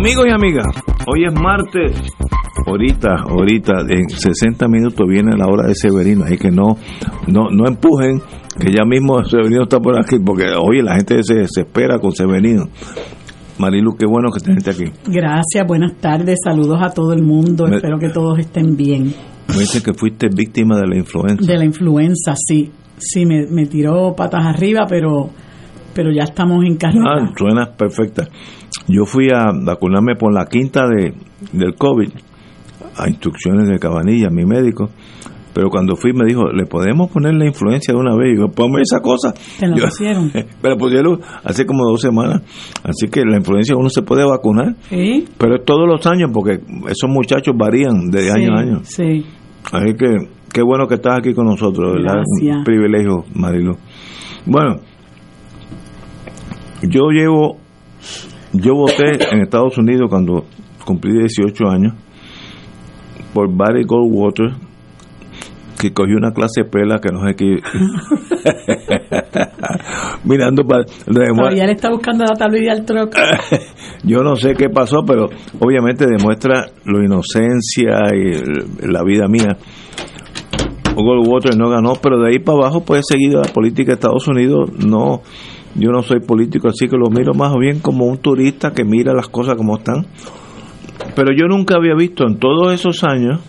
Amigos y amigas, hoy es martes. Ahorita, ahorita, en 60 minutos viene la hora de Severino, así que no, no, no empujen, que ya mismo Severino está por aquí, porque oye, la gente se desespera con Severino. Marilu, qué bueno que tenés aquí. Gracias, buenas tardes, saludos a todo el mundo, espero que todos estén bien. Me dice que fuiste víctima de la influenza. De la influenza, sí, sí, me, me tiró patas arriba, pero, pero ya estamos en carrera. Ah, suena perfecta. Yo fui a vacunarme por la quinta de, del COVID, a instrucciones de Cabanilla, mi médico, pero cuando fui me dijo, ¿le podemos poner la influencia de una vez? Y yo, ponme esa cosa. ¿Te lo Yo- pusieron? la pusieron hace como dos semanas. Así que la influencia uno se puede vacunar, ¿Sí? pero es todos los años porque esos muchachos varían de año a año. Sí, Así que qué bueno que estás aquí con nosotros, ¿verdad? Gracias. Un privilegio, Marilu. Bueno, yo llevo, yo voté en Estados Unidos cuando cumplí 18 años por Barry Goldwater, que cogió una clase de pela que no sé qué. Mirando para. todavía le está buscando la tablilla al truck. Yo no sé qué pasó, pero obviamente demuestra lo inocencia y la vida mía. Goldwater no ganó, pero de ahí para abajo puede seguir la política de Estados Unidos. No, yo no soy político, así que lo miro más bien como un turista que mira las cosas como están. Pero yo nunca había visto en todos esos años,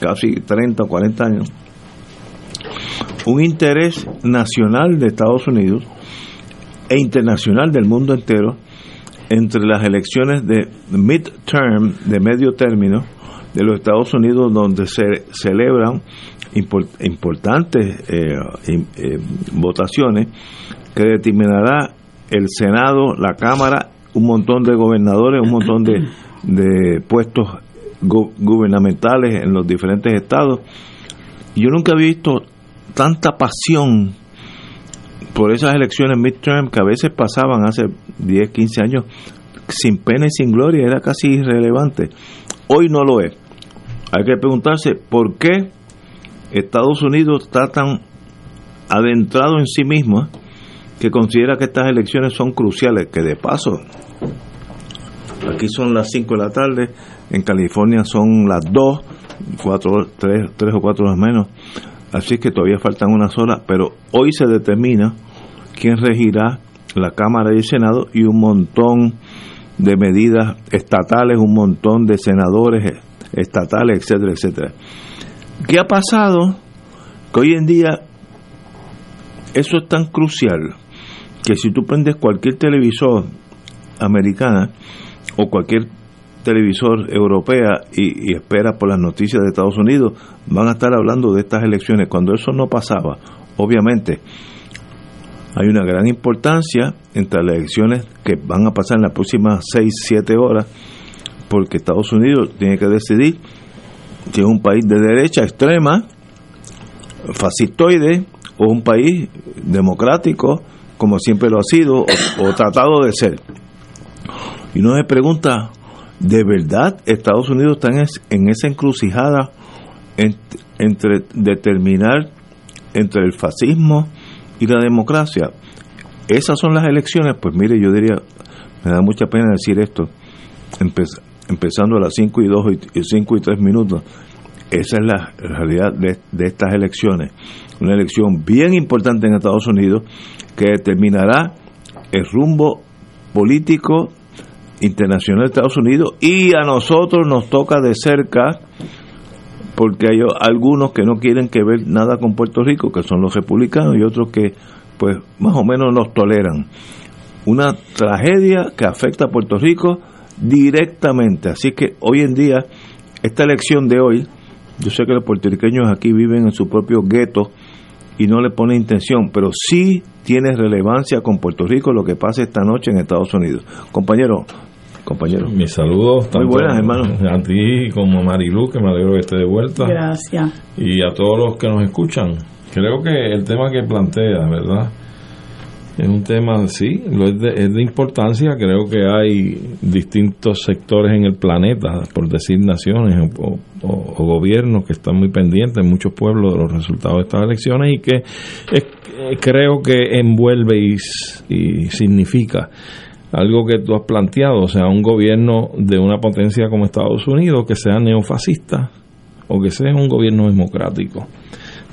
casi 30 o 40 años, un interés nacional de Estados Unidos e internacional del mundo entero entre las elecciones de midterm, de medio término, de los Estados Unidos, donde se celebran impor- importantes eh, eh, votaciones que determinará el Senado, la Cámara, un montón de gobernadores, un montón de, de puestos gu- gubernamentales en los diferentes estados. Yo nunca había visto tanta pasión por esas elecciones midterm que a veces pasaban hace 10, 15 años sin pena y sin gloria, era casi irrelevante. Hoy no lo es. Hay que preguntarse por qué Estados Unidos está tan adentrado en sí mismo que considera que estas elecciones son cruciales, que de paso, aquí son las 5 de la tarde, en California son las 2, 4, 3, 3 o 4 horas menos, así que todavía faltan unas horas, pero hoy se determina quién regirá la Cámara y el Senado y un montón de medidas estatales, un montón de senadores estatales, etcétera, etcétera. ¿Qué ha pasado? Que hoy en día eso es tan crucial que si tú prendes cualquier televisor americana o cualquier televisor europea y, y esperas por las noticias de Estados Unidos, van a estar hablando de estas elecciones. Cuando eso no pasaba, obviamente, hay una gran importancia entre las elecciones que van a pasar en las próximas 6, 7 horas, porque Estados Unidos tiene que decidir si es un país de derecha extrema, fascistoide, o un país democrático, como siempre lo ha sido, o, tratado de ser. Y uno se pregunta, ¿de verdad Estados Unidos está en, es- en esa encrucijada ent- entre determinar entre el fascismo y la democracia? Esas son las elecciones, pues mire, yo diría, me da mucha pena decir esto, empe- empezando a las 5 y 2 y 5 y 3 minutos. Esa es la realidad de estas elecciones. Una elección bien importante en Estados Unidos que determinará el rumbo político internacional de Estados Unidos y a nosotros nos toca de cerca porque hay algunos que no quieren que ver nada con Puerto Rico, que son los republicanos, y otros que pues más o menos nos toleran. Una tragedia que afecta a Puerto Rico directamente. Así que hoy en día, esta elección de hoy, yo sé que los puertorriqueños aquí viven en su propio gueto y no le ponen intención, pero sí tiene relevancia con Puerto Rico lo que pasa esta noche en Estados Unidos. Compañero, compañero. Mis saludos. Muy buenas, hermano. A ti como a Marilu, que me alegro que esté de vuelta. Gracias. Y a todos los que nos escuchan. Creo que el tema que plantea, ¿verdad? Es un tema, sí, lo es, de, es de importancia. Creo que hay distintos sectores en el planeta, por decir naciones o, gobiernos, que están muy pendientes, muchos pueblos, de los resultados de estas elecciones y que es, creo que envuelve y, y significa algo que tú has planteado, o sea, un gobierno de una potencia como Estados Unidos que sea neofascista o que sea un gobierno democrático.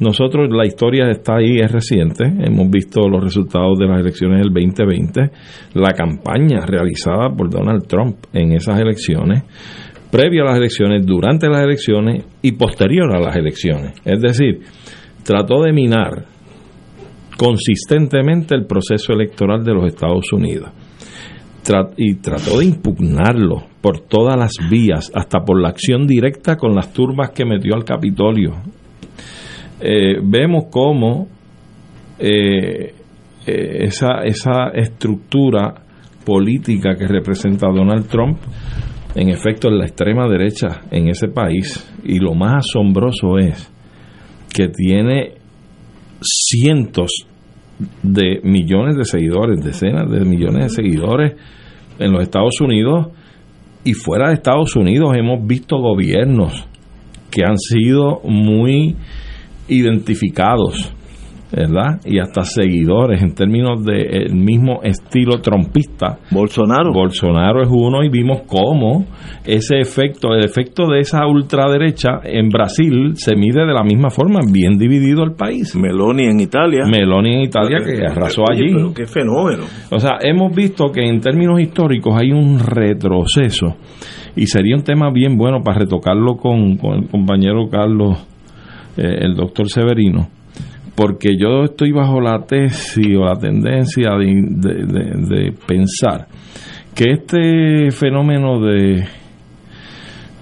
Nosotros, la historia está ahí, es reciente, hemos visto los resultados de las elecciones del 2020, la campaña realizada por Donald Trump en esas elecciones, previo a las elecciones, durante las elecciones y posterior a las elecciones. Es decir, trató de minar consistentemente el proceso electoral de los Estados Unidos y trató de impugnarlo por todas las vías, hasta por la acción directa con las turbas que metió al Capitolio. Eh, vemos cómo eh, eh, esa, esa estructura política que representa Donald Trump, en efecto, es la extrema derecha en ese país. Y lo más asombroso es que tiene cientos de millones de seguidores, decenas de millones de seguidores en los Estados Unidos y fuera de Estados Unidos hemos visto gobiernos que han sido muy identificados ¿verdad? Y hasta seguidores en términos del mismo estilo trompista. Bolsonaro. Bolsonaro es uno y vimos cómo ese efecto, el efecto de esa ultraderecha en Brasil se mide de la misma forma, bien dividido el país. Meloni en Italia. Meloni en Italia que arrasó allí. Pero qué fenómeno. O sea, hemos visto que en términos históricos hay un retroceso y sería un tema bien bueno para retocarlo con, con el compañero Carlos, eh, el doctor Severino porque yo estoy bajo la tesis o la tendencia de, de, pensar que este fenómeno de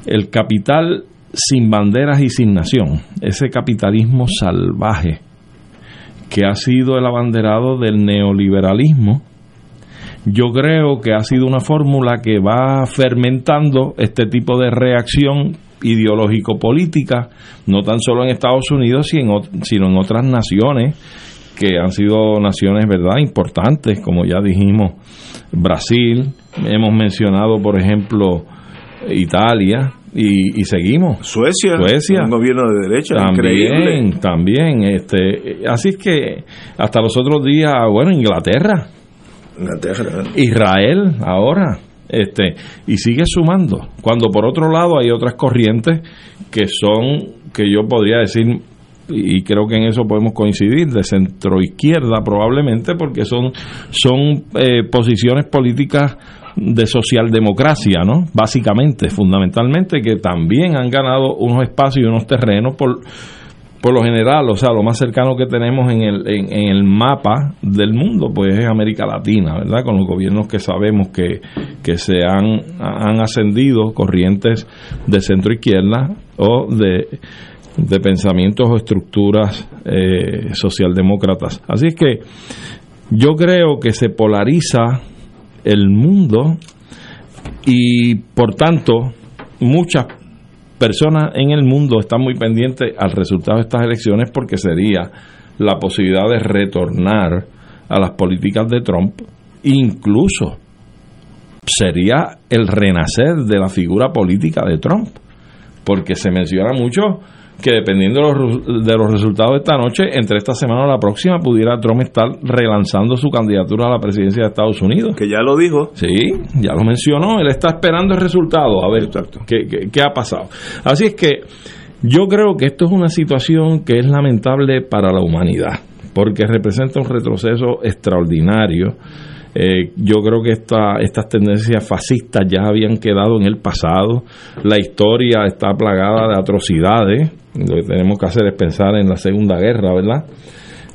el capital sin banderas y sin nación, ese capitalismo salvaje que ha sido el abanderado del neoliberalismo, yo creo que ha sido una fórmula que va fermentando este tipo de reacción ideológico-política, no tan solo en Estados Unidos, sino en otras naciones que han sido naciones, ¿verdad?, importantes, como ya dijimos, Brasil, hemos mencionado, por ejemplo, Italia, y, y seguimos. Suecia, Suecia, un gobierno de derecha, también, increíble. también, este, así es que hasta los otros días, bueno, Inglaterra, Inglaterra, Israel, ahora, este y sigue sumando cuando por otro lado hay otras corrientes que son que yo podría decir y creo que en eso podemos coincidir de centro izquierda probablemente porque son son eh, posiciones políticas de socialdemocracia, ¿no? Básicamente, fundamentalmente, que también han ganado unos espacios y unos terrenos por por lo general, o sea, lo más cercano que tenemos en el, en, en, el mapa del mundo, pues es América Latina, ¿verdad? Con los gobiernos que sabemos que, que se han, han ascendido corrientes de centro izquierda o de, de pensamientos o estructuras eh, socialdemócratas. Así es que yo creo que se polariza el mundo y por tanto muchas personas en el mundo están muy pendientes al resultado de estas elecciones porque sería la posibilidad de retornar a las políticas de Trump, incluso sería el renacer de la figura política de Trump, porque se menciona mucho que dependiendo de los, de los resultados de esta noche, entre esta semana o la próxima, pudiera Trump estar relanzando su candidatura a la presidencia de Estados Unidos. Que ya lo dijo. Sí, ya lo mencionó. Él está esperando el resultado. A ver, ¿qué, qué, qué ha pasado? Así es que Yo creo que esto es una situación que es lamentable para la humanidad, porque representa un retroceso extraordinario. Eh, yo creo que esta, estas tendencias fascistas ya habían quedado en el pasado. La historia está plagada de atrocidades. Lo que tenemos que hacer es pensar en la Segunda Guerra, ¿verdad?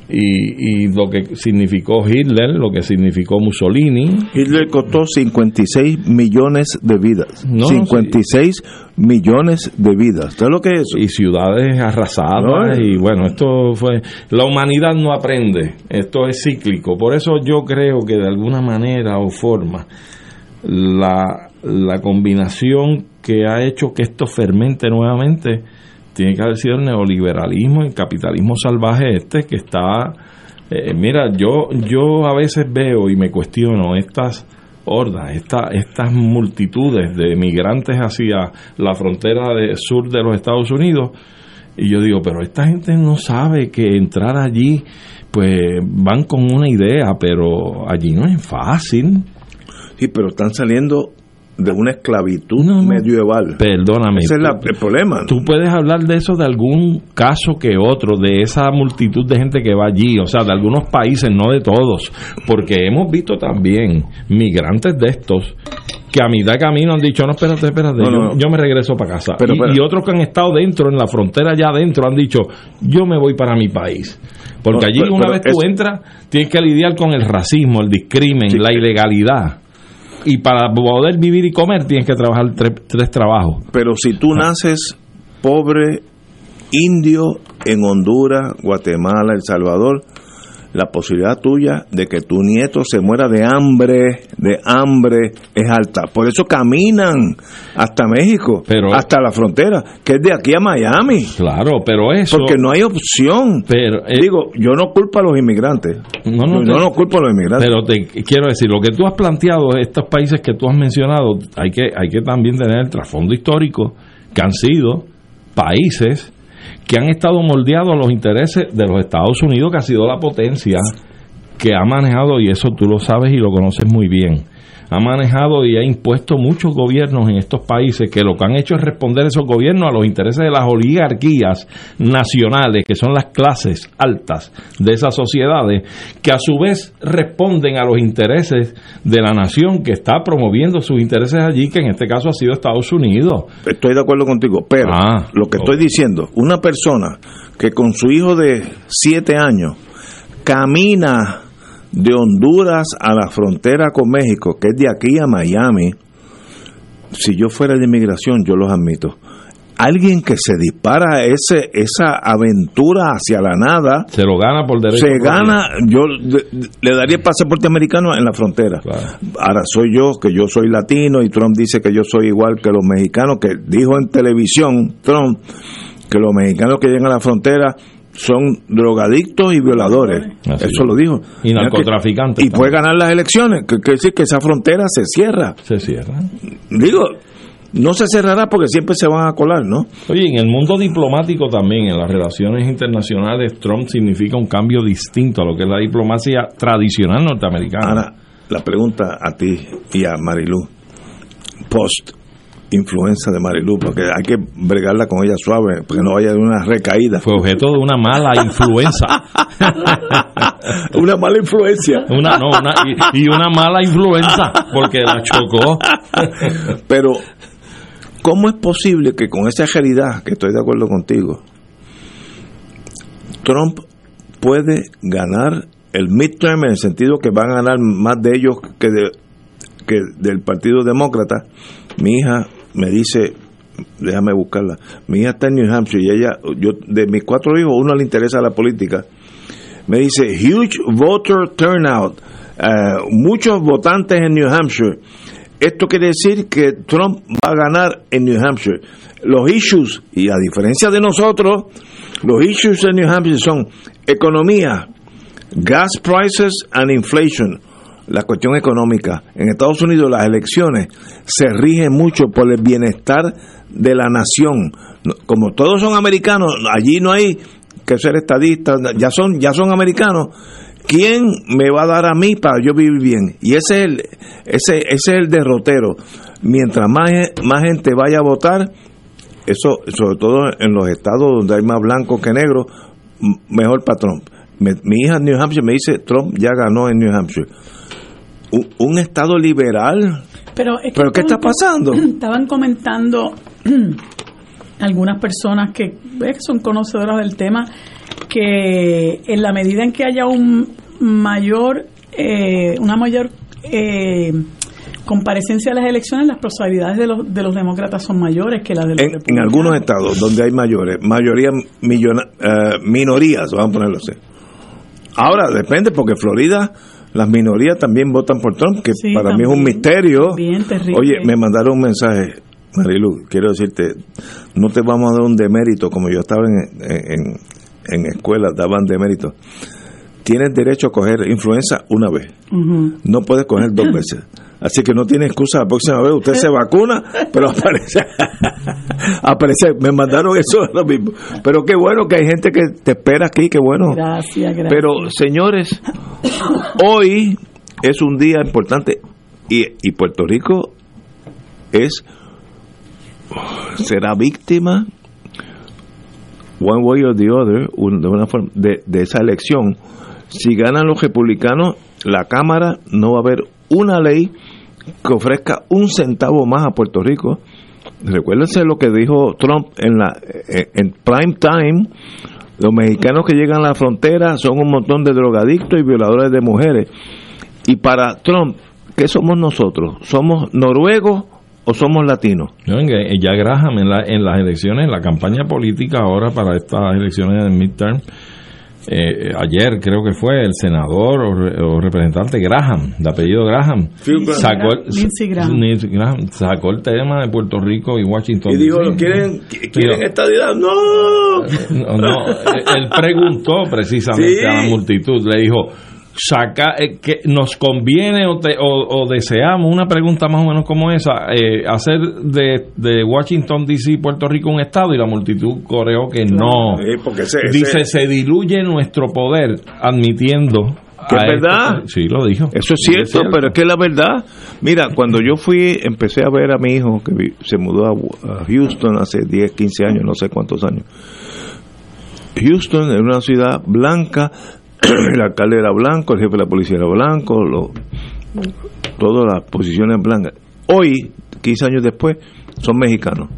Y, y, lo que significó Hitler, lo que significó Mussolini. Hitler costó 56 millones de vidas. 56 millones de vidas. ¿Sabes lo que es eso? Y ciudades arrasadas. y bueno, esto fue. La humanidad no aprende. Esto es cíclico. Por eso yo creo que de alguna manera o forma la, la combinación que ha hecho que esto fermente nuevamente tiene que haber sido el neoliberalismo, el capitalismo salvaje este que está... Eh, mira, yo, yo a veces veo y me cuestiono estas hordas, esta, estas multitudes de migrantes hacia la frontera de, sur de los Estados Unidos, y yo digo, pero esta gente no sabe que entrar allí, pues van con una idea, pero allí no es fácil. Sí, pero están saliendo de una esclavitud medieval. Perdóname. Ese es el problema. Tú puedes hablar de eso de algún caso que otro, de esa multitud de gente que va allí, o sea, de algunos países, no de todos, porque hemos visto también migrantes de estos que a mitad de camino han dicho, no, espérate, espérate, yo, me regreso para casa. y, otros que han estado dentro, en la frontera ya adentro, han dicho, yo me voy para mi país. Porque allí una vez tú entras, tienes que lidiar con el racismo, el discrimen, la ilegalidad y para poder vivir y comer tienes que trabajar tres, trabajos. Pero si tú ah. naces pobre, indio, en Honduras, Guatemala, El Salvador, la posibilidad tuya de que tu nieto se muera de hambre, de hambre, es alta. Por eso caminan hasta México, hasta la frontera, que es de aquí a Miami. Claro, pero eso... Porque no hay opción. Pero, eh, Digo, yo no culpo a los inmigrantes. No, no, yo no culpo a los inmigrantes. Pero te quiero decir, lo que tú has planteado, estos países que tú has mencionado, hay que, hay que también tener el trasfondo histórico, que han sido países que han estado moldeados a los intereses de los Estados Unidos, que ha sido la potencia que ha manejado, y eso tú lo sabes y lo conoces muy bien, ha manejado y ha impuesto muchos gobiernos en estos países que lo que han hecho es responder esos gobiernos a los intereses de las oligarquías nacionales, que son las clases altas de esas sociedades, que a su vez responden a los intereses de la nación que está promoviendo sus intereses allí, que en este caso ha sido Estados Unidos. Estoy de acuerdo contigo, pero ah, lo que estoy diciendo, una persona que con su hijo de siete años camina de Honduras a la frontera con México, que es de aquí a Miami, si yo fuera de inmigración, yo los admito. Alguien que se dispara ese, esa aventura hacia la nada. Se lo gana por derecho. Se gana, yo le daría pasaporte americano en la frontera. Ahora soy yo, que yo soy latino, y Trump dice que yo soy igual que los mexicanos, que dijo en televisión Trump que los mexicanos que llegan a la frontera son drogadictos y violadores. Eso lo dijo. Y narcotraficantes. Y puede ganar las elecciones. Que quiere decir que esa frontera se cierra. Se cierra. Digo, no se cerrará porque siempre se van a colar, ¿no? Oye, en el mundo diplomático también, en las relaciones internacionales, Trump significa un cambio distinto a lo que es la diplomacia tradicional norteamericana. Ahora, la pregunta a ti y a Marilu, post influencia de Marilu, porque hay que bregarla con ella suave, porque no vaya de una recaída. Fue objeto de una mala influencia. una mala influencia. Una, no, una, y, una mala influencia, porque la chocó. Pero, ¿cómo es posible que con esa agilidad, que estoy de acuerdo contigo, Trump puede ganar el midterm en el sentido que van a ganar más de ellos que, que del Partido Demócrata? Mi hija me dice, déjame buscarla, mi hija está en New Hampshire y ella, yo de mis cuatro hijos, uno le interesa la política, me dice, huge voter turnout, eh, muchos votantes en New Hampshire. Esto quiere decir que Trump va a ganar en New Hampshire. Los issues, y a diferencia de nosotros, los issues en New Hampshire son economía, gas prices and inflation la cuestión económica. En Estados Unidos las elecciones se rigen mucho por el bienestar de la nación. Como todos son americanos, allí no hay que ser estadistas, ya son, ya son americanos. ¿Quién me va a dar a mí para yo vivir bien? Y ese es el, ese, ese es el derrotero. Mientras más, más gente vaya a votar, eso, sobre todo en los estados donde hay más blancos que negros, mejor para Trump. Mi hija en New Hampshire me dice, Trump ya ganó en New Hampshire. Un, un estado liberal, Pero, es que ¿Pero qué está pasando? Estaban comentando algunas personas que, eh, son conocedoras del tema que en la medida en que haya un mayor, eh, una mayor eh, comparecencia a las elecciones, las probabilidades de los, de los demócratas son mayores que las de los en, en algunos estados donde hay mayores, mayoría millona- eh, minorías, vamos a ponerlo así. Ahora depende porque Florida las minorías también votan por Trump, que Sí, para mí es un misterio. Bien terrible. Oye, me mandaron un mensaje, Marilu, quiero decirte, no te vamos a dar un demérito como yo estaba en, en, en escuela, daban demérito. Tienes derecho a coger influenza una vez, no puedes coger dos veces. Así que no tiene excusa la próxima vez. Usted se vacuna, pero aparece. aparece. Me mandaron eso lo mismo. Pero qué bueno que hay gente que te espera aquí, qué bueno. Gracias, gracias. Pero, señores, hoy es un día importante y, y Puerto Rico es será víctima one way or the other de una forma de, de esa elección si ganan los republicanos la cámara no va a haber una ley que ofrezca un centavo más a Puerto Rico recuérdense lo que dijo Trump en la en, en prime time los mexicanos que llegan a la frontera son un montón de drogadictos y violadores de mujeres y para Trump ¿qué somos nosotros? ¿somos noruegos o somos latinos? Ya Graham en, la- en las elecciones, en la campaña política ahora para estas elecciones de midterm, eh, ayer creo que fue el senador o, re- o representante Graham, de apellido Graham, sacó Graham. Sacó el tema de Puerto Rico y Washington. Y dijo. ¿quieren, quieren Digo, estadidad? ¡No! No, no, él preguntó precisamente Sí. a la multitud, le dijo, saca, eh, que nos conviene o, te- o- o deseamos, una pregunta más o menos como esa, eh, hacer de, de Washington DC Puerto Rico un estado y la multitud coreó que no. Sí, porque ese- ese- Dice, se diluye nuestro poder admitiendo... Que es a esto". verdad. Sí, lo dijo. Eso es Sí, cierto, pero es que la verdad, mira, cuando yo fui, empecé a ver a mi hijo que se mudó a, a Houston hace 10, 15 años, no sé cuántos años. Houston es una ciudad blanca, el alcalde era blanco, el jefe de la policía era blanco, lo- todas las posiciones blancas. Hoy, 15 años después, son mexicanos.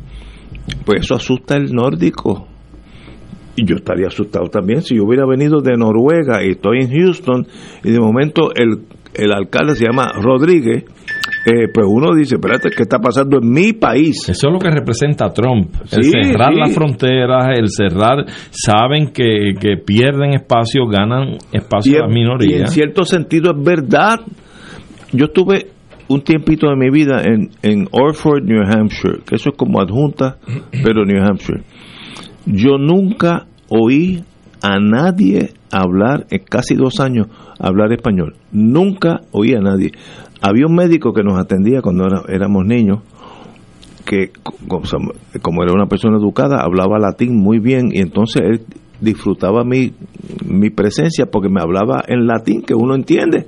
Pues eso asusta el nórdico. Y yo estaría asustado también si yo hubiera venido de Noruega y estoy en Houston y de momento el, el alcalde se llama Rodríguez, eh, pues uno dice, espérate, ¿qué está pasando en mi país? Eso es lo que representa Trump. El Sí, cerrar sí. las fronteras, el cerrar, saben que, que pierden espacio, ganan espacio a las y en minorías. cierto sentido es verdad. Yo estuve un tiempito de mi vida en, en Orford, New Hampshire, que eso es como adjunta, pero New Hampshire. Yo nunca oí a nadie hablar, en casi dos años, hablar español. Nunca oí a nadie. Había un médico que nos atendía cuando era- éramos niños, que como, era una persona educada, hablaba latín muy bien y entonces él disfrutaba mi, mi presencia porque me hablaba en latín, que uno entiende,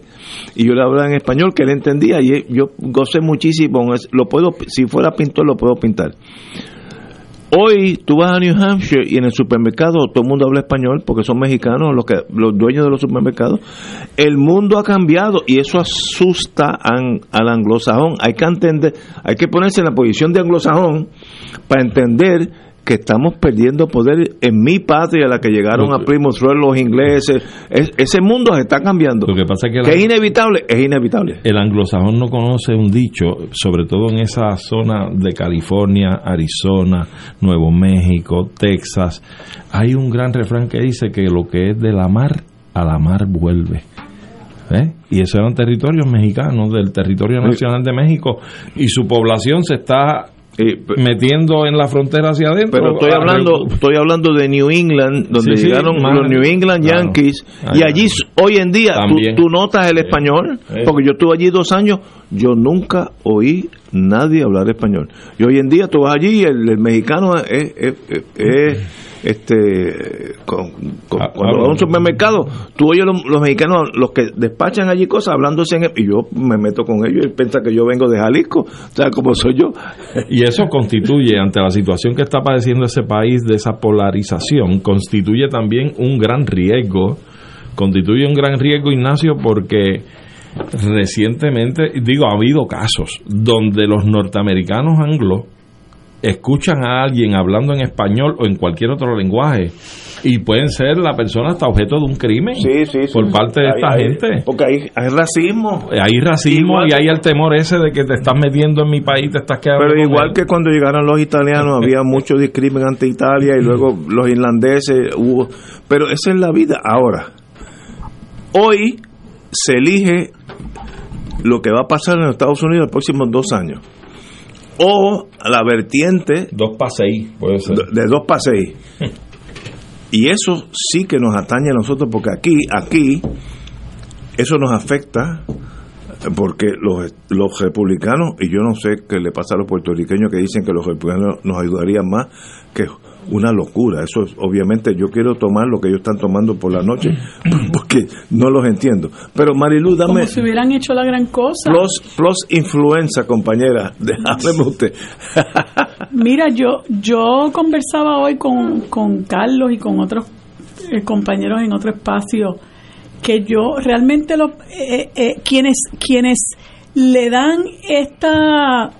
y yo le hablaba en español, que él entendía, y yo gocé muchísimo, lo puedo, si fuera pintor lo puedo pintar. Hoy tú vas a New Hampshire y en el supermercado todo el mundo habla español porque son mexicanos los que los dueños de los supermercados. El mundo ha cambiado y eso asusta an- al anglosajón. Hay que entender, hay que ponerse en la posición de anglosajón para entender que estamos perdiendo poder en mi patria, la que llegaron a Plymouth Rock los ingleses. Es- ese mundo se está cambiando. Lo que pasa es que es inevitable, es inevitable. el anglosajón no conoce un dicho, sobre todo en esa zona de California, Arizona, Nuevo México, Texas. Hay un gran refrán que dice que lo que es de la mar, a la mar vuelve. ¿Eh? Y esos eran territorios mexicanos, del territorio nacional de México, y su población se está Eh, metiendo en la frontera hacia adentro. Pero estoy hablando, estoy hablando de New England, donde Sí, llegaron los New England. Yankees, y allí hoy en día tú, tú notas el español, porque yo estuve allí dos años, yo nunca oí nadie hablar español. Y hoy en día tú vas allí y el, el mexicano es, es- es- es- este con, Ah, cuando ah, vas a un supermercado, tú oyes los, los mexicanos, los que despachan allí cosas, hablándose en y yo me meto con ellos y piensa que yo vengo de Jalisco, o sea, como soy yo. Y eso constituye, ante la situación que está padeciendo ese país de esa polarización, constituye también un gran riesgo, constituye un gran riesgo, Ignacio, porque recientemente, digo, ha habido casos donde los norteamericanos anglos escuchan a alguien hablando en español o en cualquier otro lenguaje y pueden ser la persona hasta objeto de un crimen por parte de Hay- esta hay- gente. Porque hay, hay racismo. Hay racismo Igual- y hay el temor ese de que te estás metiendo en mi país, te estás quedando. Pero igual él. que cuando llegaron los italianos había mucho discrimen ante Italia y luego los irlandeses hubo, pero esa es la vida ahora. Hoy se elige lo que va a pasar en Estados Unidos en los próximos dos años. O la vertiente Dos paseí, puede ser. de de dos para seis. Y eso sí que nos atañe a nosotros porque aquí, aquí, eso nos afecta porque los, los republicanos, y yo no sé qué le pasa a los puertorriqueños que dicen que los republicanos nos ayudarían más, que una locura. Eso es, obviamente yo quiero tomar lo que ellos están tomando por la noche porque no los entiendo. Pero Marilu, dame Como si hubieran hecho la gran cosa. plus, plus influenza, compañera. Hábleme usted. Mira, yo yo conversaba hoy con, con Carlos y con otros eh, compañeros en otro espacio que yo realmente lo eh, eh, quienes quienes le dan esta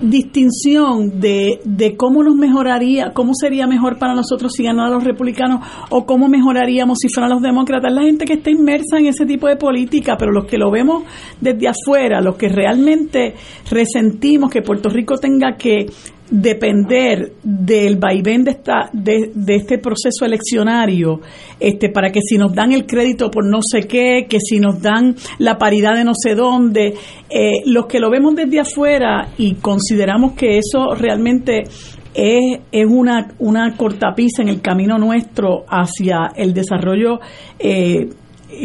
distinción de, de cómo nos mejoraría, cómo sería mejor para nosotros si ganaran los republicanos o cómo mejoraríamos si fueran los demócratas, la gente que está inmersa en ese tipo de política, pero los que lo vemos desde afuera, los que realmente resentimos que Puerto Rico tenga que depender del vaivén de esta de, este proceso eleccionario este para que si nos dan el crédito por no sé qué que si nos dan la paridad de no sé dónde eh, los que lo vemos desde afuera y consideramos que eso realmente es, es una, una cortapisa en el camino nuestro hacia el desarrollo eh,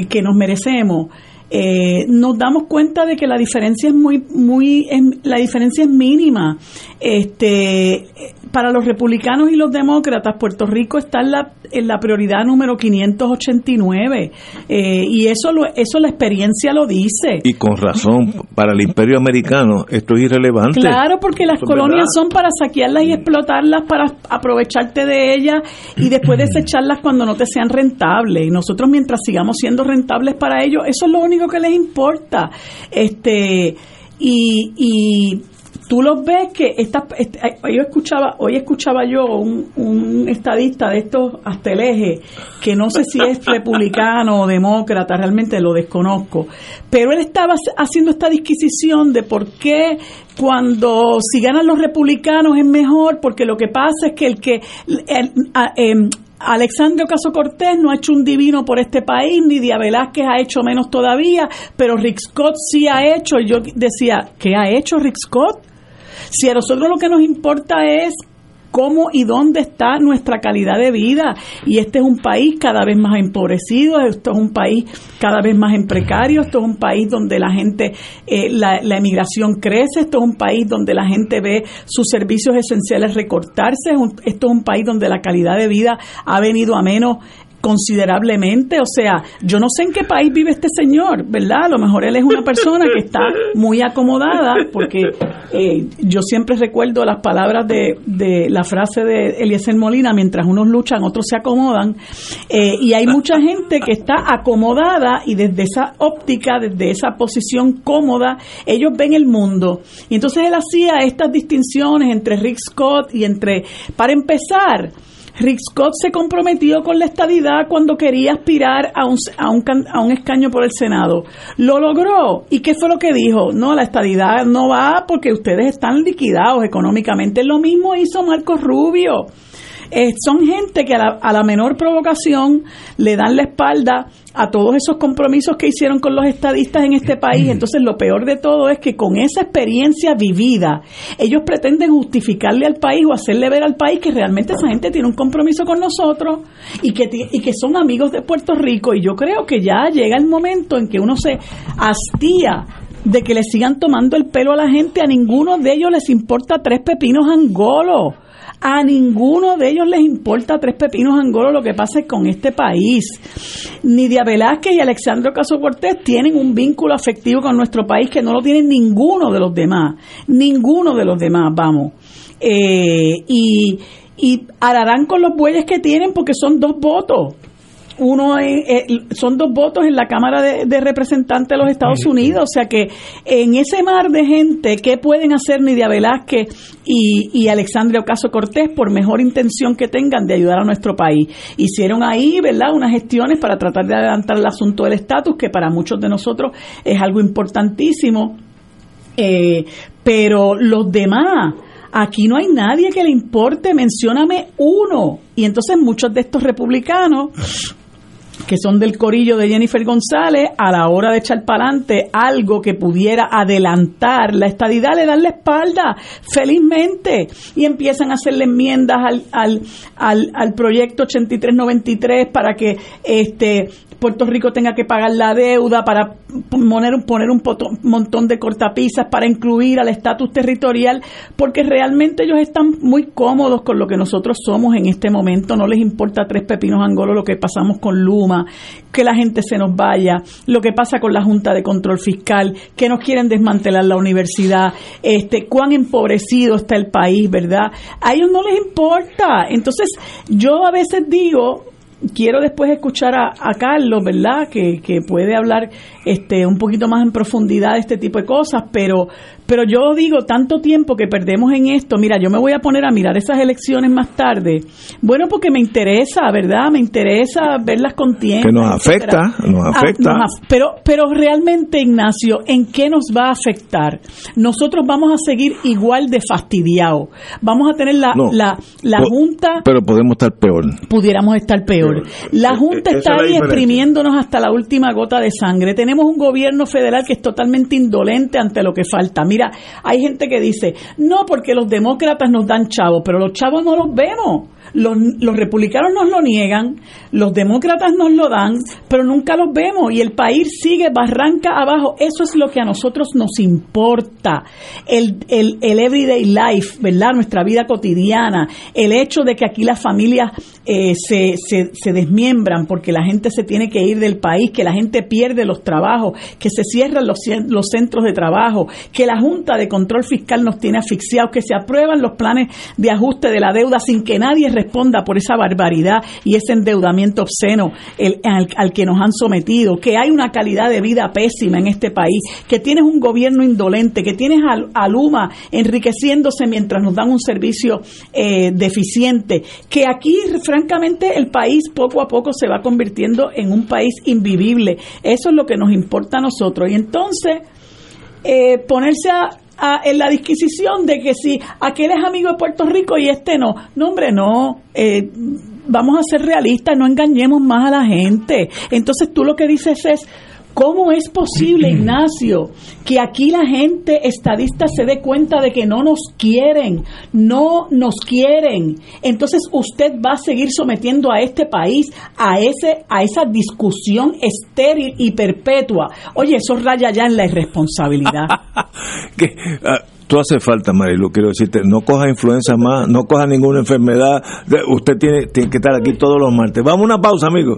que nos merecemos eh, nos damos cuenta de que la diferencia es muy muy es- la diferencia es mínima. Este para los republicanos y los demócratas Puerto Rico está en la, en la prioridad número 589 eh, y eso lo, eso la experiencia lo dice Y con razón, para el imperio americano esto es irrelevante. Claro, porque las colonias verdad. son para saquearlas y explotarlas, para aprovecharte de ellas y después desecharlas cuando no te sean rentables. Y nosotros mientras sigamos siendo rentables para ellos, eso es lo único que les importa. Este y, y tú los ves que esta, este, yo escuchaba, hoy escuchaba yo un, un estadista de estos hasta el eje, que no sé si es republicano o demócrata, realmente lo desconozco, pero él estaba haciendo esta disquisición de por qué cuando si ganan los republicanos es mejor, porque lo que pasa es que el que el- a- em, Alexandria Ocasio Cortés no ha hecho un divino por este país, ni Díaz Velázquez ha hecho menos todavía, pero Rick Scott sí ha hecho. Y yo decía, ¿qué ha hecho Rick Scott? Si a nosotros lo que nos importa es cómo y dónde está nuestra calidad de vida. Y este es un país cada vez más empobrecido, esto es un país cada vez más en precario, esto es un país donde la gente, eh, la, la emigración crece, esto es un país donde la gente ve sus servicios esenciales recortarse, esto es un país donde la calidad de vida ha venido a menos considerablemente, o sea, yo no sé en qué país vive este señor, ¿verdad? A lo mejor él es una persona que está muy acomodada, porque eh, yo siempre recuerdo las palabras de, de la frase de Eliezer Molina, mientras unos luchan, otros se acomodan, eh, y hay mucha gente que está acomodada y desde esa óptica, desde esa posición cómoda, ellos ven el mundo. Y entonces él hacía estas distinciones entre Rick Scott y entre, para empezar, Rick Scott se comprometió con la estadidad cuando quería aspirar a un, a, un, a un escaño por el Senado. Lo logró. ¿Y qué fue lo que dijo? No, la estadidad no va porque ustedes están liquidados económicamente. Lo mismo hizo Marcos Rubio. Eh, son gente que a la, a la menor provocación le dan la espalda a todos esos compromisos que hicieron con los estadistas en este país. Entonces, lo peor de todo es que con esa experiencia vivida, ellos pretenden justificarle al país o hacerle ver al país que realmente esa gente tiene un compromiso con nosotros y que, y que son amigos de Puerto Rico. Y yo creo que ya llega el momento en que uno se hastía de que le sigan tomando el pelo a la gente. A ninguno de ellos les importa tres pepinos angolos. A ninguno de ellos les importa tres pepinos angolos lo que pase con este país. Nidia Velázquez y Alexandro Caso Cortés tienen un vínculo afectivo con nuestro país que no lo tienen ninguno de los demás. Ninguno de los demás, vamos. Eh, y, y harán con los bueyes que tienen porque son dos votos uno son dos votos en la Cámara de, Representantes de los Estados Unidos, o sea que en ese mar de gente, ¿qué pueden hacer Nidia Velázquez y, y Alexandria Ocaso Cortés por mejor intención que tengan de ayudar a nuestro país? Hicieron ahí, ¿verdad?, unas gestiones para tratar de adelantar el asunto del estatus, que para muchos de nosotros es algo importantísimo, eh, pero los demás... Aquí no hay nadie que le importe, mencióname uno. Y entonces muchos de estos republicanos que son del corillo de Jennifer González, a la hora de echar para adelante algo que pudiera adelantar la estadidad, le dan la espalda felizmente. Y empiezan a hacerle enmiendas al, al, al, al proyecto 8393 para que este Puerto Rico tenga que pagar la deuda, para poner, poner un montón de cortapisas, para incluir al estatus territorial, porque realmente ellos están muy cómodos con lo que nosotros somos en este momento, no les importa tres pepinos angolos lo que pasamos con Luma, que la gente se nos vaya, lo que pasa con la Junta de Control Fiscal, que nos quieren desmantelar la universidad, este, cuán empobrecido está el país, ¿verdad? A ellos no les importa. Entonces, yo a veces digo, quiero después escuchar a, a Carlos, ¿verdad? Que, que, puede hablar este un poquito más en profundidad de este tipo de cosas, pero pero yo digo, tanto tiempo que perdemos en esto, mira, yo me voy a poner a mirar esas elecciones más tarde. Bueno, porque me interesa, ¿verdad? Me interesa ver las contiendas. Que nos afecta, nos ah, afecta. pero, pero realmente, Ignacio, ¿en qué nos va a afectar? Nosotros vamos a seguir igual de fastidiados. Vamos a tener la, la, la Junta... Pero podemos estar peor. Pudiéramos estar peor. La Junta está ahí exprimiéndonos hasta la última gota de sangre. Tenemos un gobierno federal que es totalmente indolente ante lo que falta. Mira, hay gente que dice, no, porque los demócratas nos dan chavos, pero los chavos no los vemos. Los, los, republicanos nos lo niegan, los demócratas nos lo dan, pero nunca los vemos y el país sigue barranca abajo. Eso es lo que a nosotros nos importa. El, el, el everyday life, ¿verdad? Nuestra vida cotidiana. El hecho de que aquí las familias eh, se, se, se desmiembran porque la gente se tiene que ir del país, que la gente pierde los trabajos, que se cierran los, los centros de trabajo, que la Junta de Control Fiscal nos tiene asfixiados, que se aprueban los planes de ajuste de la deuda sin que nadie responda por esa barbaridad y ese endeudamiento obsceno al, que nos han sometido, que hay una calidad de vida pésima en este país, que tienes un gobierno indolente, que tienes a, Luma enriqueciéndose mientras nos dan un servicio eh, deficiente, que aquí francamente el país poco a poco se va convirtiendo en un país invivible. Eso es lo que nos importa a nosotros. Y entonces, eh, ponerse a, en la disquisición de que si aquel es amigo de Puerto Rico y este no. No, hombre, no. Eh, vamos a ser realistas, no engañemos más a la gente. Entonces tú lo que dices es, ¿Cómo es posible, Ignacio, que aquí la gente estadista se dé cuenta de que no nos quieren, no nos quieren? Entonces usted va a seguir sometiendo a este país a ese a esa discusión estéril y perpetua. Oye, eso raya ya en la irresponsabilidad. que, ah, tú hace falta, Marilu, quiero decirte, no coja influenza más, no coja ninguna enfermedad. Usted tiene, tiene que estar aquí todos los martes. Vamos a una pausa, amigos.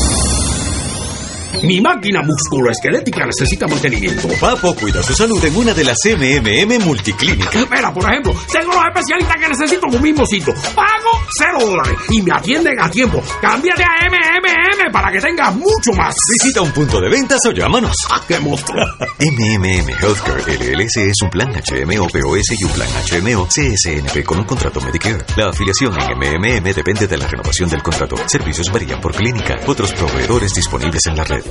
Mi máquina musculoesquelética necesita mantenimiento. Papo cuida su salud en una de las MMM multiclínicas. Espera, por ejemplo, tengo los especialistas que necesito en un mismo sitio. Pago cero dólares y me atienden a tiempo. Cámbiate a MMM para que tengas mucho más. Visita un punto de ventas o llámanos. ¡Ah, qué monstruo! MMM Healthcare LLC es un plan HMO, POS y un plan HMO CSNP con un contrato Medicare. La afiliación en MMM depende de la renovación del contrato. Servicios varían por clínica. Otros proveedores disponibles en la red.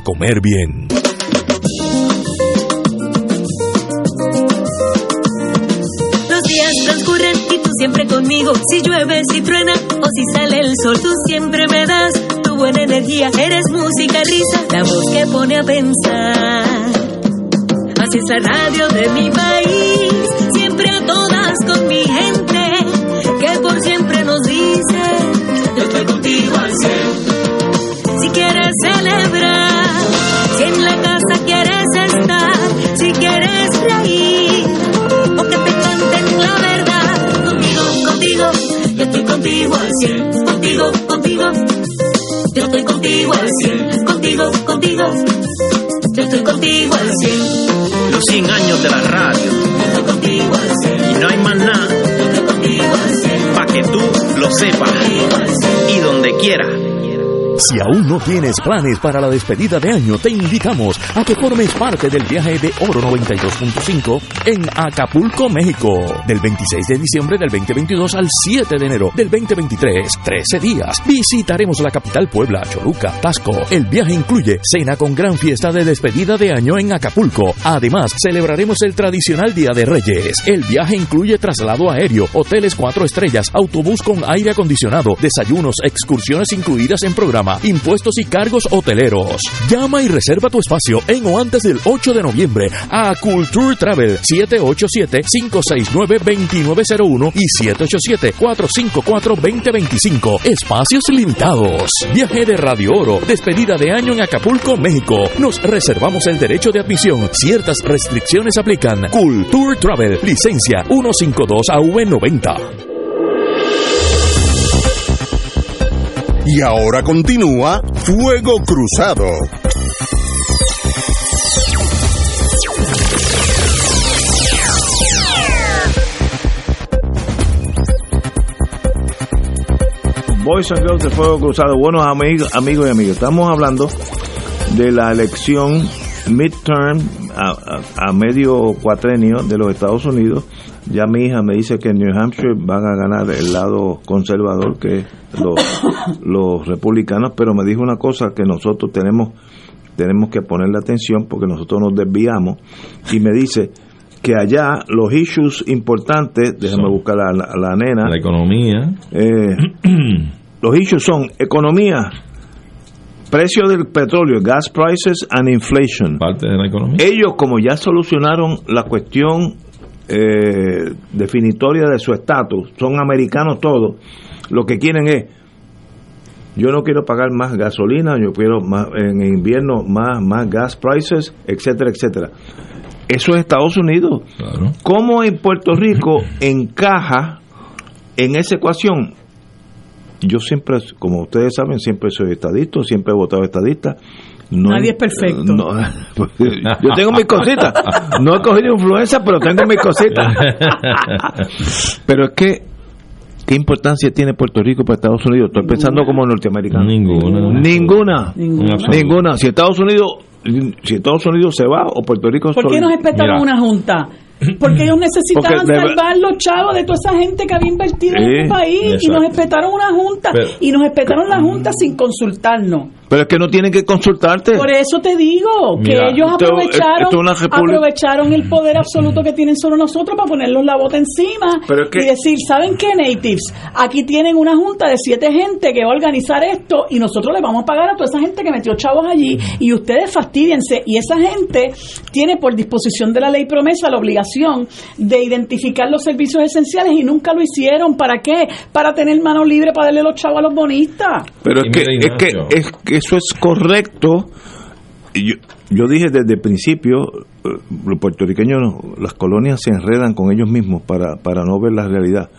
comer bien. Los días transcurren y tú siempre conmigo. Si llueve, si truena o si sale el sol, tú siempre me das tu buena energía. Eres música, risa, la voz que pone a pensar. Así es la radio de mi país, siempre a todas con mi gente, que por siempre nos dice, yo estoy contigo al cien. contigo, contigo. Yo estoy contigo al 100, contigo, contigo. Yo estoy contigo al 100. Los 100 años de la radio. Yo estoy contigo al 100. Y no hay más nada. Yo estoy contigo al 100. Pa' que tú lo sepas. Y donde quieras si aún no tienes planes para la despedida de año, te invitamos a que formes parte del viaje de Oro 92.5 en Acapulco, México, del 26 de diciembre del 2022 al 7 de enero del 2023, 13 días. Visitaremos la capital Puebla, Choluca, Tasco. El viaje incluye cena con gran fiesta de despedida de año en Acapulco. Además, celebraremos el tradicional Día de Reyes. El viaje incluye traslado aéreo, hoteles cuatro estrellas, autobús con aire acondicionado, desayunos, excursiones incluidas en programa, impuestos y cargos hoteleros. Llama y reserva tu espacio en o antes del 8 de noviembre a Culture Travel 787-569-2901 y 787-454-2025. Espacios limitados. Viaje de Radio Oro. Despedida de año en Acapulco, México. Nos reservamos el derecho de admisión. Ciertas restricciones aplican. Culture Travel. Licencia 152AV90. Y ahora continúa Fuego Cruzado. Boys and Girls de Fuego Cruzado, buenos amigos, amigos y amigos. Estamos hablando de la elección midterm a, a- a medio cuatrenio de los Estados Unidos. Ya mi hija me dice que en New Hampshire van a ganar el lado conservador, que es los, los republicanos, pero me dijo una cosa que nosotros tenemos tenemos que ponerle atención porque nosotros nos desviamos y me dice que allá los issues importantes, déjame Son- buscar a la, a la nena, La economía. eh, los issues son economía, precio del petróleo, gas prices and inflation. Parte de la economía. Ellos como ya solucionaron la cuestión eh, definitoria de su estatus, son americanos todos, lo que quieren es, yo no quiero pagar más gasolina, yo quiero más, en invierno más, más gas prices, etcétera, etcétera. Eso es Estados Unidos. Claro. ¿Cómo en Puerto Rico encaja en esa ecuación? Yo siempre, como ustedes saben, siempre soy estadista, siempre he votado estadista. No Nadie es perfecto. no, yo tengo mis cositas. No he cogido influencia, pero tengo mis cositas. Pero es que, ¿qué importancia tiene Puerto Rico para Estados Unidos? Estoy pensando como norteamericano. Ninguna. Ninguna. Ninguna. Si Estados Unidos, si Estados Unidos se va o Puerto Rico ¿Por qué nos una junta? Porque ellos necesitaban Porque de- salvar los chavos de toda esa gente que había invertido en este país y nos espetaron una junta Pero- y nos espetaron la junta sin consultarnos. Pero es que no tienen que consultarte. Por eso te digo que Mira, ellos esto- aprovecharon esto el poder absoluto que tienen sobre nosotros para ponerlos la bota encima Pero es que- y decir, ¿saben qué, natives? Aquí tienen una junta de siete gente que va a organizar esto y nosotros le vamos a pagar a toda esa gente que metió chavos allí y ustedes fastidiense. Y esa gente tiene por disposición de la ley promesa la obligación de identificar los servicios esenciales y nunca lo hicieron. ¿Para qué? Para tener mano libre para darle los chavos a los bonistas. Pero es que, es que, es que eso es correcto. Y Yo, yo dije desde el principio, eh, los puertorriqueños, las colonias se enredan con ellos mismos para, para no ver la realidad.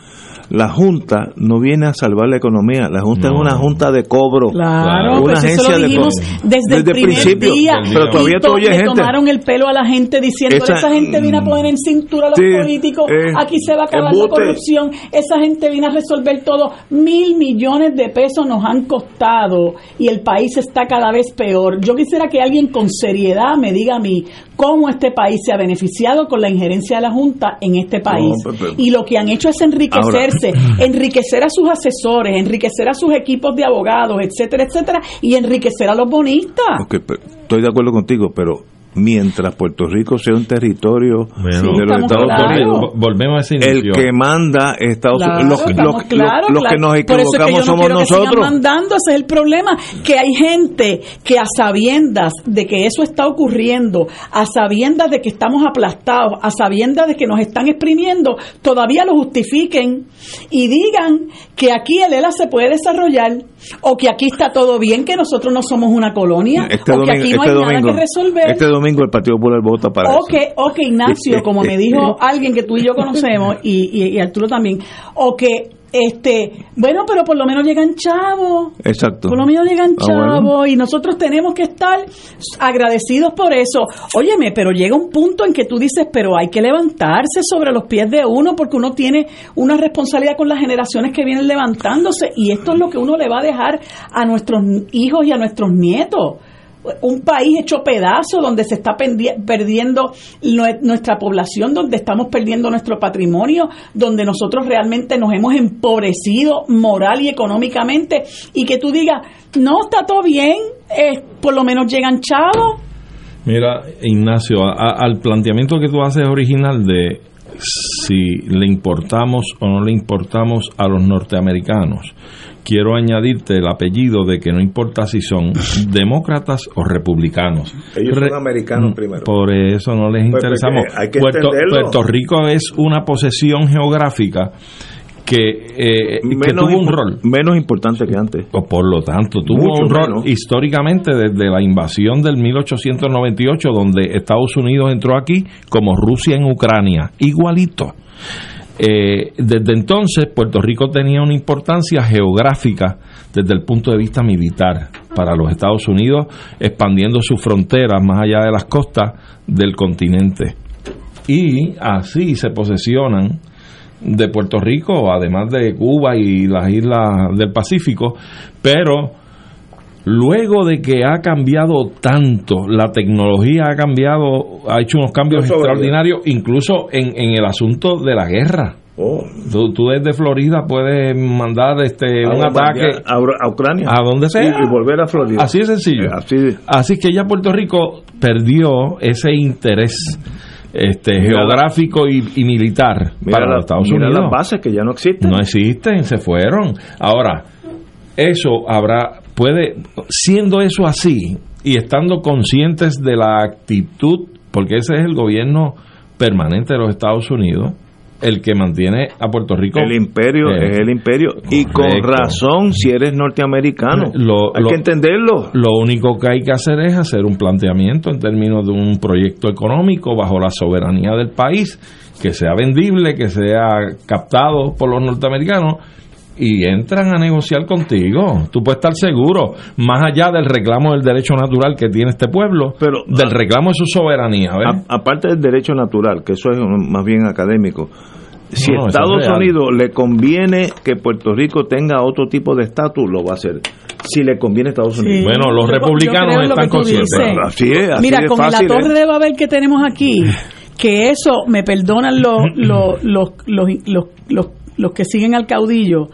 La Junta no viene a salvar la economía, la Junta No. es una Junta de cobro. Claro, Una pues eso lo agencia de dijimos cobro. desde, el Desde el primer principio, día. pero todavía to- le gente. tomaron el pelo a la gente diciendo Esa- esa gente viene a poner en cintura a los Sí, políticos, eh, aquí se va a acabar la corrupción, esa gente viene a resolver todo. Mil millones de pesos nos han costado y el país está cada vez peor. Yo quisiera que alguien con seriedad me diga a mí cómo este país se ha beneficiado con la injerencia de la Junta en este país. No, pero- y lo que han hecho es enriquecerse, enriquecer a sus asesores, enriquecer a sus equipos de abogados, etcétera, etcétera, y enriquecer a los bonistas. Ok, pero estoy de acuerdo contigo, pero mientras Puerto Rico sea un territorio Bueno, Sí, de los Estados. Unidos, Vo- Volvemos a ese el que manda es Estados Claro, Unidos. Los, los- que nos Por eso es que equivocamos yo no somos quiero que sigan nosotros. mandando, ese es el problema, que hay gente que a sabiendas de que eso está ocurriendo, a sabiendas de que estamos aplastados, a sabiendas de que nos están exprimiendo, todavía lo justifiquen y digan que aquí el ELA se puede desarrollar o que aquí está todo bien, que nosotros no somos una colonia Este o domingo, que aquí no este, hay domingo, nada que resolver. este domingo el Partido Popular vota para O eso. que, o que Ignacio, como me dijo alguien que tú y yo conocemos, y, y, y Arturo también, o que, este, bueno, pero por lo menos llegan chavos. Exacto. Por lo menos llegan Ah, bueno. chavos y nosotros tenemos que estar agradecidos por eso. Óyeme, pero llega un punto en que tú dices, pero hay que levantarse sobre los pies de uno porque uno tiene una responsabilidad con las generaciones que vienen levantándose y esto es lo que uno le va a dejar a nuestros hijos y a nuestros nietos un país hecho pedazo donde se está perdiendo nue- nuestra población, donde estamos perdiendo nuestro patrimonio, donde nosotros realmente nos hemos empobrecido moral y económicamente y que tú digas, no, está todo bien, eh, por lo menos llegan chavos. Mira, Ignacio, a- al planteamiento que tú haces original de si le importamos o no le importamos a los norteamericanos, quiero añadirte el apellido de que no importa si son demócratas o republicanos. Ellos son americanos primero. Por eso no les Pues, interesamos. porque hay que Puerto. Puerto Rico es una posesión geográfica que, eh, que tuvo un rol. menos importante que antes. O por lo tanto, tuvo Mucho un rol menos. históricamente desde la invasión del 1898, donde Estados Unidos entró aquí, como Rusia en Ucrania, igualito. Eh, desde entonces, Puerto Rico tenía una importancia geográfica desde el punto de vista militar para los Estados Unidos, expandiendo sus fronteras más allá de las costas del continente. Y así se posesionan de Puerto Rico, además de Cuba y las islas del Pacífico, pero luego de que ha cambiado tanto, la tecnología ha cambiado, ha hecho unos cambios Eso, extraordinarios, incluso en, en el asunto de la guerra. Oh. Tú, tú desde Florida puedes mandar este A un ataque a, Ucrania. a donde sea. Y, y volver a Florida. Así de sencillo. Eh, así Así que ya Puerto Rico perdió ese interés este Mira la- geográfico y, y militar para la- los Estados mira Unidos. las bases que ya no existen. No existen, se fueron. Ahora, eso habrá, puede, siendo eso así y estando conscientes de la actitud, porque ese es el gobierno permanente de los Estados Unidos, el que mantiene a Puerto Rico. El imperio Eh, es el imperio. Y con razón si eres norteamericano. Lo- Hay lo- que entenderlo. Lo único que hay que hacer es hacer un planteamiento en términos de un proyecto económico bajo la soberanía del país, que sea vendible, que sea captado por los norteamericanos y entran a negociar contigo. Tú puedes estar seguro, más allá del reclamo del derecho natural que tiene este pueblo, Pero- del reclamo de su soberanía. A- aparte del derecho natural, que eso es más bien académico. Si No, es Estados. Unidos le conviene que Puerto Rico tenga otro tipo de estatus, lo va a hacer. Si le conviene a Estados Unidos. Bueno, los republicanos lo están conscientes. dices. Así es, así Mira, con fácil, la torre ¿eh? de Babel que tenemos aquí, que eso, me perdonan los, los, los, los, los, los, que siguen al caudillo,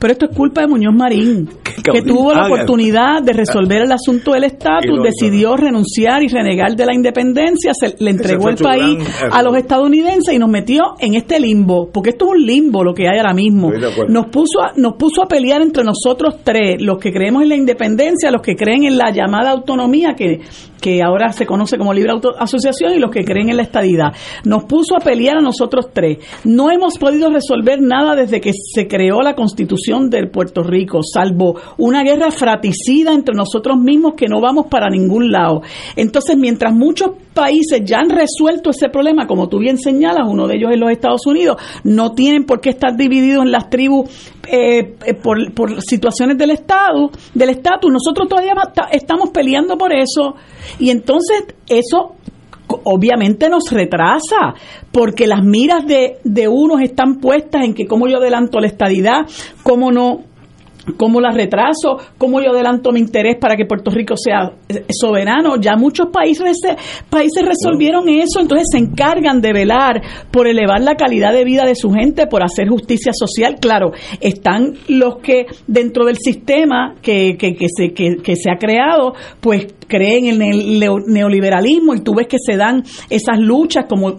pero esto es culpa de Muñoz Marín, que tuvo la Ah, oportunidad de resolver el asunto del estatus, decidió renunciar y renegar de la independencia, se le entregó el país a los estadounidenses y nos metió en este limbo, porque esto es un limbo lo que hay ahora mismo. Nos puso a, nos puso a pelear entre nosotros tres, los que creemos en la independencia, los que creen en la llamada autonomía, que que ahora se conoce como libre auto asociación, y los que creen en la estadidad. Nos puso a pelear a nosotros tres. No hemos podido resolver nada desde que se creó la constitución de Puerto Rico, salvo una guerra fratricida entre nosotros mismos que no vamos para ningún lado. Entonces, mientras muchos países ya han resuelto ese problema, como tú bien señalas, uno de ellos es los Estados Unidos, no tienen por qué estar divididos en las tribus eh, eh, por, por situaciones del Estado, del estatus. Nosotros todavía ta- estamos peleando por eso y entonces eso obviamente nos retrasa porque las miras de, de unos están puestas en que cómo yo adelanto la estadidad, cómo no cómo la retraso, cómo yo adelanto mi interés para que Puerto Rico sea eh, soberano. Ya muchos países, países resolvieron eso, entonces se encargan de velar por elevar la calidad de vida de su gente, por hacer justicia social. Claro, están los que dentro del sistema que, que, que se, que, que se ha creado, pues creen en el neo- neoliberalismo y tú ves que se dan esas luchas como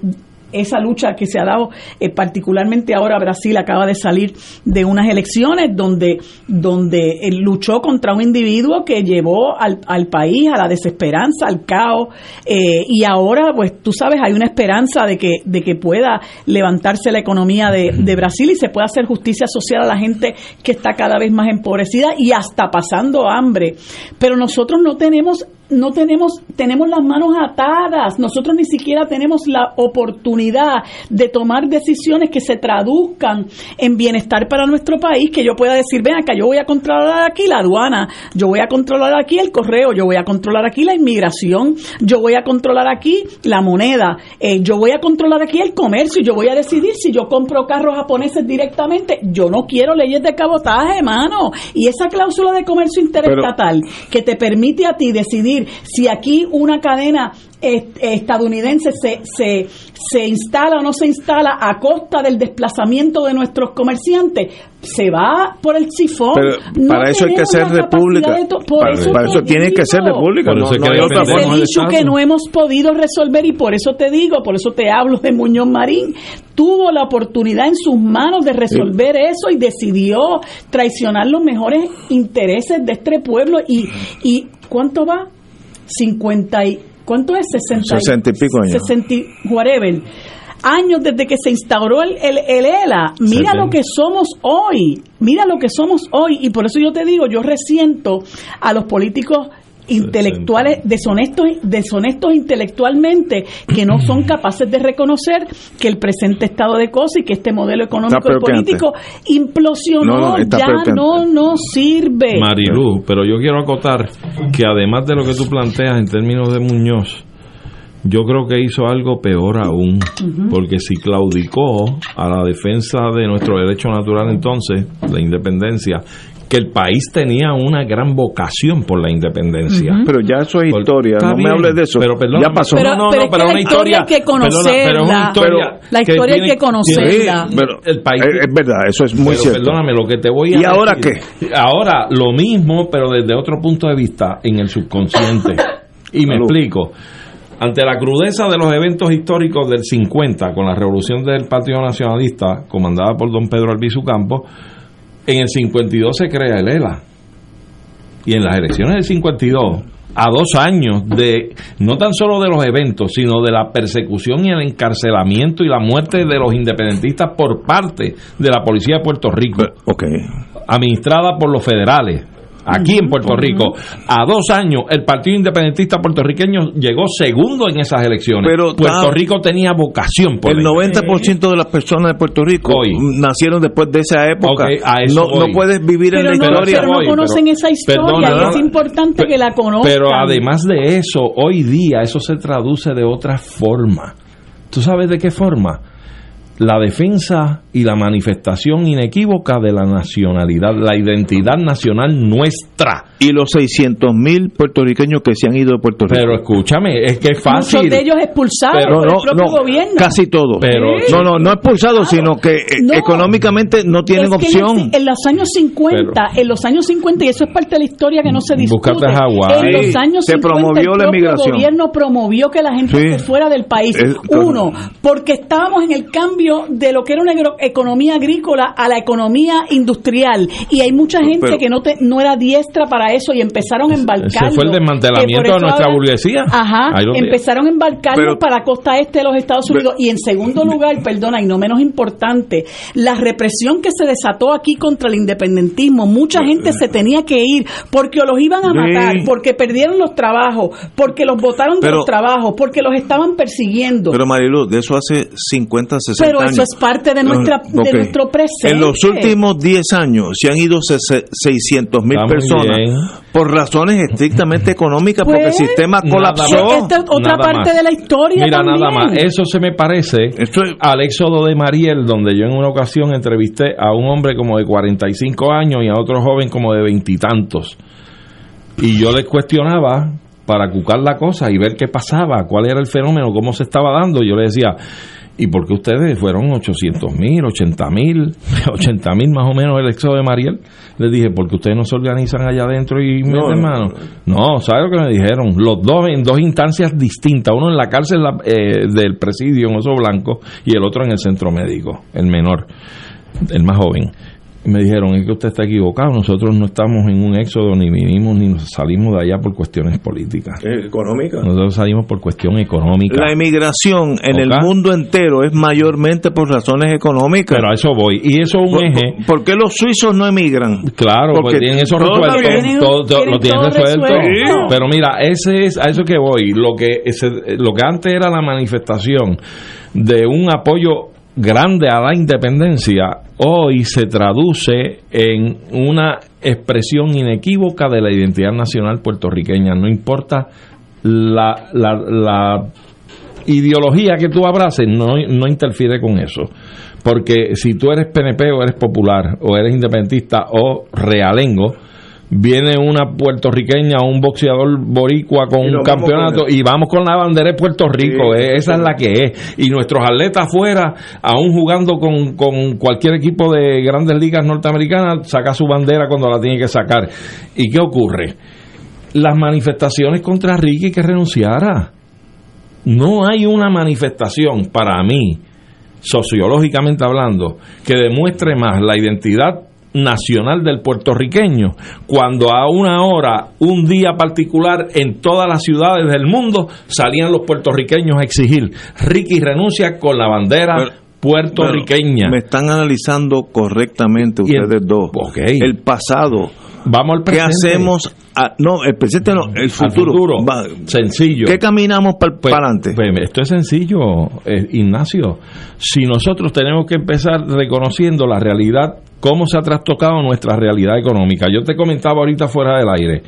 esa lucha que se ha dado, eh, particularmente ahora Brasil acaba de salir de unas elecciones donde, donde él luchó contra un individuo que llevó al, al país a la desesperanza, al caos, eh, y ahora, pues tú sabes, hay una esperanza de que, de que pueda levantarse la economía de, de Brasil y se pueda hacer justicia social a la gente que está cada vez más empobrecida y hasta pasando hambre. Pero nosotros no tenemos no tenemos, tenemos las manos atadas, nosotros ni siquiera tenemos la oportunidad de tomar decisiones que se traduzcan en bienestar para nuestro país, que yo pueda decir, ven acá, yo voy a controlar aquí la aduana, yo voy a controlar aquí el correo, yo voy a controlar aquí la inmigración, yo voy a controlar aquí la moneda, eh, yo voy a controlar aquí el comercio, yo voy a decidir si yo compro carros japoneses directamente, yo no quiero leyes de cabotaje, mano, y esa cláusula de comercio interestatal que te permite a ti decidir si aquí una cadena estadounidense se, se, se instala o no se instala a costa del desplazamiento de nuestros comerciantes, se va por el sifón. Pero No para eso hay que ser república. Para, eso para te eso tiene que ser república. Por no, no que hay otra forma. el issue que no hemos podido resolver y por eso te digo, por eso te hablo de Muñoz Marín. Tuvo la oportunidad en sus manos de resolver eso y decidió traicionar los mejores intereses de este pueblo. ¿Y, y cuánto va? 50 y... ¿Cuánto es? 60 60 y pico años. 60 y whatever. Años desde que se instauró el, el, el ELA. Mira Sí, lo que somos hoy. Mira lo que somos hoy. Y por eso yo te digo, yo resiento a los políticos intelectuales deshonestos deshonestos intelectualmente que no son capaces de reconocer que el presente estado de cosas y que este modelo económico y político implosionó No, no, ya no nos sirve. Marilu, pero yo quiero acotar que además de lo que tú planteas en términos de Muñoz, yo creo que hizo algo peor aún, porque si claudicó a la defensa de nuestro derecho natural entonces, la independencia, que el país tenía una gran vocación por la independencia. Pero ya eso es historia. No me hables de eso. Pero, perdóname, ya pasó. Pero- no, no, pero no, es que pero la una historia hay que perdona, pero es una conocerla. historia La que historia hay tiene- que conocerla. Sí, pero el país es, es verdad, eso es muy pero cierto. perdóname, lo que te voy a ¿Y ahora decir- Ahora lo mismo, pero desde otro punto de vista, en el subconsciente. y me Salud. explico. Ante la crudeza de los eventos históricos del 50, con la revolución del Partido Nacionalista, comandada por don Pedro Albizu Campos, en el 52 se crea el ELA. Y en las elecciones del 52, a dos años de, no tan solo de los eventos, sino de la persecución y el encarcelamiento y la muerte de los independentistas por parte de la policía de Puerto Rico, administrada por los federales. Aquí en Puerto Rico, a dos años, el Partido Independentista puertorriqueño llegó segundo en esas elecciones. Pero, Puerto ah, Rico tenía vocación por El la 90% de las personas de Puerto Rico Hoy. nacieron después de esa época. Ok, a eso no, no puedes vivir en pero la no, historia. pero no conocen pero- esa historia perdona, y es importante que la conozcan Pero además de eso, hoy día eso se traduce de otra forma. ¿Tú sabes de qué forma? La defensa y la manifestación inequívoca de la nacionalidad, la identidad nacional nuestra. Y los 600 mil puertorriqueños que se han ido de Puerto Rico. Pero escúchame, es que es fácil. muchos de ellos expulsados Pero por no, el propio no, gobierno casi todos. Pero- no, no, no expulsados, sino que eh, No. económicamente no tienen Es que en el- opción. En, los años 50, en los años 50, y eso es parte de la historia que no se discute. Hawái. En los años se 50, promovió el la propio inmigración. gobierno promovió que la gente Sí. se fuera del país. Es- Uno, porque estábamos en el cambio cambio de lo que era una economía agrícola a la economía industrial y hay mucha gente Pero- que no te, no era diestra para eso y empezaron a embarcar. Fue el desmantelamiento de nuestra burguesía. Ajá, empezaron a embarcarnos para la costa este de los Estados Unidos y en segundo lugar, perdona, y no menos importante, la represión que se desató aquí contra el independentismo. Mucha gente se tenía que ir porque los iban a matar, porque perdieron los trabajos, porque los votaron de los trabajos, porque los estaban persiguiendo. Pero Marilu, de eso hace 50, 60 Pero años. eso es parte de nuestra de Ok. nuestro presente. En los últimos 10 años se han ido 600 mil personas bien. por razones estrictamente económicas porque el Pues, sistema colapsó. Esta es otra Nada parte más. de la historia Mira, también. nada más. Eso se me parece Esto es- al éxodo de Mariel, donde yo en una ocasión entrevisté a un hombre como de 45 años y a otro joven como de veintitantos. Y, yo les cuestionaba para cucar la cosa y ver qué pasaba, cuál era el fenómeno, cómo se estaba dando. Yo le decía, ¿y por qué ustedes fueron 800 mil, 80 mil, 80 mil más o menos el éxodo de Mariel? Les dije, porque ustedes no se organizan allá adentro y No, meten no, mano. No, ¿sabes lo que me dijeron? Los dos en dos instancias distintas, uno en la cárcel eh, del presidio en Oso Blanco y el otro en el centro médico, el menor, el más joven. Me dijeron, es que usted está equivocado, nosotros no estamos en un éxodo, ni vinimos, ni nos salimos de allá por cuestiones políticas. económica. Nosotros salimos por cuestión económica. La emigración en el mundo entero es mayormente por razones económicas. Pero a eso voy. Y eso es un ¿Por, eje... por- por qué los suizos no emigran? Claro, Porque porque tienen eso resuelto. bien. todo- todo- Tienen lo tienen todo resuelto. resuelto. Pero mira, ese es a eso que voy. Lo que ese- lo que antes era la manifestación de un apoyo grande a la independencia, hoy se traduce en una expresión inequívoca de la identidad nacional puertorriqueña. No importa la, la, la ideología que tú abraces no, no interfiere con eso. Porque si tú eres PNP o eres popular o eres independentista o realengo, viene una puertorriqueña o un boxeador boricua con un campeonato con y vamos con la bandera de Puerto Rico, Sí, eh, esa es la que es. Y nuestros atletas afuera, aún jugando con, con cualquier equipo de grandes ligas norteamericanas, saca su bandera cuando la tiene que sacar. ¿Y qué ocurre? Las manifestaciones contra Ricky que renunciara. No hay una manifestación para mí, sociológicamente hablando, que demuestre más la identidad nacional del puertorriqueño cuando a una hora, un día particular en todas las ciudades del mundo salían los puertorriqueños a exigir Ricky renuncia con la bandera Pero- puertorriqueña. Me están analizando correctamente el- ustedes dos. Ok. El pasado. Vamos al ¿Qué presente. hacemos? a- no, el presente no, el futuro. futuro. Va- Sencillo. ¿Qué caminamos para Pues, adelante? pues, esto es sencillo, eh, Ignacio. Si nosotros tenemos que empezar reconociendo la realidad, cómo se ha trastocado nuestra realidad económica. Yo te comentaba ahorita fuera del aire.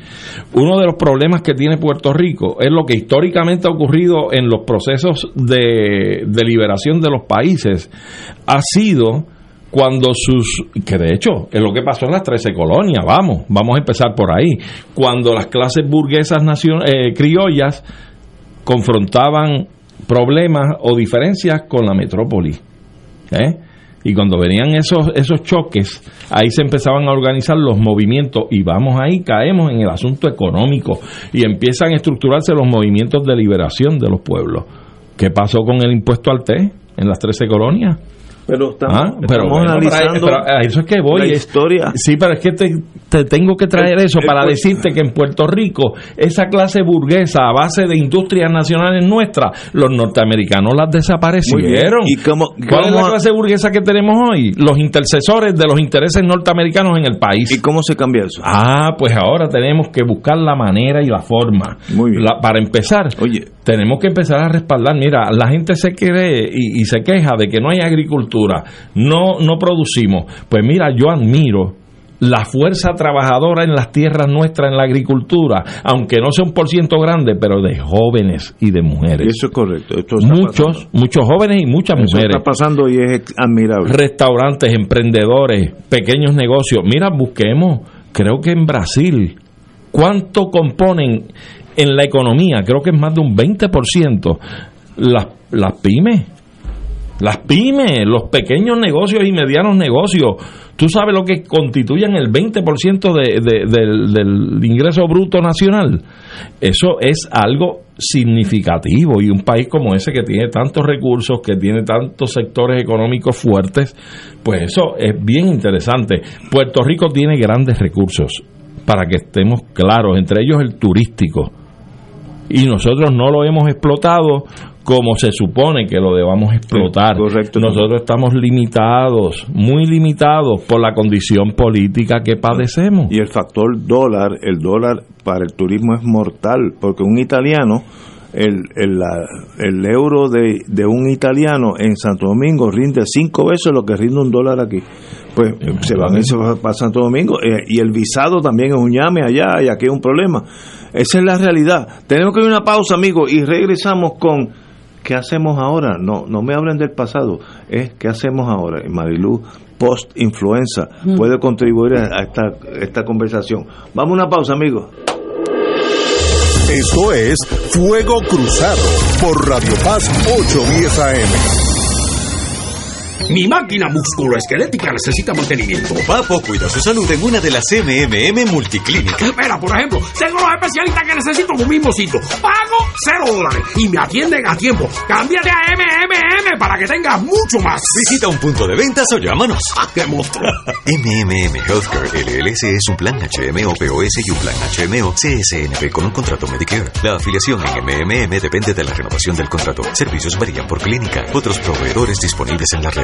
Uno de los problemas que tiene Puerto Rico es lo que históricamente ha ocurrido en los procesos de, de liberación de los países. Ha sido cuando sus, que de hecho es lo que pasó en las 13 colonias, vamos, vamos a empezar por ahí, cuando las clases burguesas nacion- eh, criollas confrontaban problemas o diferencias con la metrópoli. ¿eh? Y cuando venían esos, esos choques, ahí se empezaban a organizar los movimientos y vamos ahí, caemos en el asunto económico y empiezan a estructurarse los movimientos de liberación de los pueblos. ¿Qué pasó con el impuesto al té en las 13 colonias? Pero estamos, Ah, pero, estamos bueno, analizando pero a eso es que voy. la es- historia. Sí, pero es que te, te tengo que traer El- eso el para decirte que en Puerto Rico, esa clase burguesa a base de industrias nacionales nuestras, los norteamericanos las desaparecieron. ¿Y cómo- ¿Cuál es la clase burguesa que tenemos hoy? Los intercesores de los intereses norteamericanos en el país. ¿Y cómo se cambia eso? Ah, pues ahora tenemos que buscar la manera y la forma. Muy bien. La- para empezar, Oye. Tenemos que empezar a respaldar. Mira, la gente se cree y, y se queja de que no hay agricultura, no, no producimos. Pues mira, yo admiro la fuerza trabajadora en las tierras nuestras, en la agricultura, aunque no sea un por ciento grande, pero de jóvenes y de mujeres. Eso es correcto. Esto está muchos, pasando. muchos jóvenes y muchas Eso mujeres está pasando y es admirable. restaurantes, emprendedores, pequeños negocios. Mira, busquemos, creo que en Brasil, ¿cuánto componen en la economía? Creo que es más de un 20% las, las pymes. Las pymes, los pequeños negocios y medianos negocios. ¿Tú sabes lo que constituyen el 20% de, de- del, del ingreso bruto nacional? Eso es algo significativo y un país como ese que tiene tantos recursos, que tiene tantos sectores económicos fuertes, pues eso es bien interesante. Puerto Rico tiene grandes recursos, para que estemos claros, entre ellos el turístico. Y nosotros no lo hemos explotado como se supone que lo debamos explotar. correcto. Nosotros estamos limitados, muy limitados por la condición política que padecemos. Y el factor dólar, el dólar para el turismo es mortal, porque un italiano, el, el, la- el euro de, de un italiano en Santo Domingo rinde cinco veces lo que rinde un dólar aquí. Pues se van eso para Santo Domingo eh, y el visado también es un llame allá y aquí es un problema. Esa es la realidad. Tenemos que ir a una pausa, amigos, y regresamos con ¿qué hacemos ahora? No, no me hablen del pasado, es ¿qué hacemos ahora? Y Marilu, post-influenza, puede contribuir a a esta, esta conversación. Vamos a una pausa, amigos. Esto es Fuego Cruzado por Radio Paz 810 AM. Mi máquina musculoesquelética necesita mantenimiento. Papo cuida su salud en una de las MMM Multiclínicas. Mira, por ejemplo, tengo los especialistas que necesito en un mismo sitio. Pago cero dólares y me atienden a tiempo. Cámbiate a MMM para que tengas mucho más. Visita un punto de ventas o llámanos. ¡Ah, ¡Qué monstruo! MMM Healthcare LLC es un plan HMO POS y un plan HMO CSNP con un contrato Medicare. La afiliación en MMM depende de la renovación del contrato. Servicios varían por clínica. Otros proveedores disponibles en la red.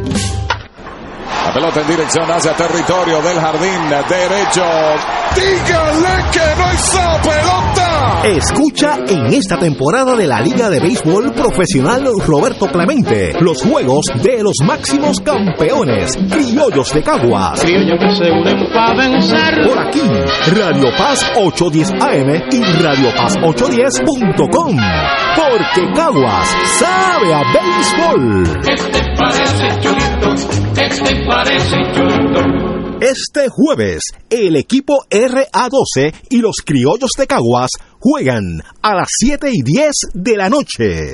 La pelota en dirección hacia territorio del jardín derecho. Dígale que no hizo pelota. Escucha en esta temporada de la Liga de Béisbol Profesional Roberto Clemente los juegos de los máximos campeones, Criollos de Caguas. Criollos que se unen para vencer. Por aquí, Radio Paz 810 AM y Radio Paz 810.com. Porque Caguas sabe a béisbol. ¿Qué te parece, chulito? Este jueves, el equipo RA12 y los Criollos de Caguas juegan a las 7 y 10 de la noche.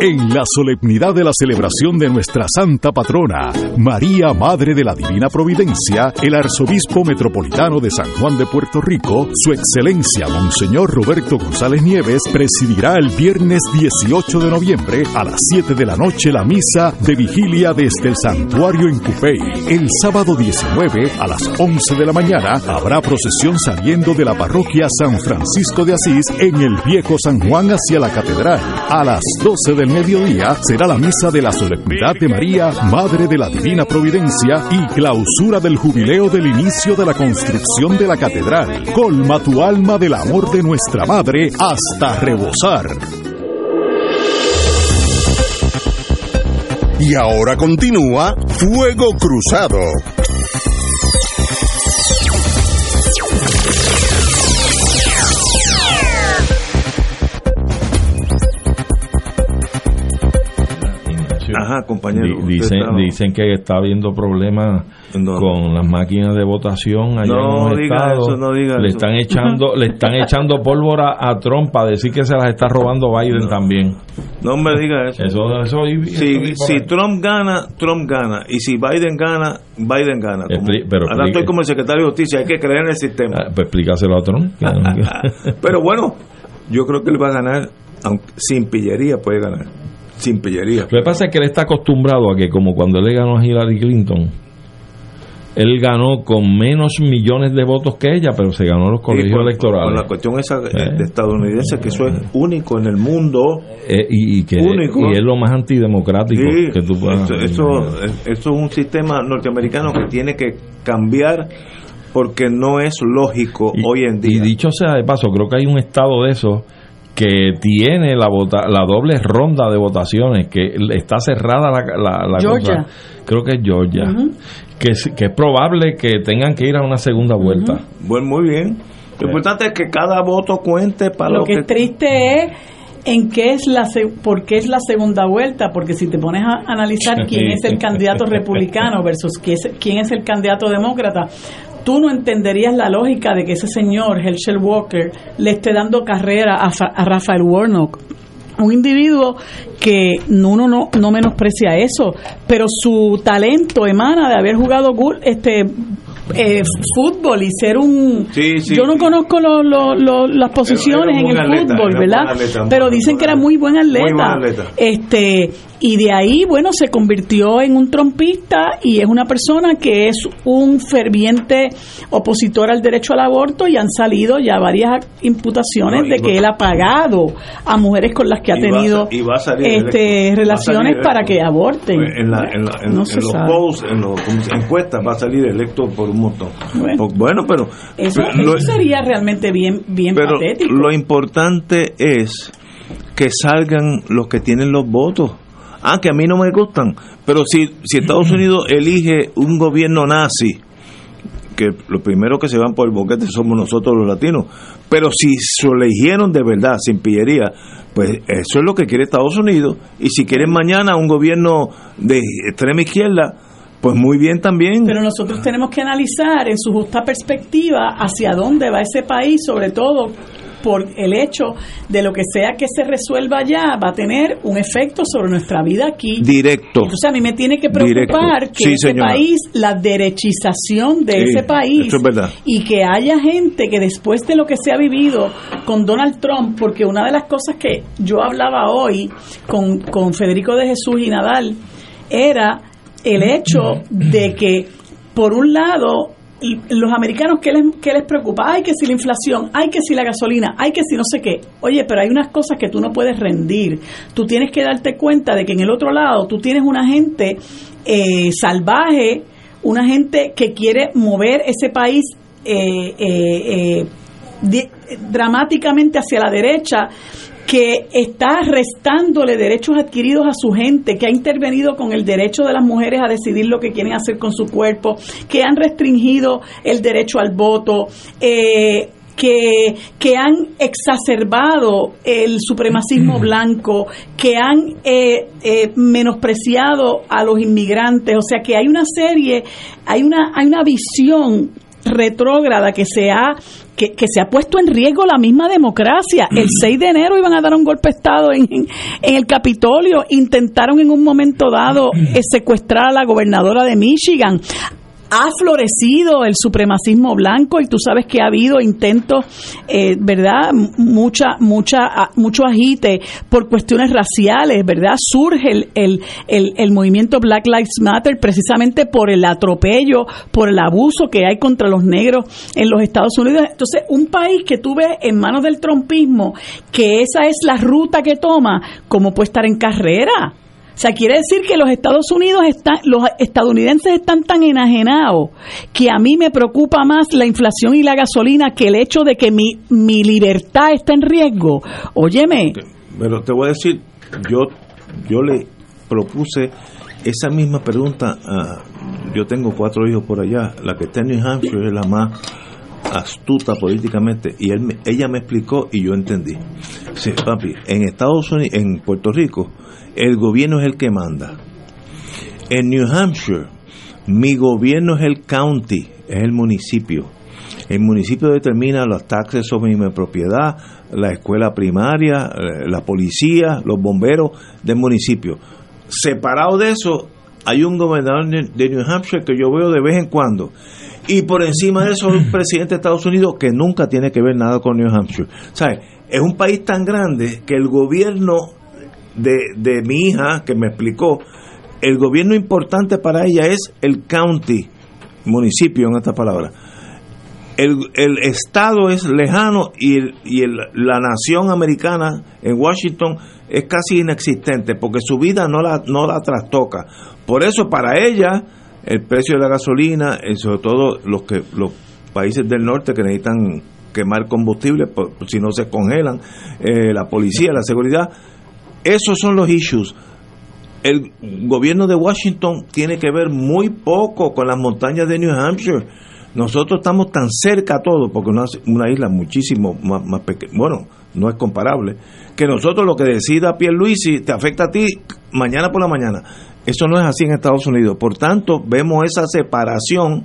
En la solemnidad de la celebración de nuestra Santa Patrona, María Madre de la Divina Providencia, el Arzobispo Metropolitano de San Juan de Puerto Rico, Su Excelencia Monseñor Roberto González Nieves, presidirá el viernes 18 de noviembre a las 7 de la noche la misa de vigilia desde el santuario en Cupey. El sábado 19 a las 11 de la mañana habrá procesión saliendo de la parroquia San Francisco de Asís en el viejo San Juan hacia la catedral. A las 12 del mediodía será la misa de la solemnidad de María, Madre de la Divina Providencia y clausura del jubileo del inicio de la construcción de la catedral. Colma tu alma del amor de nuestra Madre hasta rebosar. Y ahora continúa Fuego Cruzado. Ajá, compañero. Di- dicen, dicen que está habiendo problemas con las máquinas de votación allá No en los estados. eso, no diga le eso. están echando, le están echando pólvora a Trump para decir que se las está robando Biden también. No me diga eso. Eso, eso, eso si, si. Trump gana, Trump gana. Y si Biden gana, Biden gana. Como- Expli- pero ahora estoy como el secretario de Justicia, hay que creer en el sistema. Ah, pues explícaselo a Trump. Pero bueno, yo creo que él va a ganar, aunque sin pillería puede ganar. Sin pillería. Lo que pasa es que él está acostumbrado a que como cuando él le ganó a Hillary Clinton, él ganó con menos millones de votos que ella, pero se ganó los Y colegios con- electorales. Con la cuestión esa de- Eh. de estadounidense, que eso es único en el mundo. Eh, y, y que Único. y es lo más antidemocrático Sí, que tú puedas eso, eso, eso es un sistema norteamericano que tiene que cambiar porque no es lógico Y- hoy en Y día. dicho sea de paso, creo que hay un estado de eso que tiene la vota, la doble ronda de votaciones, que está cerrada la, la, la Georgia. cosa. Creo que es Georgia. que, es, que es probable que tengan que ir a una segunda vuelta. Bueno, muy bien. Lo importante es que cada voto cuente para Lo lo, que es triste es en qué es la se- por qué es la segunda vuelta, porque si te pones a analizar quién es el candidato republicano versus quién es, quién es el candidato demócrata, tú no entenderías la lógica de que ese señor, Herschel Walker, le esté dando carrera a, Fa- a Rafael Warnock. Un individuo que uno no, no menosprecia eso, pero su talento emana de haber jugado este eh, fútbol y ser un Sí, sí, yo no sí. conozco lo- lo- lo- las posiciones en el atleta, fútbol, ¿verdad? atleta, Pero dicen que era muy buen atleta. Muy buen atleta. Este, y de ahí, bueno, se convirtió en un trompista y es una persona que es un ferviente opositor al derecho al aborto y han salido ya varias imputaciones No, de va- que él ha pagado a mujeres con las que ha va tenido va este, relaciones para que aborten. Pues en, la- en la- en- No en los sabe. polls, en los ¿cómo se- encuestas, va a salir electo por un montón. Bueno. Pues, Bueno, pero, Eso, eso sería realmente bien, bien pero patético. lo importante es que salgan los que tienen los votos. Ah, que a mí no me gustan. Pero si, si Estados Unidos elige un gobierno nazi, que lo primero que se van por el boquete somos nosotros los latinos. Pero si se eligieron de verdad, sin pillería, pues eso es lo que quiere Estados Unidos. Y si quieren mañana un gobierno de extrema izquierda, pues muy bien también. Pero nosotros tenemos que analizar en su justa perspectiva hacia dónde va ese país, sobre todo por el hecho de lo que sea que se resuelva allá, va a tener un efecto sobre nuestra vida aquí. Directo. Entonces a mí me tiene que preocupar Directo. que Sí, ese señora. país, la derechización de Sí, ese país es y que haya gente que después de lo que se ha vivido con Donald Trump, porque una de las cosas que yo hablaba hoy con, con Federico de Jesús y Nadal era el hecho de que, por un lado, los americanos, ¿qué les, qué les preocupa? Ay, que si la inflación, ay, que si la gasolina, ay, que si no sé qué. Oye, pero hay unas cosas que tú no puedes rendir. Tú tienes que darte cuenta de que en el otro lado tú tienes una gente eh, salvaje, una gente que quiere mover ese país eh, eh, eh, di- dramáticamente hacia la derecha que está restándole derechos adquiridos a su gente, que ha intervenido con el derecho de las mujeres a decidir lo que quieren hacer con su cuerpo, que han restringido el derecho al voto, eh, que, que han exacerbado el supremacismo blanco, que han eh, eh, menospreciado a los inmigrantes, o sea que hay una serie, hay una, hay una visión retrógrada que se ha que, que se ha puesto en riesgo la misma democracia. El 6 de enero iban a dar un golpe de Estado en, en, el Capitolio. Intentaron en un momento dado eh, secuestrar a la gobernadora de Michigan. Ha florecido el supremacismo blanco y tú sabes que ha habido intentos, eh, ¿verdad? Mucha, mucha, mucho agite por cuestiones raciales, ¿verdad? Surge el, el, el, el movimiento Black Lives Matter precisamente por el atropello, por el abuso que hay contra los negros en los Estados Unidos. Entonces, un país que tú ves en manos del trompismo, que esa es la ruta que toma, ¿cómo puede estar en carrera? Sea, quiere decir que los Estados Unidos están, los estadounidenses están tan enajenados que a mí me preocupa más la inflación y la gasolina que el hecho de que mi, mi libertad está en riesgo. Óyeme, Pero te voy a decir, yo, yo le propuse esa misma pregunta. yo tengo cuatro hijos por allá. La que está en New Hampshire es la más astuta políticamente y él ella me explicó y yo entendí. Sí, papi, en Estados Unidos, en Puerto Rico, el gobierno es el que manda. En New Hampshire, mi gobierno es el county, es el municipio. El municipio determina los taxes sobre mi propiedad, la escuela primaria, eh, la policía, los bomberos del municipio. Separado de eso, hay un gobernador de de New Hampshire que yo veo de vez en cuando. Y por encima de eso, un presidente de Estados Unidos que nunca tiene que ver nada con New Hampshire. ¿Sabes? Es un país tan grande que el gobierno de, de mi hija, que me explicó, el gobierno importante para ella es el county, municipio en esta palabra. El, el estado es lejano y, y el- la nación americana en Washington es casi inexistente porque su vida no la, no la trastoca. Por eso para ella el precio de la gasolina, y sobre todo los que los países del norte que necesitan quemar combustible por- si no se congelan, eh, la policía, la seguridad. Esos son los issues. El gobierno de Washington tiene que ver muy poco con las montañas de New Hampshire. Nosotros estamos tan cerca a todo, porque una, una isla muchísimo más, más pequeña, bueno, no es comparable, que nosotros lo que decida Pierluisi te afecta a ti mañana por la mañana. Eso no es así en Estados Unidos. Por tanto, vemos esa separación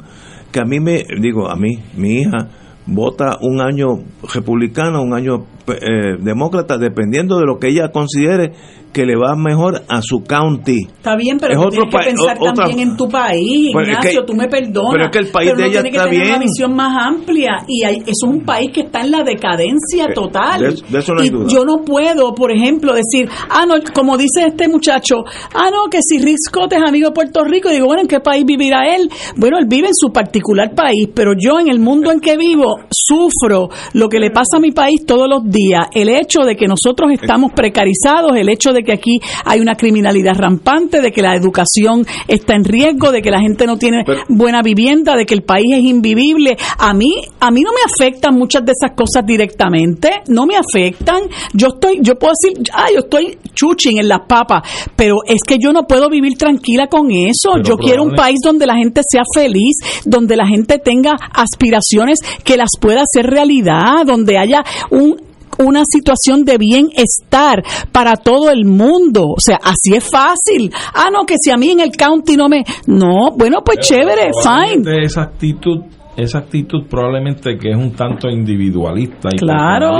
que a mí me, digo, a mí, mi hija, vota un año republicano, un año eh, demócrata, dependiendo de lo que ella considere que le va mejor a su county. Está bien, pero Es otro tienes que pensar o- otra- también en tu país, Pues es Ignacio, que- tú me perdonas. pero es que el país pero de ella tiene que está tener una visión más amplia y hay- es un país que está en la decadencia Eh, total. de eso- de eso no hay y duda. yo no puedo, por ejemplo, decir, ah, no, como dice este muchacho, ah, no, que si Rick Scott es amigo de Puerto Rico, digo, bueno, ¿en qué país vivirá él? Bueno, él vive en su particular país, pero yo en el mundo en que vivo sufro lo que le pasa a mi país todos los días. El hecho de que nosotros estamos precarizados, el hecho de que aquí hay una criminalidad rampante, de que la educación está en riesgo, de que la gente no tiene buena vivienda, de que el país es invivible. A mí, a mí no me afectan muchas de esas cosas directamente, no me afectan. Yo estoy, yo puedo decir, ah, yo estoy chuching en las papas, pero es que yo no puedo vivir tranquila con eso. Yo quiero un país donde la gente sea feliz, donde la gente tenga aspiraciones que las pueda hacer realidad, donde haya un una situación de bienestar para todo el mundo. O sea, así es fácil. Ah, no, que si a mí en el county no me... No, bueno, pues chévere, fine. Esa actitud, esa actitud probablemente que es un tanto individualista y Claro.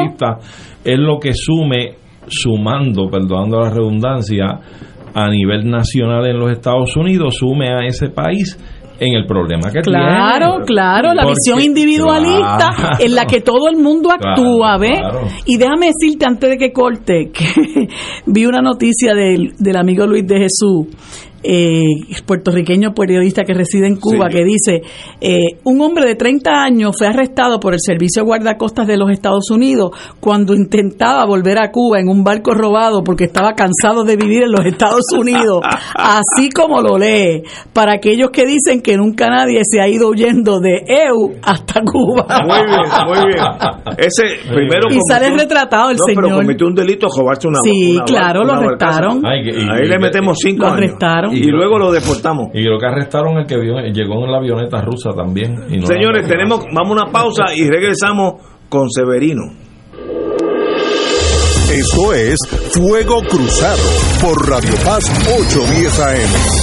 es lo que sume, sumando, perdonando la redundancia, a nivel nacional en los Estados Unidos, sume a ese país en el problema que Claro, tiene. claro, la visión individualista Claro. en la que todo el mundo actúa, Claro, ¿ves? claro. Y déjame decirte antes de que corte que vi una noticia del, del amigo Luis de Jesús, eh, puertorriqueño periodista que reside en Cuba, Sí. que dice, eh, un hombre de 30 años fue arrestado por el Servicio de Guardacostas de los Estados Unidos cuando intentaba volver a Cuba en un barco robado porque estaba cansado de vivir en los Estados Unidos, así como lo lee, para aquellos que dicen que nunca nadie se ha ido huyendo de EU hasta Cuba. Muy bien, muy bien. Ese primero Y sale retratado el no, pero señor. cometió un delito, robarse una Sí, una- claro, una lo arrestaron. Ay, y- Ahí le metemos cinco Lo años. arrestaron. Y luego lo deportamos. Y creo que arrestaron el que vio- llegó en la avioneta rusa también. y no Señores, tenemos, vamos a una pausa y regresamos con Severino. Esto es Fuego Cruzado por Radio Paz 810 AM.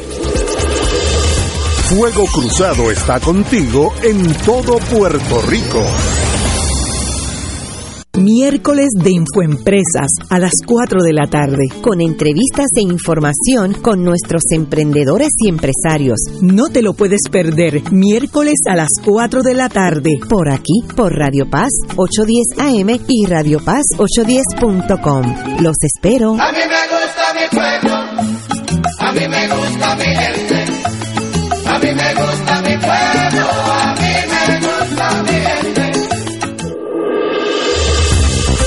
Fuego Cruzado está contigo en todo Puerto Rico. Miércoles de Infoempresas a las 4 de la tarde. con entrevistas e información con nuestros emprendedores y empresarios. No te lo puedes perder. Miércoles a las 4 de la tarde. Por aquí, por Radio Paz 810 AM y Radio Paz 810.com. Los espero. A mí me gusta mi pueblo, a mí me gusta mi gente, a mí me gusta mi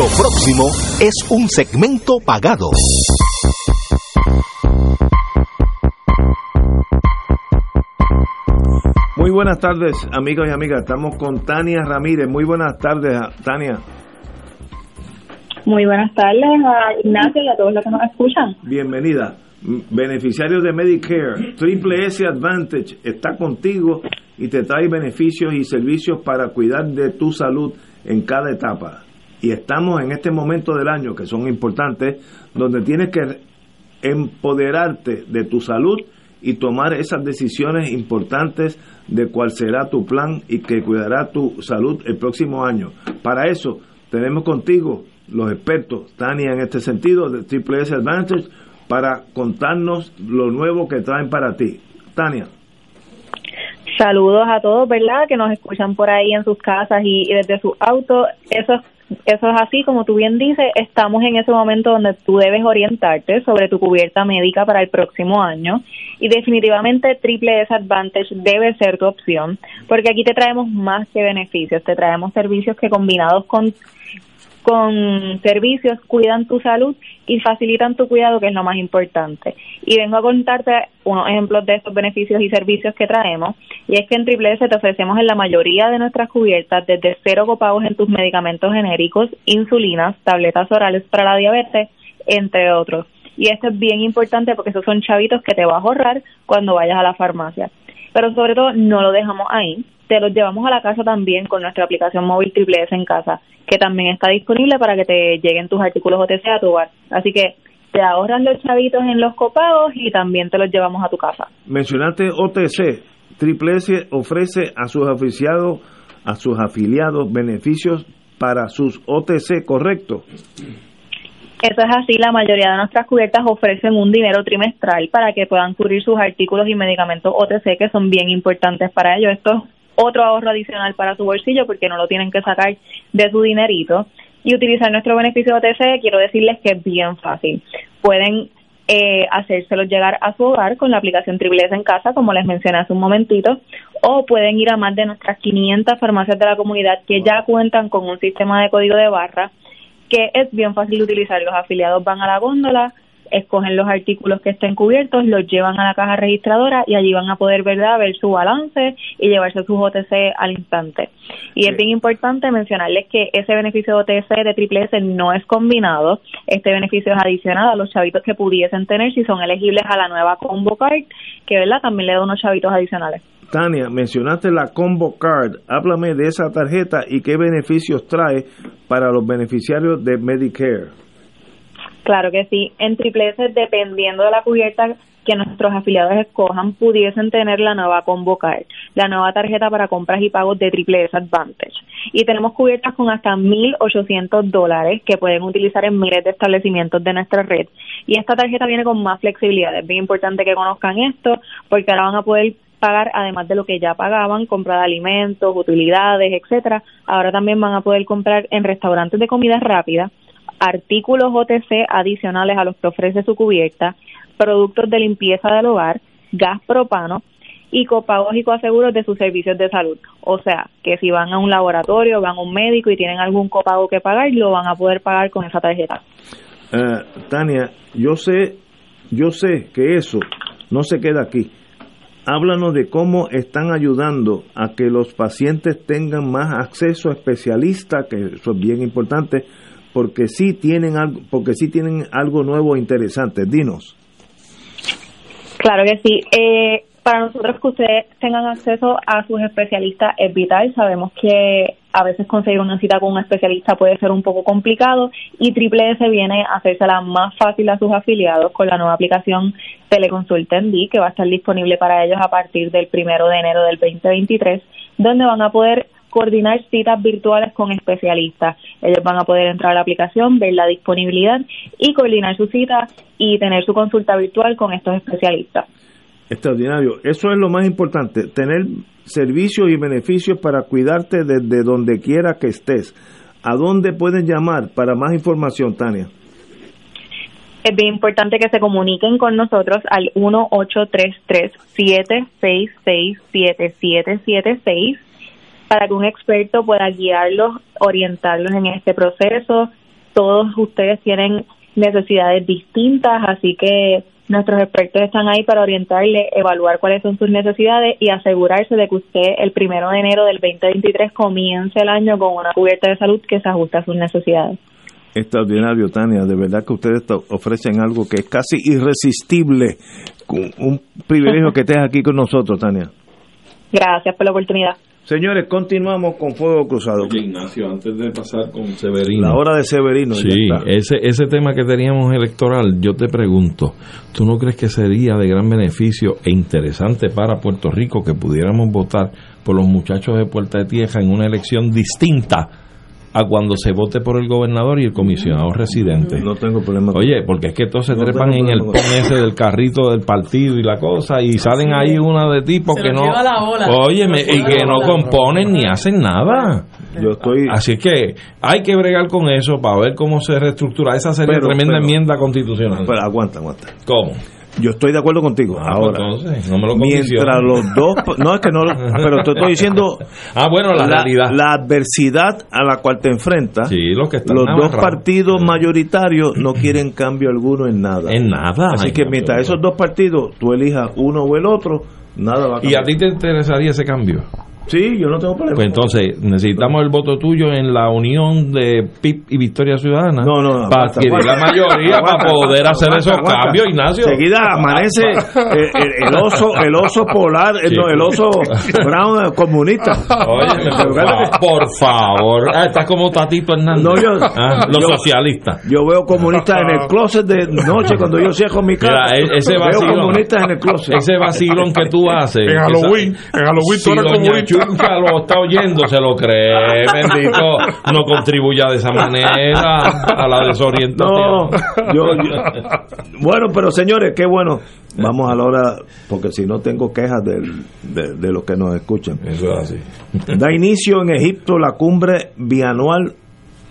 Lo próximo es un segmento pagado. Muy buenas tardes, amigos y amigas. Estamos con Tania Ramírez. Muy buenas tardes, Tania. Muy buenas tardes a Ignacio y a todos los que nos escuchan. Bienvenida. Beneficiarios de Medicare, Triple S Advantage está contigo y te trae beneficios y servicios para cuidar de tu salud en cada etapa. Y estamos en este momento del año que son importantes, donde tienes que empoderarte de tu salud y tomar esas decisiones importantes de cuál será tu plan y que cuidará tu salud el próximo año. Para eso tenemos contigo los expertos, Tania en este sentido, de Triple S Advantage, para contarnos lo nuevo que traen para ti. Tania. Saludos a todos, ¿verdad? Que nos escuchan por ahí en sus casas y, desde sus autos. Eso, es- eso es así, como tú bien dices, estamos en ese momento donde tú debes orientarte sobre tu cubierta médica para el próximo año y definitivamente Triple S debe ser tu opción porque aquí te traemos más que beneficios, te traemos servicios que combinados con con servicios cuidan tu salud y facilitan tu cuidado, que es lo más importante. Y vengo a contarte unos ejemplos de estos beneficios y servicios que traemos. Y es que en Triple S te ofrecemos en la mayoría de nuestras cubiertas desde cero copagos en tus medicamentos genéricos, insulinas, tabletas orales para la diabetes, entre otros. Y esto es bien importante porque esos son chavitos que te vas a ahorrar cuando vayas a la farmacia. Pero sobre todo no lo dejamos ahí, te los llevamos a la casa también con nuestra aplicación móvil Triple S en casa, que también está disponible para que te lleguen tus artículos OTC a tu hogar. Así que te ahorras los chavitos en los copagos y también te los llevamos a tu casa. Mencionaste OTC. Triple S ofrece a sus afiliados, a sus afiliados beneficios para sus OTC, ¿correcto? Eso es así, la mayoría de nuestras cubiertas ofrecen un dinero trimestral para que puedan cubrir sus artículos y medicamentos OTC que son bien importantes para ellos. Esto es otro ahorro adicional para su bolsillo porque no lo tienen que sacar de su dinerito. Y utilizar nuestro beneficio OTC, quiero decirles que es bien fácil. Pueden eh, hacérselos llegar a su hogar con la aplicación Triple S en casa, como les mencioné hace un momentito, o pueden ir a más de nuestras 500 farmacias de la comunidad que ya cuentan con un sistema de código de barra que es bien fácil de utilizar. Los afiliados van a la góndola, escogen los artículos que estén cubiertos, los llevan a la caja registradora y allí van a poder ¿verdad? ver su balance y llevarse sus OTC al instante. Y es bien importante mencionarles que ese beneficio de OTC de Triple S no es combinado, este beneficio es adicional a los chavitos que pudiesen tener si son elegibles a la nueva Combo Card, que verdad también le da unos chavitos adicionales. Tania, mencionaste la Combo Card. Háblame de esa tarjeta y qué beneficios trae para los beneficiarios de Medicare. Claro que sí. En Triple S, dependiendo de la cubierta que nuestros afiliados escojan, pudiesen tener la nueva Combo Card, la nueva tarjeta para compras y pagos de Triple S Advantage. Y tenemos cubiertas con hasta 1.800 dólares que pueden utilizar en miles de establecimientos de nuestra red. Y esta tarjeta viene con más flexibilidad. Es bien importante que conozcan esto porque ahora van a poder pagar además de lo que ya pagaban, comprar alimentos, utilidades, etcétera. Ahora también van a poder comprar en restaurantes de comida rápida artículos OTC adicionales a los que ofrece su cubierta, productos de limpieza del hogar, gas propano y copagos y coaseguros de sus servicios de salud. O sea, que si van a un laboratorio, van a un médico y tienen algún copago que pagar, lo van a poder pagar con esa tarjeta. Eh, Tania, yo sé, yo sé que eso no se queda aquí. Háblanos de cómo están ayudando a que los pacientes tengan más acceso a especialistas, que eso es bien importante, porque sí tienen algo, porque sí tienen algo nuevo e interesante. Dinos. Claro que sí. Eh, para nosotros que ustedes tengan acceso a sus especialistas es vital. Sabemos que a veces conseguir una cita con un especialista puede ser un poco complicado y Triple S viene a hacérsela más fácil a sus afiliados con la nueva aplicación Teleconsulta en D, que va a estar disponible para ellos a partir del primero de enero del 2023, donde van a poder coordinar citas virtuales con especialistas. Ellos van a poder entrar a la aplicación, ver la disponibilidad y coordinar su cita y tener su consulta virtual con estos especialistas. Extraordinario. Eso es lo más importante, tener servicios y beneficios para cuidarte desde donde quiera que estés. ¿A dónde pueden llamar para más información, Tania? Es bien importante que se comuniquen con nosotros al 1-833-766-7776 para que un experto pueda guiarlos, orientarlos en este proceso. Todos ustedes tienen necesidades distintas, así que nuestros expertos están ahí para orientarle, evaluar cuáles son sus necesidades y asegurarse de que usted el primero de enero del 2023 comience el año con una cubierta de salud que se ajuste a sus necesidades. Extraordinario, Tania. De verdad que ustedes ofrecen algo que es casi irresistible. Un privilegio que estés aquí con nosotros, Tania. Gracias por la oportunidad. Señores, continuamos con Fuego Cruzado. Ignacio, antes de pasar con Severino. La hora de Severino. Sí, ese, ese tema que teníamos electoral, yo te pregunto, ¿tú no crees que sería de gran beneficio e interesante para Puerto Rico que pudiéramos votar por los muchachos de Puerta de Tierra en una elección distinta a cuando se vote por el gobernador y el comisionado residente. No tengo problema. Oye, porque es que todos se trepan en el pon ese del carrito del partido y la cosa y salen ahí una de tipos que no Oye, y que no componen ni hacen nada. Yo estoy Así es que hay que bregar con eso para ver cómo se reestructura esa sería Pero- tremenda pero- enmienda constitucional. Pero aguanta, aguanta. ¿Cómo? Yo estoy de acuerdo contigo. Ah, Ahora, pues entonces, no me lo mientras los dos, no es que no, pero te estoy diciendo. Ah, bueno, la realidad. La adversidad a la cual te enfrentas. Sí, los que están los dos partidos mayoritarios no quieren cambio alguno en nada. En nada. Así Ay, que mientras esos dos partidos tú elijas uno o el otro, nada va a ¿Y cambiar. a ti te interesaría ese cambio? Sí, yo no tengo problema. Pues entonces necesitamos el voto tuyo en la unión de PIP y Victoria Ciudadana No, no, no, para adquirir la mayoría para poder aguanta, hacer esos aguanta. cambios, Ignacio. Seguida amanece el, el oso, el oso polar, Sí. no, el oso brown comunista. Óyeme, por, fa- por favor. Ah, estás como Tatito Hernández. No, yo- Ah, los yo- socialistas. Yo veo comunistas en el closet de noche cuando yo cierro mi casa. Mira, e- ese veo vacilón, comunistas en el closet. ese vacilón que tú haces. En Halloween, esa- en Halloween si tú eres comunista. Chunca lo está oyendo, se lo cree, bendito. No contribuya de esa manera a la desorientación. No, yo, yo- bueno, pero señores, qué bueno. Vamos a la hora, porque si no tengo quejas del- de, de los que nos escuchan. Eso es así. Da inicio en Egipto la cumbre bianual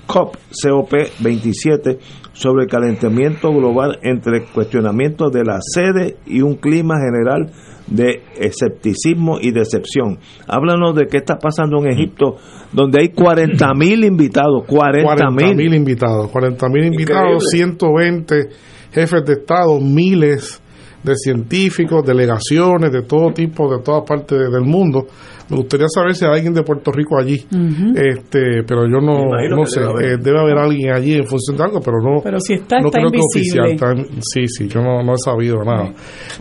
COP, COP 27, sobre el calentamiento global entre cuestionamientos de la sede y un clima general de escepticismo y decepción. Háblanos de qué está pasando en Egipto, donde hay 40 mil invitados, 40 mil invitados, 40 mil invitados, 120 jefes de Estado, miles de científicos, delegaciones de todo tipo, de todas partes del mundo. Me gustaría saber si hay alguien de Puerto Rico allí, este, pero yo no, no sé, debe haber. Eh, debe haber. alguien allí en función de algo, pero no. Pero si está, no está creo invisible. que oficial. Está, sí, sí, yo no, no he sabido nada.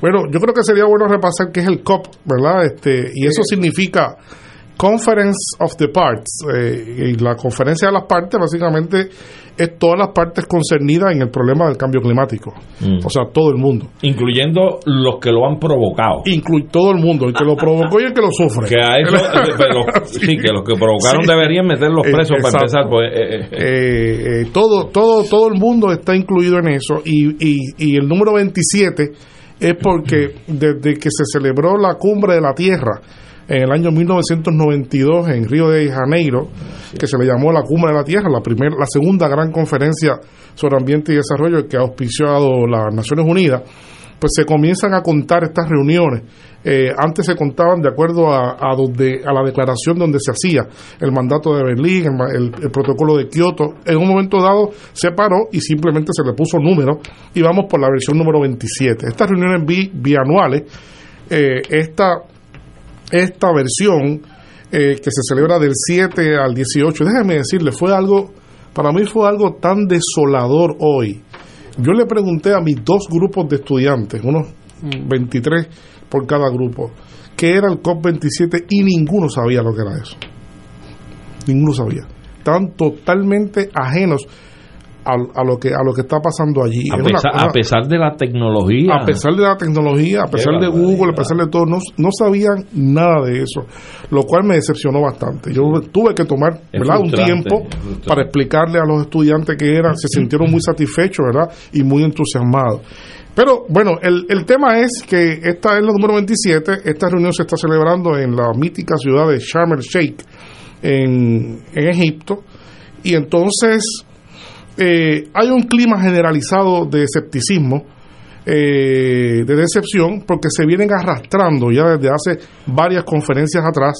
Bueno, yo creo que sería bueno repasar qué es el COP, ¿verdad? Este, y eso significa Conference of the Parts. Eh, y la conferencia de las partes básicamente es todas las partes concernidas en el problema del cambio climático. Mm. O sea, todo el mundo. Incluyendo los que lo han provocado. Incluye todo el mundo, el que lo provocó y el que lo sufre. Que a eso, eh, pero, sí, que los que provocaron Sí. deberían meterlos Eh, presos para exacto. empezar. Pues, eh, eh, Eh, eh, todo, todo, todo el mundo está incluido en eso y, y, y el número 27 es porque desde que se celebró la cumbre de la Tierra en el año 1992 en Río de Janeiro, que se le llamó la cumbre de la Tierra, la primera, la segunda gran conferencia sobre ambiente y desarrollo que ha auspiciado las Naciones Unidas, pues se comienzan a contar estas reuniones. Eh, antes se contaban de acuerdo a, donde a la declaración donde se hacía el mandato de Berlín, el, el- el protocolo de Kioto. En un momento dado se paró y simplemente se le puso número y vamos por la versión número 27. Estas reuniones bi- bianuales, eh, esta, esta versión eh, que se celebra del 7 al 18, déjeme decirle, fue algo, para mí fue algo tan desolador hoy. Yo le pregunté a mis dos grupos de estudiantes, unos 23 por cada grupo, qué era el COP27 y ninguno sabía lo que era eso. Ninguno sabía. Estaban totalmente ajenos a, a lo que a lo que está pasando allí. a, una- pesar, una- a pesar de la tecnología. a pesar de la tecnología, a pesar de Google, a pesar de todo, no, no sabían nada de eso, lo cual me decepcionó bastante. Yo tuve que tomar ¿verdad? un tiempo para explicarle a los estudiantes que eran, se sintieron muy satisfechos ¿verdad? y muy entusiasmados. Pero bueno, el, el tema es que esta es la número 27, esta reunión se está celebrando en la mítica ciudad de Sharm el Sheikh, en, en Egipto, y entonces eh, hay un clima generalizado de escepticismo, eh, de decepción, porque se vienen arrastrando ya desde hace varias conferencias atrás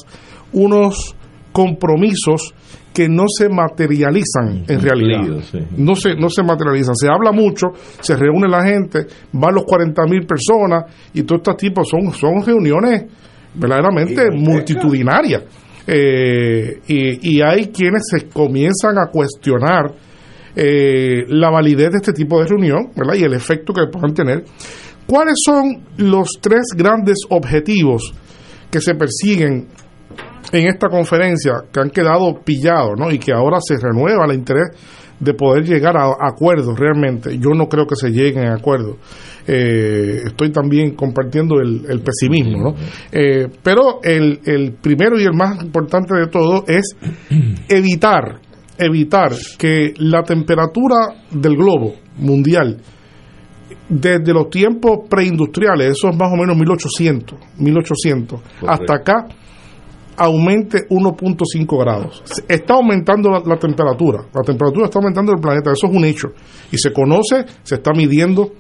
unos compromisos que no se materializan en realidad. No se, no se materializan. Se habla mucho, se reúne la gente, van los 40 mil personas y todos estos tipos son, son reuniones verdaderamente multitudinarias. Eh, y, y hay quienes se comienzan a cuestionar eh, la validez de este tipo de reunión ¿verdad? y el efecto que puedan tener. ¿Cuáles son los tres grandes objetivos que se persiguen en esta conferencia que han quedado pillados ¿no? y que ahora se renueva el interés de poder llegar a acuerdos realmente. Yo no creo que se lleguen a acuerdos. Eh, estoy también compartiendo el, pesimismo. ¿no? Eh, pero el primero y el más importante de todo es evitar, evitar que la temperatura del globo mundial desde los tiempos preindustriales, eso es más o menos 1800, 1800, hasta acá aumente 1.5 grados. Está aumentando la, la temperatura, la temperatura está aumentando en el planeta, eso es un hecho. Y se conoce, se está midiendo,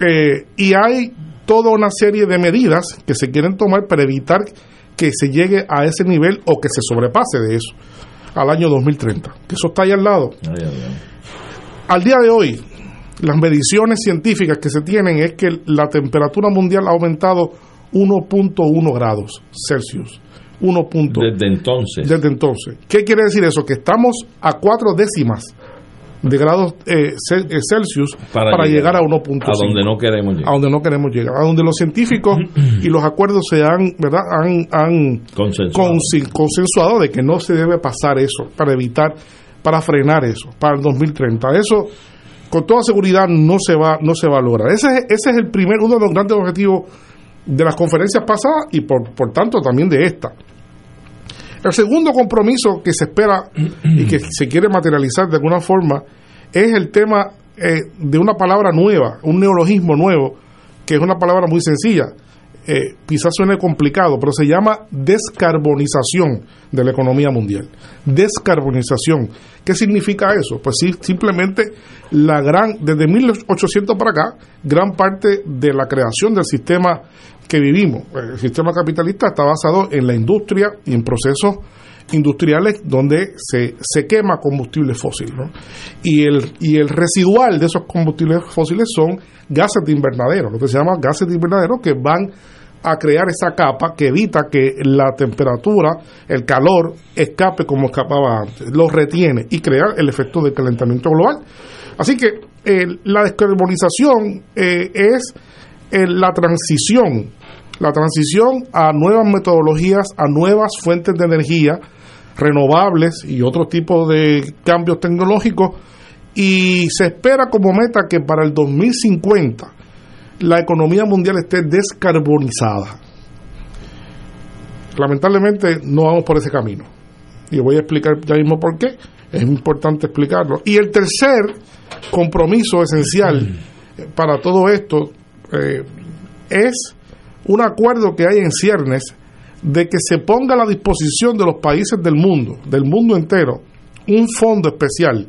eh, y hay toda una serie de medidas que se quieren tomar para evitar que se llegue a ese nivel o que se sobrepase de eso al año 2030, que eso está ahí al lado. Al día de hoy, las mediciones científicas que se tienen es que la temperatura mundial ha aumentado 1.1 grados Celsius. 1. Desde entonces. Desde entonces. ¿Qué quiere decir eso? Que estamos a cuatro décimas de grados eh, eh, Celsius para, llegar, a 1.5. A donde no queremos llegar. A donde no queremos llegar. A donde los científicos y los acuerdos se han, ¿verdad? Han, han Consensuado. de que no se debe pasar eso para evitar, para frenar eso, para el 2030. Eso, con toda seguridad, no se va, no se va a lograr. Ese es, ese es el primer, uno de los grandes objetivos de las conferencias pasadas y por, por tanto también de esta. El segundo compromiso que se espera y que se quiere materializar de alguna forma es el tema eh, de una palabra nueva, un neologismo nuevo, que es una palabra muy sencilla, eh, quizás suene complicado, pero se llama descarbonización de la economía mundial. Descarbonización. ¿Qué significa eso? Pues sí, simplemente la gran, desde 1800 para acá, gran parte de la creación del sistema que vivimos, el sistema capitalista está basado en la industria y en procesos industriales donde se, se quema combustible fósil. Y, el, y el residual de esos combustibles fósiles son gases de invernadero, lo que se llama gases de invernadero que van a crear esa capa que evita que la temperatura, el calor, escape como escapaba antes, lo retiene y crea el efecto del calentamiento global. Así que eh, la descarbonización eh, es eh, la transición, la transición a nuevas metodologías, a nuevas fuentes de energía renovables y otro tipo de cambios tecnológicos. Y se espera como meta que para el 2050 la economía mundial esté descarbonizada. Lamentablemente no vamos por ese camino. Y voy a explicar ya mismo por qué. Es importante explicarlo. Y el tercer compromiso esencial para todo esto eh, es un acuerdo que hay en ciernes de que se ponga a la disposición de los países del mundo, del mundo entero, un fondo especial,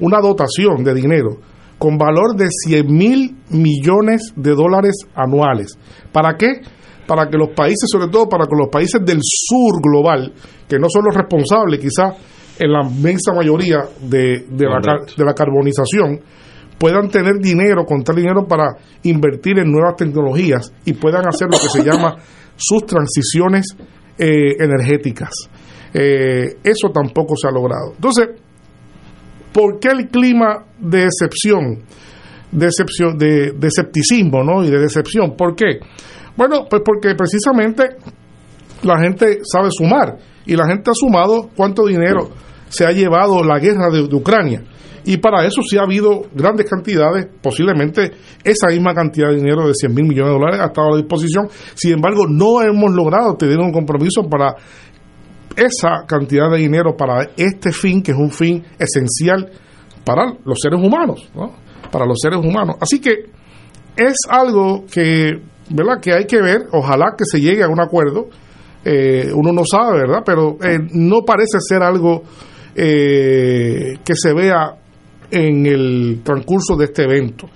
una dotación de dinero con valor de 100 mil millones de dólares anuales. ¿Para qué? Para que los países, sobre todo para que los países del sur global, que no son los responsables quizás en la inmensa mayoría de, de, la, de la carbonización, puedan tener dinero, contar dinero para invertir en nuevas tecnologías y puedan hacer lo que se llama sus transiciones eh, energéticas. Eh, eso tampoco se ha logrado. Entonces, ¿por qué el clima de excepción, de, excepción, de, de escepticismo ¿no? y de decepción? ¿Por qué? Bueno, pues porque precisamente la gente sabe sumar y la gente ha sumado cuánto dinero se ha llevado la guerra de, Ucrania. Y para eso sí ha habido grandes cantidades, posiblemente esa misma cantidad de dinero de 100 mil millones de dólares ha estado a la disposición. Sin embargo, no hemos logrado tener un compromiso para esa cantidad de dinero para este fin, que es un fin esencial para los seres humanos, ¿no? para los seres humanos. Así que es algo que, ¿verdad? que hay que ver, ojalá que se llegue a un acuerdo. Eh, uno no sabe, ¿verdad? Pero eh, no parece ser algo eh, que se vea en el transcurso de este evento.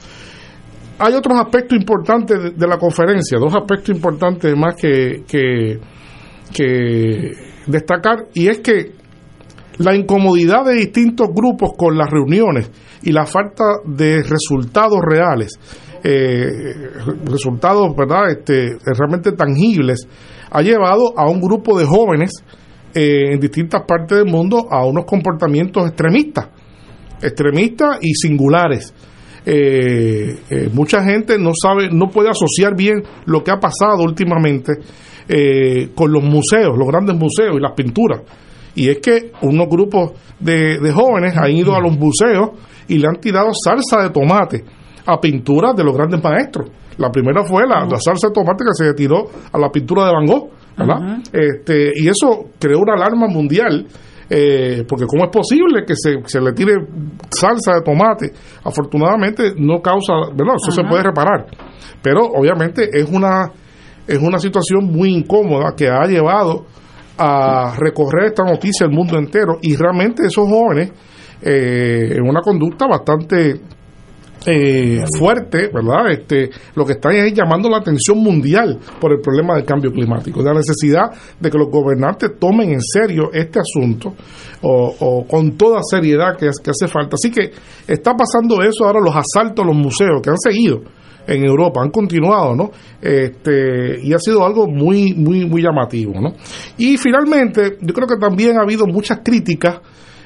Hay otros aspectos importantes de, la conferencia, dos aspectos importantes más que, que destacar, y es que la incomodidad de distintos grupos con las reuniones y la falta de resultados reales, eh, resultados verdad este, realmente tangibles, ha llevado a un grupo de jóvenes eh, en distintas partes del mundo a unos comportamientos extremistas, extremistas y singulares. Eh, mucha gente no sabe, no puede asociar bien lo que ha pasado últimamente eh, con los museos, los grandes museos y las pinturas. Y es que unos grupos de, de jóvenes han ido a los museos y le han tirado salsa de tomate a pinturas de los grandes maestros. La primera fue la, la salsa de tomate que se tiró a la pintura de Van Gogh, ¿verdad? este, y eso creó una alarma mundial, eh, porque ¿cómo es posible que se, se le tire salsa de tomate? Afortunadamente no causa, ¿verdad? Eso se puede reparar. Pero obviamente es una, es una situación muy incómoda que ha llevado a recorrer esta noticia el mundo entero y realmente esos jóvenes eh, en una conducta bastante eh, fuerte, ¿verdad? Este, lo que están es llamando la atención mundial por el problema del cambio climático, la necesidad de que los gobernantes tomen en serio este asunto o, con toda seriedad que hace falta. Así que está pasando eso ahora, los asaltos a los museos que han seguido en Europa, han continuado, ¿no? Este, y ha sido algo muy, muy, muy llamativo, ¿no? Y finalmente, yo creo que también ha habido muchas críticas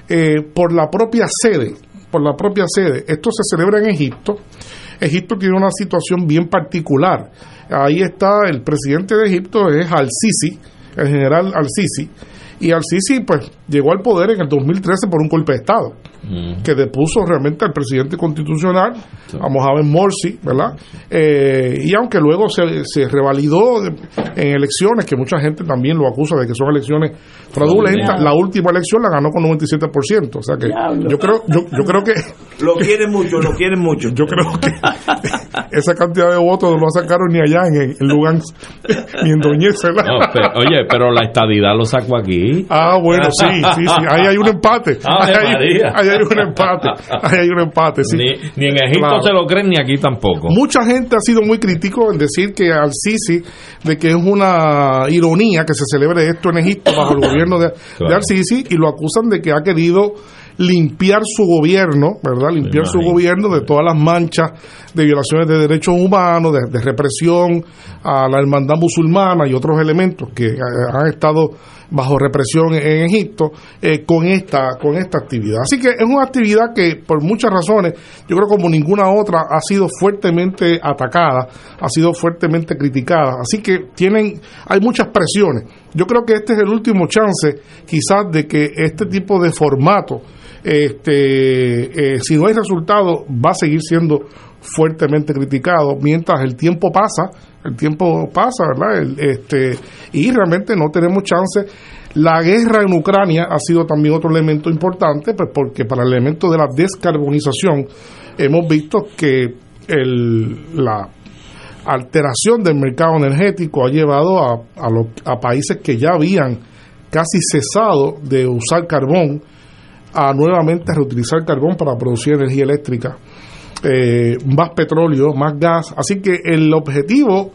eh, por la propia sede, por la propia sede. Esto se celebra en Egipto. Egipto tiene una situación bien particular. Ahí está el presidente de Egipto, es Al-Sisi, el general Al-Sisi. Y Al-Sisi, pues, llegó al poder en el 2013 por un golpe de Estado que depuso realmente al presidente constitucional, a Mohamed Morsi, ¿verdad? Eh, y aunque luego se, se revalidó de- en elecciones, que mucha gente también lo acusa de que son elecciones fraudulentas, Fraudulenta. la última elección la ganó con 97%, o sea que Diablo. yo creo yo, yo creo que Lo quieren mucho, lo quieren mucho. Yo creo que esa cantidad de votos no lo sacaron ni allá en, en Lugansk, ni en Donetsk. ¿verdad? No, pero- oye, pero la estadidad lo sacó aquí. Ah, bueno, sí, sí, sí. Ahí hay un empate. Ahí hay, María. ahí hay un empate. Ahí hay un empate, sí. Ni, ni en Egipto Claro. se lo creen, ni aquí tampoco. Mucha gente ha sido muy crítico en decir que al Sisi, de que es una ironía que se celebre esto en Egipto bajo el gobierno de, Claro. de al Sisi y lo acusan de que ha querido limpiar su gobierno, ¿verdad? Limpiar su gobierno de todas las manchas de violaciones de derechos humanos, de, de represión a la hermandad musulmana y otros elementos que han estado bajo represión en Egipto eh, con esta con esta actividad. Así que es una actividad que por muchas razones, yo creo como ninguna otra ha sido fuertemente atacada, ha sido fuertemente criticada. Así que tienen hay muchas presiones. Yo creo que este es el último chance quizás de que este tipo de formato este, eh, si no hay resultado, va a seguir siendo fuertemente criticado mientras el tiempo pasa, el tiempo pasa, ¿verdad? El, este, y realmente no tenemos chance. La guerra en Ucrania ha sido también otro elemento importante, pues porque para el elemento de la descarbonización hemos visto que el, la alteración del mercado energético ha llevado a, a, países que ya habían casi cesado de usar carbón a nuevamente reutilizar carbón para producir energía eléctrica, eh, más petróleo, más gas. Así que el objetivo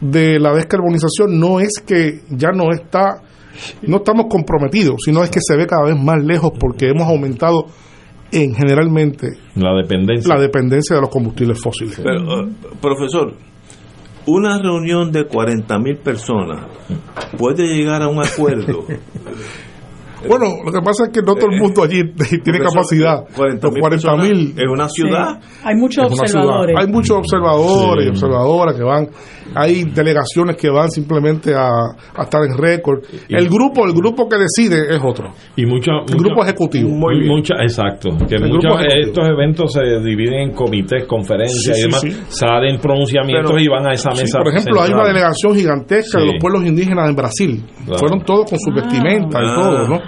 de la descarbonización no es que ya no está, no estamos comprometidos, sino es que se ve cada vez más lejos porque hemos aumentado en generalmente La dependencia. la dependencia de los combustibles fósiles. Pero, eh, profesor, una reunión de 40 mil personas puede llegar a un acuerdo. Bueno, lo que pasa es que no todo el mundo allí tiene Profesor, capacidad. 40 Los 40 mil. Es una ciudad. Hay muchos observadores. ciudad. Hay muchos observadores y observadoras que van, hay delegaciones que van simplemente a, a estar en récord. El grupo, el grupo que decide es otro. Y mucho, El grupo ejecutivo. Muy mucha, exacto. Que muchos estos eventos se dividen en comités, conferencias Sí, y demás. sí. Salen pronunciamientos Pero- y van a esa Sí, mesa. por ejemplo, hay una delegación gigantesca de los pueblos indígenas en Brasil. Claro. Fueron todos con sus vestimentas y Ah. todo, ¿no?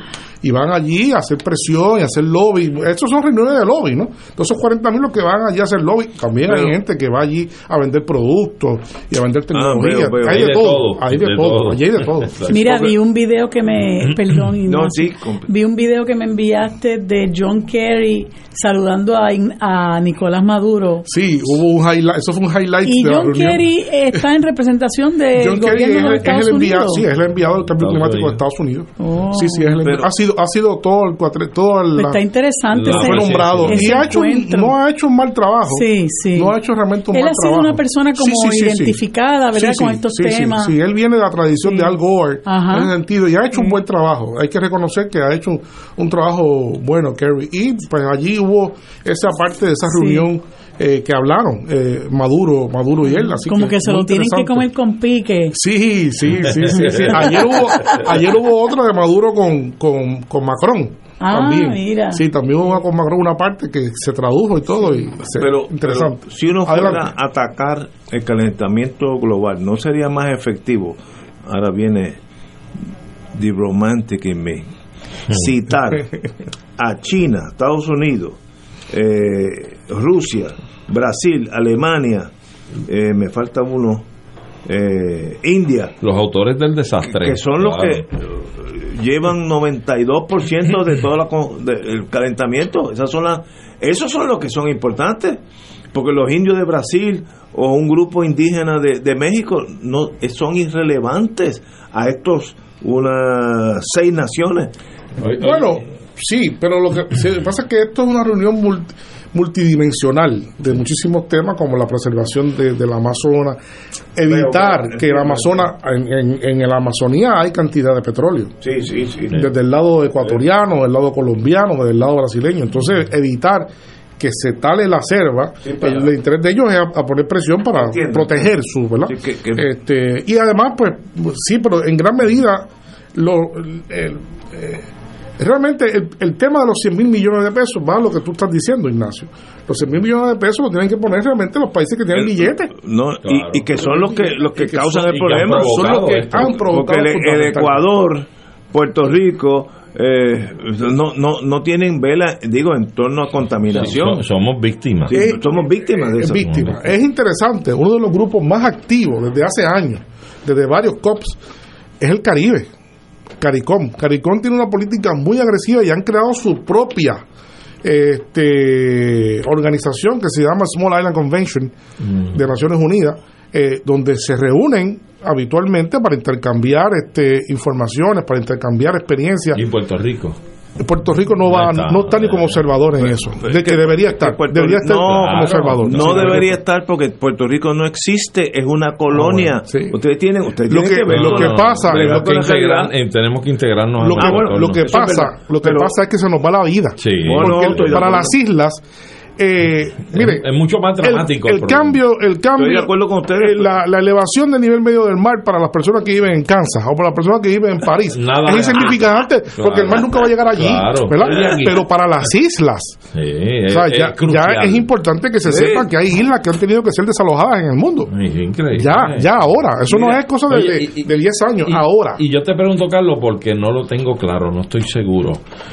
Y van allí a hacer presión y a hacer lobby. Estos son reuniones de lobby, ¿no? Entonces, 40 mil los que van allí a hacer lobby. También hay gente que va allí a vender productos y a vender tecnología. Hay, Hay de, de todo. todo, Hay de, de todo. todo. Allí hay de todo. Mira, vi un video que me, perdón, No, sí, vi un video que me enviaste de John Kerry saludando a, a Nicolás Maduro. Sí, hubo un highlight. Eso fue un highlight Y de la John reunión. Kerry está en representación del John Kerry gobierno es, de es Estados el enviado, Unidos. sí, es el enviado del cambio climático de. Estados Unidos. Oh. Sí, sí, es el enviado. Pero- ha sido ha sido todo el cuatre, todo el, Está interesante La- ese, fue sí, nombrado ese y ha hecho no ha hecho un mal trabajo. Sí, sí. No ha hecho realmente un Él mal ha sido trabajo. una persona como Sí, sí, identificada, ¿verdad? Sí, con estos sí, sí, temas. Sí, él viene de la tradición de Al Gore Ajá. en ese sentido y ha hecho un buen trabajo. Hay que reconocer que ha hecho un, un trabajo bueno, Kerry. Y pues allí hubo esa parte de esa reunión eh, que hablaron eh, Maduro, Maduro y él. Así como que, se lo tienen que comer con pique. Sí, sí, sí, sí, sí. Ayer hubo, ayer hubo otra de Maduro con, con, con Macron. Ah, también. mira. Sí, también hubo una con Macron, una parte que se tradujo y todo. Y se- Pero, interesante. pero si uno fuera Adelante. a atacar el calentamiento global, ¿no sería más efectivo? Ahora viene The Romantic in me. Citar a China, Estados Unidos, eh, Rusia, Brasil, Alemania, eh, me falta uno, eh, India, Los autores del desastre. que son los Claro. que llevan 92% de todo la de- el calentamiento. Esas son las, esos son los que son importantes, porque los indios de Brasil o un grupo indígena de, de México no son irrelevantes a estos unas seis naciones. Bueno, sí, pero lo que se- pasa es que esto es una reunión multi- multidimensional de muchísimos temas como la preservación de, de la Amazona, evitar Pero, pero, que el Amazonas, en, en, en el Amazonía hay cantidad de petróleo. Sí, sí, sí. desde el lado ecuatoriano, del lado colombiano, desde el lado brasileño. Entonces, evitar que se tale la selva, para- el interés de ellos es a, a poner presión para Entiendo. proteger su, ¿verdad? Sí, que- que- Este, y además, pues, sí, pero en gran medida, lo, el- eh, realmente el, el tema de los 100 mil millones de pesos va a lo que tú estás diciendo, Ignacio. Los 100 mil millones de pesos lo tienen que poner realmente los países que tienen billetes. No, Claro. y, y que son los que los que, causan son- el problema, son los que han provocado porque el, el fundamentalmente. Ecuador, Puerto Rico, eh, no, no, no tienen vela, digo, en torno a contaminación. somos víctimas. Sí, somos víctimas de es eso. víctima. Es interesante, uno de los grupos más activos desde hace años, desde varios COPs, es el Caribe, CARICOM. CARICOM tiene una política muy agresiva y han creado su propia este, organización que se llama Small Island Convention de Naciones Unidas, eh, donde se reúnen habitualmente para intercambiar este, informaciones, para intercambiar experiencias. Y en Puerto Rico. Puerto Rico no va, No está. no está ni como observador en eso, de que debería estar, Puerto debería estar no, como observador. No debería estar porque Puerto Rico no existe, es una colonia. Ustedes tienen, ustedes Lo tienen que- ver lo que pasa- bregar lo Integrar- realidad. eh, tenemos que integrarnos a Lo que, nuestro entorno. lo que pasa, lo que Pero- pasa es que se nos va la vida. Sí. Porque No, no, para las islas, eh, mire, es mucho más dramático El, el cambio, el cambio, Estoy de acuerdo con ustedes. eh, la, la elevación del nivel medio del mar para las personas que viven en Kansas o para las personas que viven en París Nada es insignificante porque el mar nunca va a llegar allí, Claro. ¿verdad? Pero para las islas, Sí, o es, sea, es ya, crucial. ya es importante que se Sí. sepa que hay islas que han tenido que ser desalojadas en el mundo. Es increíble. Ya, ya ahora. Eso no Mira, es cosa de, oye, y- de 10 años, Y- ahora. Y yo te pregunto, Carlos, porque no lo tengo claro, no estoy seguro.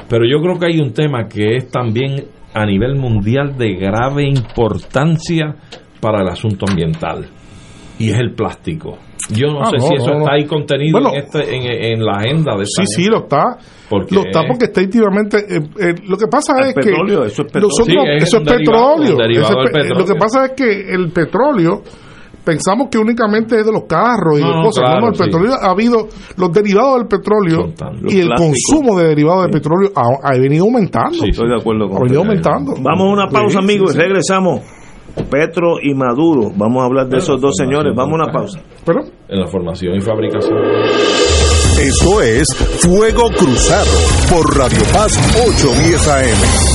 Pero yo creo que hay un tema que es también a nivel mundial de grave importancia para el asunto ambiental. Y es el plástico. Yo no Ah, sé no, si eso no, está ahí contenido Bueno, en, este, en, en la agenda de esta Sí, sí, lo está. Porque- Lo está porque está activamente. eh, eh, lo que pasa El es petróleo, que. eso es petróleo. nosotros- Sí, es eso es derivado Eso petróleo. Lo que pasa es que el petróleo. Pensamos que únicamente es de los carros y No, de cosas. claro, no, no, el sí. petróleo ha habido. Los derivados del petróleo y el plásticos. consumo de derivados del petróleo ha, ha venido aumentando. Sí, Estoy de acuerdo con Ha venido aumentando. Vamos a una pausa, Sí, amigos, sí, y sí. regresamos. Petro y Maduro. Vamos a hablar de esos dos señores. Vamos a una pausa. Pero, En la formación y fabricación. Esto es Fuego Cruzado por Radio Paz 810 AM.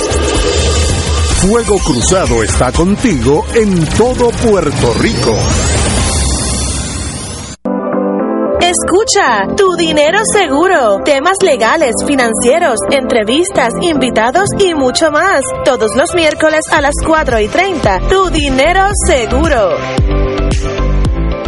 Fuego Cruzado está contigo en todo Puerto Rico. Escucha, tu dinero seguro, temas legales, financieros, entrevistas, invitados y mucho más. Todos los miércoles a las 4 y 30. Tu dinero seguro.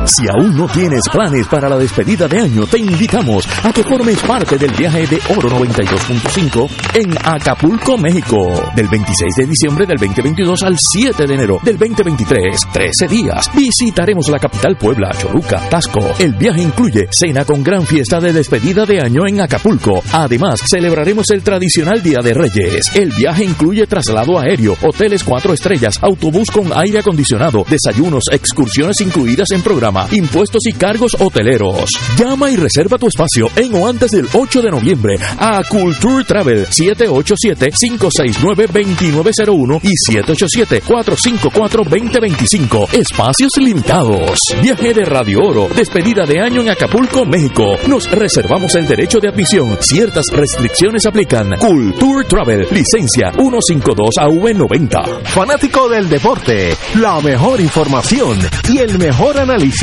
Si aún no tienes planes para la despedida de año, te invitamos a que formes parte del viaje de Oro 92.5 en Acapulco, México, del 26 de diciembre del 2022 al 7 de enero del 2023, 13 días. Visitaremos la capital Puebla, Choluca, Tasco. El viaje incluye cena con gran fiesta de despedida de año en Acapulco. Además, celebraremos el tradicional Día de Reyes. El viaje incluye traslado aéreo, hoteles cuatro estrellas, autobús con aire acondicionado, desayunos, excursiones incluidas en programa, impuestos y cargos hoteleros. Llama y reserva tu espacio en o antes del 8 de noviembre a Culture Travel 787-569-2901 y 787-454-2025. Espacios limitados. Viaje de Radio Oro. Despedida de año en Acapulco, México. Nos reservamos el derecho de admisión. Ciertas restricciones aplican. Culture Travel. Licencia 152AV90. Fanático del deporte, la mejor información y el mejor análisis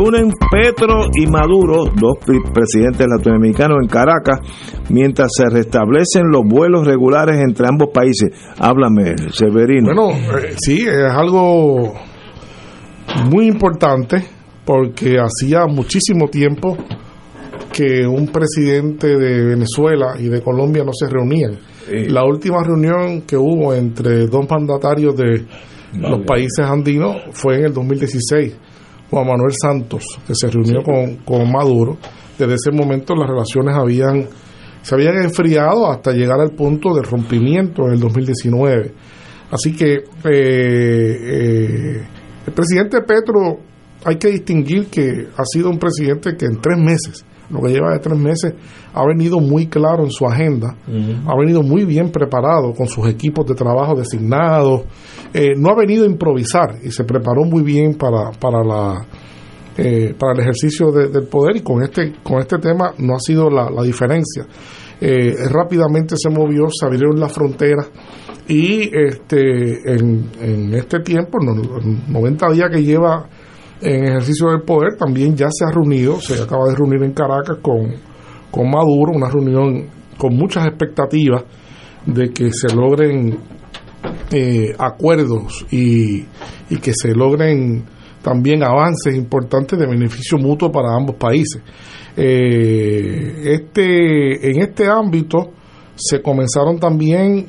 reúnen Petro y Maduro, dos presidentes latinoamericanos en Caracas, mientras se restablecen los vuelos regulares entre ambos países. Háblame, Severino. Bueno, eh, sí, es algo muy importante porque hacía muchísimo tiempo que un presidente de Venezuela y de Colombia no se reunían. La última reunión que hubo entre dos mandatarios de los países andinos fue en el 2016. Juan Manuel Santos, que se reunió con, con Maduro. Desde ese momento las relaciones habían se habían enfriado hasta llegar al punto de rompimiento en el 2019. Así que eh, eh, el presidente Petro hay que distinguir que ha sido un presidente que en tres meses, lo que lleva de tres meses, ha venido muy claro en su agenda, ha venido muy bien preparado con sus equipos de trabajo designados, eh, no ha venido a improvisar y se preparó muy bien para, para la eh, para el ejercicio de- del poder y con este con este tema no ha sido la, la diferencia. Eh, rápidamente se movió, se abrieron las fronteras y este en, en este tiempo, en los 90 días que lleva en ejercicio del poder, también ya se ha reunido, se acaba de reunir en Caracas con, con Maduro, una reunión con muchas expectativas de que se logren eh, acuerdos y, y que se logren también avances importantes de beneficio mutuo para ambos países. Eh, este, en este ámbito se comenzaron también,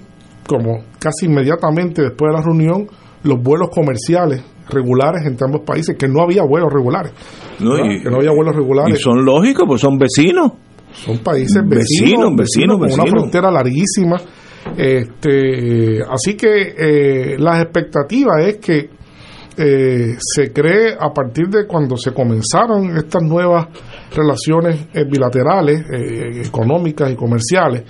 como casi inmediatamente después de la reunión, los vuelos comerciales regulares entre ambos países, que no había vuelos regulares. No, ¿verdad? y- que no había vuelos regulares. Y son lógicos, pues son vecinos. Son países Vecinos, vecinos, vecinos, con una frontera larguísima. Este, así que eh, las expectativas es que eh, se cree a partir de cuando se comenzaron estas nuevas relaciones eh, bilaterales, económicas y comerciales,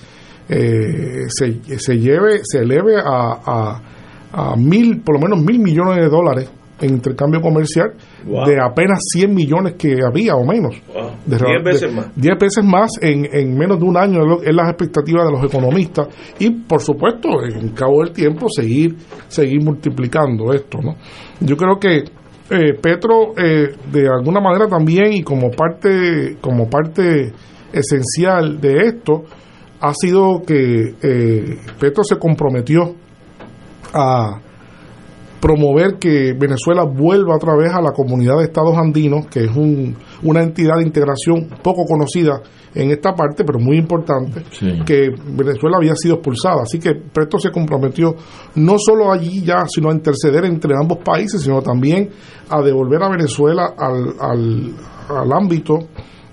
se, se lleve, se eleve a, a, a mil, por lo menos mil millones de dólares en intercambio comercial Wow. de apenas 100 millones que había o menos. De- Diez veces de- más. 10 veces más en, en menos de un año es las expectativas de los economistas y por supuesto en cabo del tiempo seguir seguir multiplicando esto no yo creo que eh, Petro eh, de alguna manera también y como parte como parte esencial de esto ha sido que eh, Petro se comprometió a promover que Venezuela vuelva otra vez a la comunidad de estados andinos, que es un- una entidad de integración poco conocida en esta parte, pero muy importante, que Venezuela había sido expulsada. Así que Preto se comprometió no solo allí ya, sino a interceder entre ambos países, sino también a devolver a Venezuela al, al, al ámbito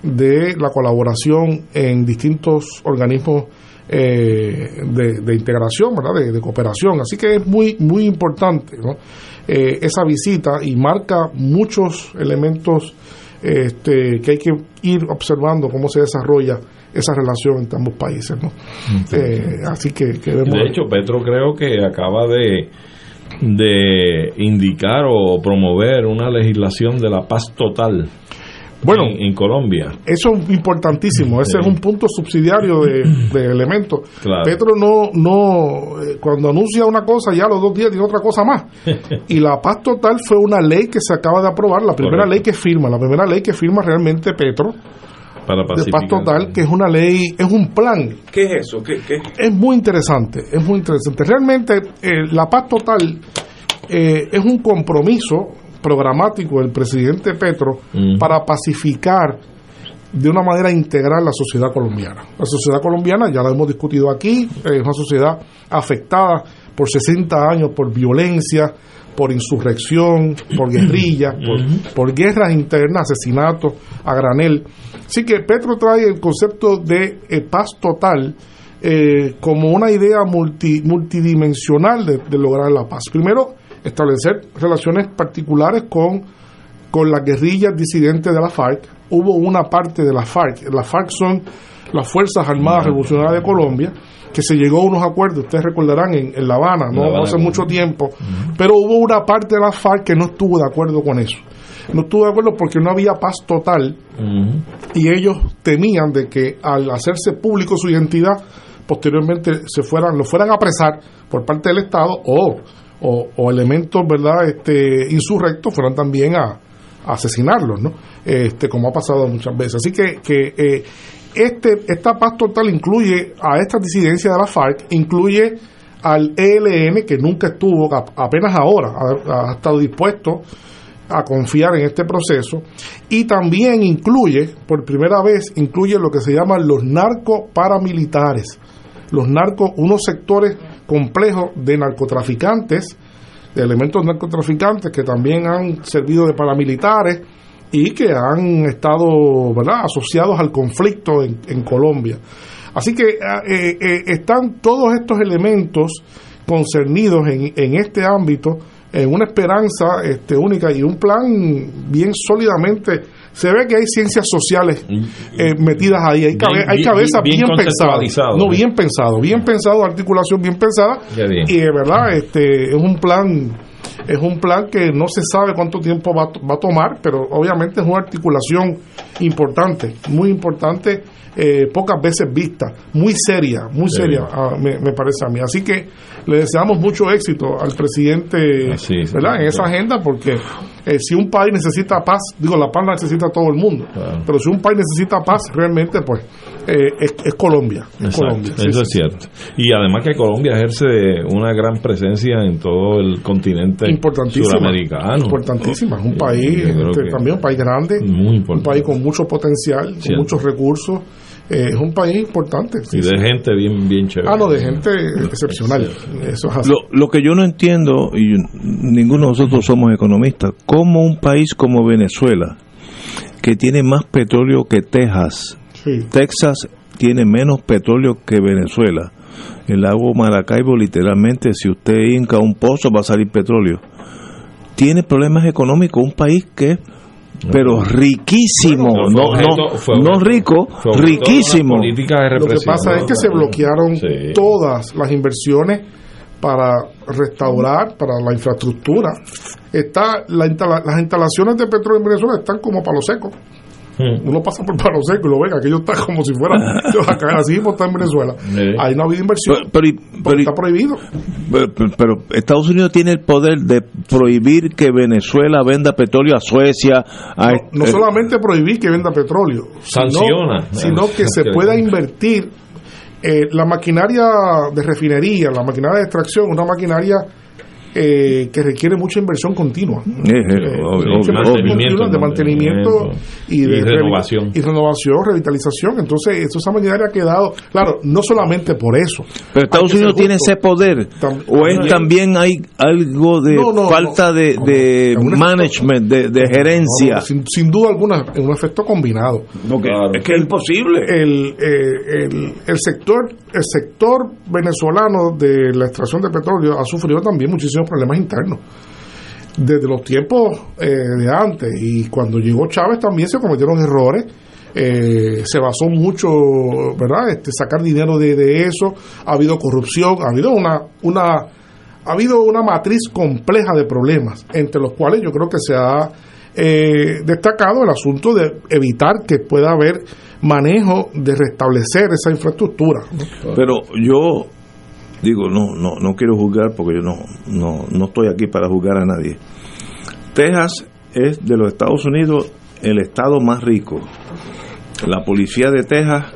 de la colaboración en distintos organismos eh, de, de integración, ¿verdad? De, de cooperación. Así que es muy, muy importante ¿no? Eh, esa visita y marca muchos elementos este, que hay que ir observando cómo se desarrolla esa relación entre ambos países. ¿no? Eh, así que, que De hecho, Petro creo que acaba de, de indicar o promover una legislación de la paz total Bueno, en, en Colombia. Eso es importantísimo, ese Sí. es un punto subsidiario de, de elementos. Claro. Petro no, no eh, cuando anuncia una cosa, ya a los dos días tiene otra cosa más. Y la paz total fue una ley que se acaba de aprobar, la primera Correcto. ley que firma, la primera ley que firma realmente Petro, Para de paz total, que es una ley, es un plan ¿Qué es eso? ¿Qué, qué? es muy interesante, es muy interesante. Realmente eh, la paz total eh, es un compromiso programático del presidente Petro para pacificar de una manera integral la sociedad colombiana. La sociedad colombiana, ya la hemos discutido aquí, es una sociedad afectada por 60 años por violencia, por insurrección, por guerrilla, por, por guerras internas, asesinatos a granel. Así que Petro trae el concepto de eh, paz total eh, como una idea multi- multidimensional de, de lograr la paz. Primero, establecer relaciones particulares con, con las guerrillas disidentes de la FARC. Hubo una parte de la FARC, las FARC son las Fuerzas Armadas Revolucionarias de Colombia, que se llegó a unos acuerdos, ustedes recordarán, en, en La Habana, no, La Habana, no hace mucho tiempo, pero hubo una parte de la FARC que no estuvo de acuerdo con eso. No estuvo de acuerdo porque no había paz total. Y ellos temían de que al hacerse público su identidad posteriormente se fueran lo fueran a apresar por parte del Estado o, o, elementos verdad este insurrectos fueran también a, asesinarlos, ¿no? Este, como ha pasado muchas veces. Así que, que eh, este, esta paz total incluye a esta disidencia de la FARC, incluye al ELN, que nunca estuvo, apenas ahora ha, estado dispuesto a confiar en este proceso y también incluye, por primera vez, incluye lo que se llaman los narcoparamilitares. Los narcos, unos sectores complejos de narcotraficantes, de elementos narcotraficantes que también han servido de paramilitares y que han estado ¿verdad? asociados al conflicto en, Colombia. Así que eh, eh, están todos estos elementos concernidos en, en este ámbito en una esperanza este, única y un plan bien sólidamente. Se ve que hay ciencias sociales eh, metidas ahí, hay, hay cabezas bien, pensadas. No, bien pensado, bien pensado, articulación bien pensada. Y de verdad, este es un plan es un plan que no se sabe cuánto tiempo va, va a tomar, pero obviamente es una articulación importante, muy importante eh, pocas veces vista, muy seria, muy seria, ah, me, parece a mí. Así que le deseamos mucho éxito al presidente ¿verdad? en esa agenda, porque eh, si un país necesita paz, digo, la paz la necesita todo el mundo, pero si un país necesita paz, realmente, pues eh, es, Colombia. eso es cierto. Y además que Colombia ejerce una gran presencia en todo el continente suramericano. Importantísima, es un país, este, también un país grande, un país con mucho potencial, con muchos recursos. Eh, es un país importante. Y de gente bien, bien chévere. Ah, no, de gente excepcional. Eso es así. Lo, lo, que yo no entiendo, y ninguno de nosotros somos economistas, ¿cómo un país como Venezuela, que tiene más petróleo que Texas, Texas tiene menos petróleo que Venezuela. El lago Maracaibo, literalmente, si usted hinca un pozo, va a salir petróleo. Tiene problemas económicos, un país que pero riquísimo, no, no, no rico, riquísimo. Lo que pasa es que se bloquearon todas las inversiones para restaurar, para la infraestructura. Está la, las instalaciones de petróleo en Venezuela están como palo seco. Hmm. Uno pasa por Palo Seco y lo ve, aquello está como si fuera así como está en Venezuela. Ahí no ha habido inversión. Pero, está prohibido. Pero, Estados Unidos tiene el poder de prohibir que Venezuela venda petróleo a Suecia. no, solamente prohibir que venda petróleo, sanciona, sino, que se pueda invertir eh, la maquinaria de refinería, la maquinaria de extracción, una maquinaria eh, que requiere mucha inversión continua. de mantenimiento y de renovación. y renovación, revitalización. Entonces, eso esa maquinaria ha quedado, claro, no solamente por eso. Pero Estados Unidos tiene ese poder, o es también hay algo de falta de, management, de, gerencia. Sin, duda alguna, en un efecto combinado. Es que es imposible. El, eh, el, el sector el sector venezolano de la extracción de petróleo ha sufrido también problemas internos. Desde los tiempos eh, de antes y cuando llegó Chávez también se cometieron errores eh, se basó mucho verdad este sacar dinero de, eso. Ha habido corrupción ha habido una una ha habido una matriz compleja de problemas entre los cuales yo creo que se ha eh, destacado el asunto de evitar que pueda haber manejo de restablecer esa infraestructura. Pero yo digo, no, no, no quiero juzgar porque yo no, no, no estoy aquí para juzgar a nadie. Texas es de los Estados Unidos el estado más rico. La policía de Texas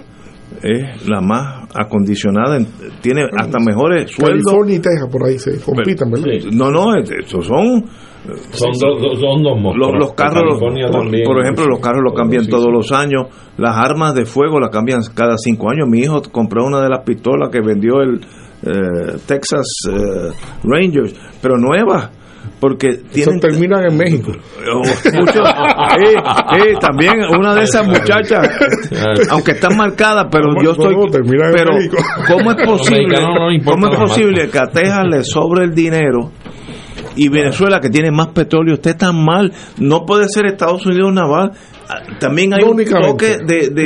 es la más acondicionada, tiene hasta mejores sueldos. California y Texas por ahí se compiten, ¿verdad? No, no, esos son son, dos, son dos los, carros, por, ejemplo, los carros los cambian todos los años. Las armas de fuego las cambian cada cinco años. Mi hijo compró una de las pistolas que vendió el eh, Texas eh, Rangers, pero nueva porque tienen terminan en México. Oh, también una de esas muchachas aunque están marcadas pero yo estoy pero cómo es posible cómo es posible que a Texas le sobre el dinero y Venezuela que tiene más petróleo esté tan mal. No puede ser Estados Unidos naval. Ah, también hay un toque de, de,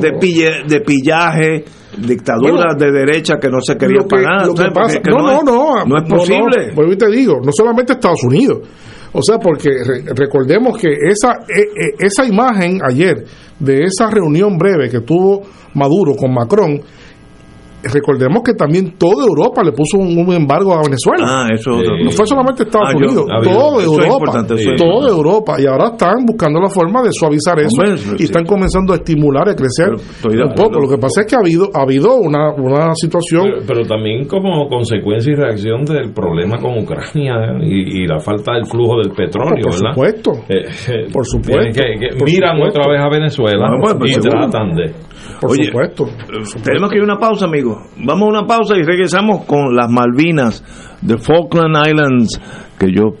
de, pillaje, dictaduras de derecha que no se quería pagar. no, no, no, no, es posible. Pues te digo, no solamente Estados Unidos. O sea, porque recordemos que esa, e, e, esa imagen ayer de esa reunión breve que tuvo Maduro con Macron recordemos que también toda Europa le puso un, un embargo a Venezuela. Ah, eso. No fue solamente Estados Ah, yo- Unidos, ah, bien. toda Europa, es toda. Europa. Y ahora están buscando la forma de suavizar eso Hombre, y sí. están comenzando a estimular, a crecer estoy de un poco. Lo que pasa es que ha habido, ha habido una, una situación Pero, pero también como consecuencia y reacción del problema con Ucrania y, y la falta del flujo del petróleo, Por ¿verdad? supuesto. Eh, eh, Por supuesto. tienen que- que Por miran supuesto. otra vez a Venezuela bueno, pues y seguro. tratan de... Por Oye, supuesto. Tenemos que ir a una pausa, amigos. Vamos a una pausa y regresamos con las Malvinas, de Falkland Islands, que yo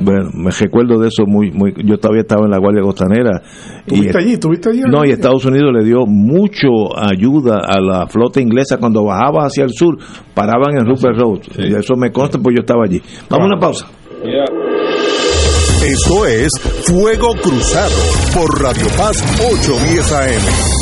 bueno, me recuerdo de eso muy, muy. Yo todavía estaba en la Guardia Costanera. ¿Tuviste allí? ¿Tuviste allí? No, y Estados Unidos le dio mucho ayuda a la flota inglesa cuando bajaba hacia el sur, paraban en Rupert Road. Y eso me consta, pues yo estaba allí. Vamos a una pausa. Esto es Fuego Cruzado por Radio Paz 810 AM.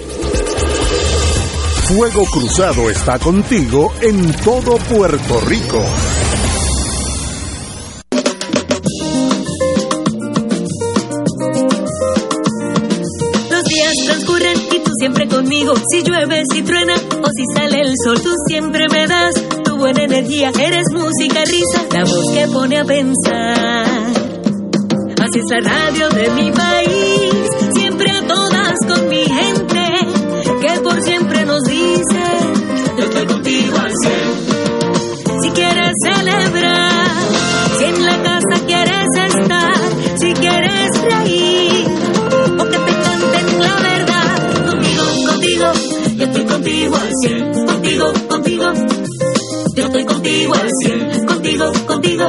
Fuego Cruzado está contigo en todo Puerto Rico. Los días transcurren y tú siempre conmigo. Si llueve, si truena o si sale el sol, tú siempre me das tu buena energía. Eres música, risa, la voz que pone a pensar. Así es la radio de mi país, contigo al cien, contigo, contigo, yo estoy contigo al cien, contigo, contigo,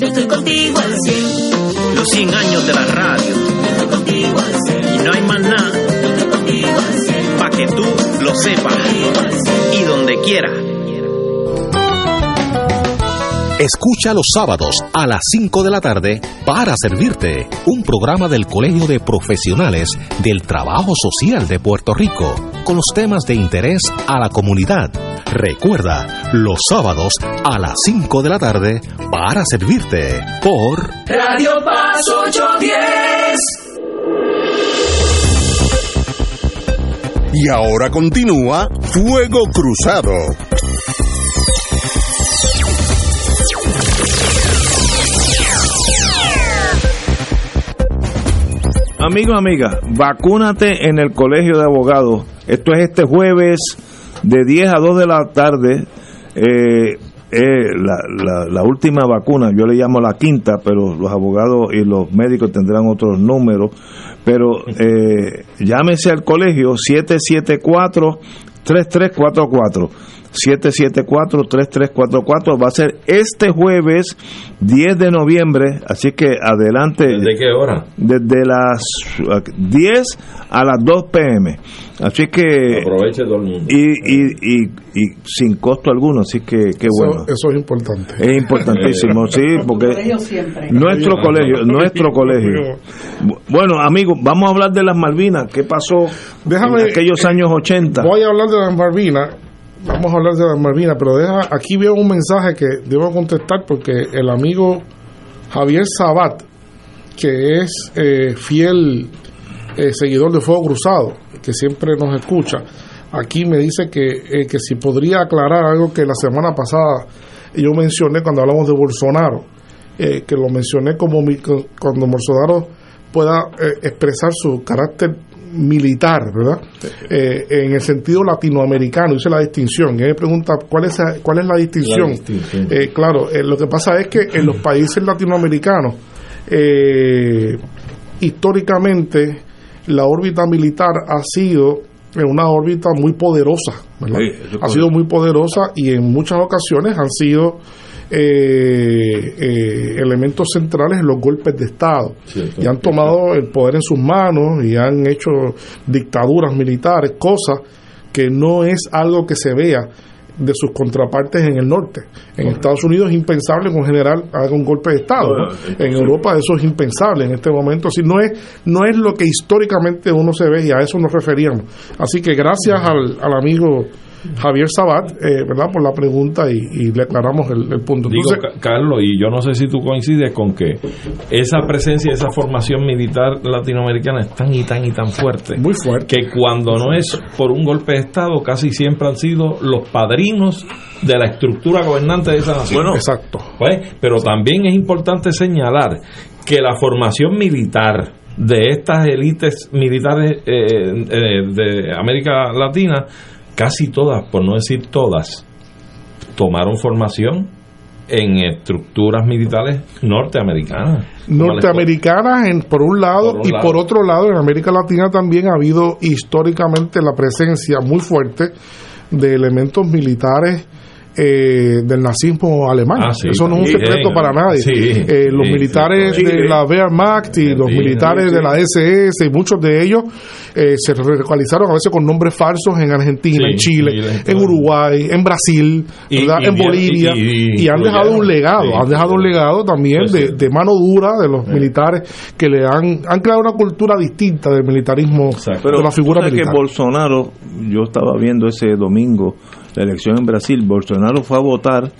yo estoy contigo al cien. Los 100 años de la radio. Y no hay más nada. Para que tú lo sepas. Y donde quiera. Escucha los sábados a las 5 de la tarde para servirte un programa del Colegio de Profesionales del Trabajo Social de Puerto Rico con los temas de interés a la comunidad. Recuerda, los sábados a las 5 de la tarde para servirte por Radio Paz 810. Y ahora continúa Fuego Cruzado. Amigos, amigas, vacúnate en el Colegio de Abogados. Esto es este jueves de 10 a 2 de la tarde. Eh, eh, la, la- última vacuna, yo le llamo la quinta, pero los abogados y los médicos tendrán otros números. Pero eh, llámese al colegio 774-3344. 774-3344 va a ser este jueves 10 de noviembre, así que adelante. ¿De qué hora? Desde las uh, 10 a las 2 pm. Así que. Aproveche todo el mundo. Y, y, y, y sin costo alguno, así que qué Eso, bueno. eso es importante. Es importantísimo, sí, porque nuestro colegio, nuestro colegio. Bu- Bueno, amigos, vamos a hablar de las Malvinas. ¿Qué pasó Déjame- en aquellos años 80? Voy a hablar de las Malvinas. Vamos a hablar de las Malvinas, pero deja, aquí veo un mensaje que debo contestar porque el amigo Javier Sabat, que es eh, fiel eh, seguidor de Fuego Cruzado, que siempre nos escucha, aquí me dice que, eh, que si podría aclarar algo que la semana pasada yo mencioné cuando hablamos de Bolsonaro, eh, que lo mencioné como mi- cuando Bolsonaro pueda eh, expresar su carácter militar, ¿verdad? Eh, en el sentido latinoamericano, hice la distinción. Y me pregunta cuál es, cuál es la distinción. La distinción. Eh, claro, eh, lo que pasa es que en los países latinoamericanos, eh, históricamente, la órbita militar ha sido en una órbita muy poderosa, ¿verdad? Sí, ha sido muy poderosa y en muchas ocasiones han sido eh, eh, elementos centrales en los golpes de Estado y han tomado el poder en sus manos y han hecho dictaduras militares, cosas que no es algo que se vea de sus contrapartes en el norte. En Estados Unidos es impensable que un general haga un golpe de Estado. ¿no? En Europa eso es impensable en este momento. Así no es, no es lo que históricamente uno se ve y a eso nos referíamos. Así que gracias al, al amigo Javier Sabat, eh, ¿verdad? Por la pregunta y, y le aclaramos el, el punto. Digo, Entonces, Ca- Carlos, y yo no sé si tú coincides con que esa presencia, esa formación militar latinoamericana es tan y tan y tan fuerte. Muy fuerte. Que cuando no es por un golpe de Estado, casi siempre han sido los padrinos de la estructura gobernante de esa nación. Bueno, exacto. Pues, pero también es importante señalar que la formación militar de estas élites militares eh, eh, de América Latina, casi todas, por no decir todas, tomaron formación en estructuras militares norteamericanas. Norteamericanas en, por un lado Por un y lado. por otro lado en América Latina también ha habido históricamente la presencia muy fuerte de elementos militares eh, del nazismo alemán. Ah, sí, Eso no es un secreto para nadie. Sí, Eh, los sí, militares de la Wehrmacht y los militares de la SS y muchos de ellos eh, se localizaron a veces con nombres falsos en Argentina, Sí, en Chile, en Uruguay, en Brasil, Y- ¿verdad? y- en Bolivia. y- y- y han dejado un legado, sí, han dejado un legado también de, de mano dura de los militares que le han, han creado una cultura distinta del militarismo, Pero de la figura tú sabes militar. que Bolsonaro, yo estaba viendo ese domingo la elección en Brasil, Bolsonaro fue a votar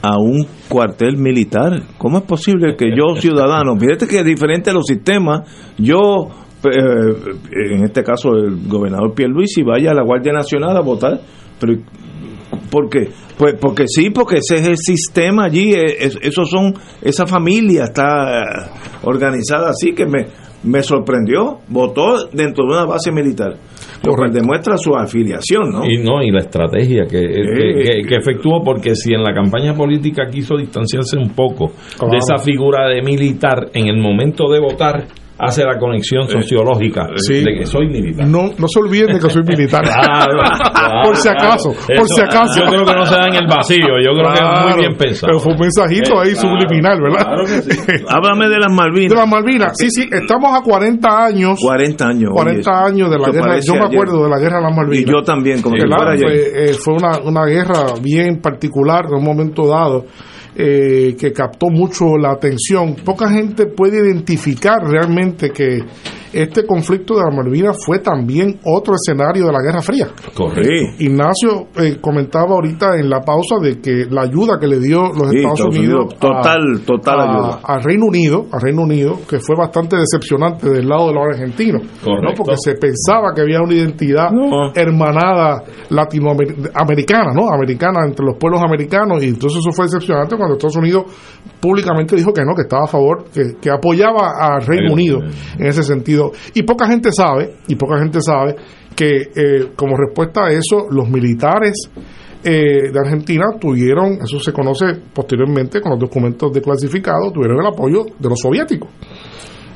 a un cuartel militar. ¿Cómo es posible que yo, ciudadano, fíjate que es diferente a los sistemas, yo, en este caso el gobernador Pierluisi, vaya a la Guardia Nacional a votar? Pero, ¿Por qué? Pues porque sí, porque ese es el sistema allí, eh, es- esos son, esa familia está eh, organizada así que me, me sorprendió, votó dentro de una base militar, lo demuestra su afiliación, ¿no? Y no, y la estrategia que, que, que- que efectuó, porque si en la campaña política quiso distanciarse un poco de esa figura de militar, en el momento de votar, hace la conexión sociológica Sí. de que soy militar. No, no se olviden de que soy militar. Claro, claro, por si acaso, claro. por si acaso. Yo creo que no se da en el vacío, yo creo que es muy bien pensado. Pero fue un mensajito ahí Eh, claro, subliminal, ¿verdad? claro que sí. Háblame de las Malvinas. De las Malvinas, sí, sí, estamos a 40 años. 40 años. 40 oye, años de la guerra. Yo me ayer. acuerdo de la guerra de las Malvinas. Y yo también, como si ayer. Fue, eh, fue una, una guerra bien particular en un momento dado eh, que captó mucho la atención. Poca gente puede identificar realmente que este conflicto de las Malvinas fue también otro escenario de la Guerra Fría. Correcto. Ignacio eh, comentaba ahorita en la pausa de que la ayuda que le dio los Sí, Estados, Estados Unidos, Unidos, total, total a- ayuda. al Reino Unido, al Reino Unido, que fue bastante decepcionante del lado de los argentinos, ¿no? Correcto. porque se pensaba que había una identidad hermanada latinoamericana, ¿no? Americana entre los pueblos americanos y entonces eso fue decepcionante cuando Estados Unidos públicamente dijo que no, que estaba a favor, que, que apoyaba al Reino Unido en ese sentido. Y poca gente sabe, y poca gente sabe que eh, como respuesta a eso los militares eh, de Argentina tuvieron, eso se conoce posteriormente con los documentos declasificados, tuvieron el apoyo de los soviéticos.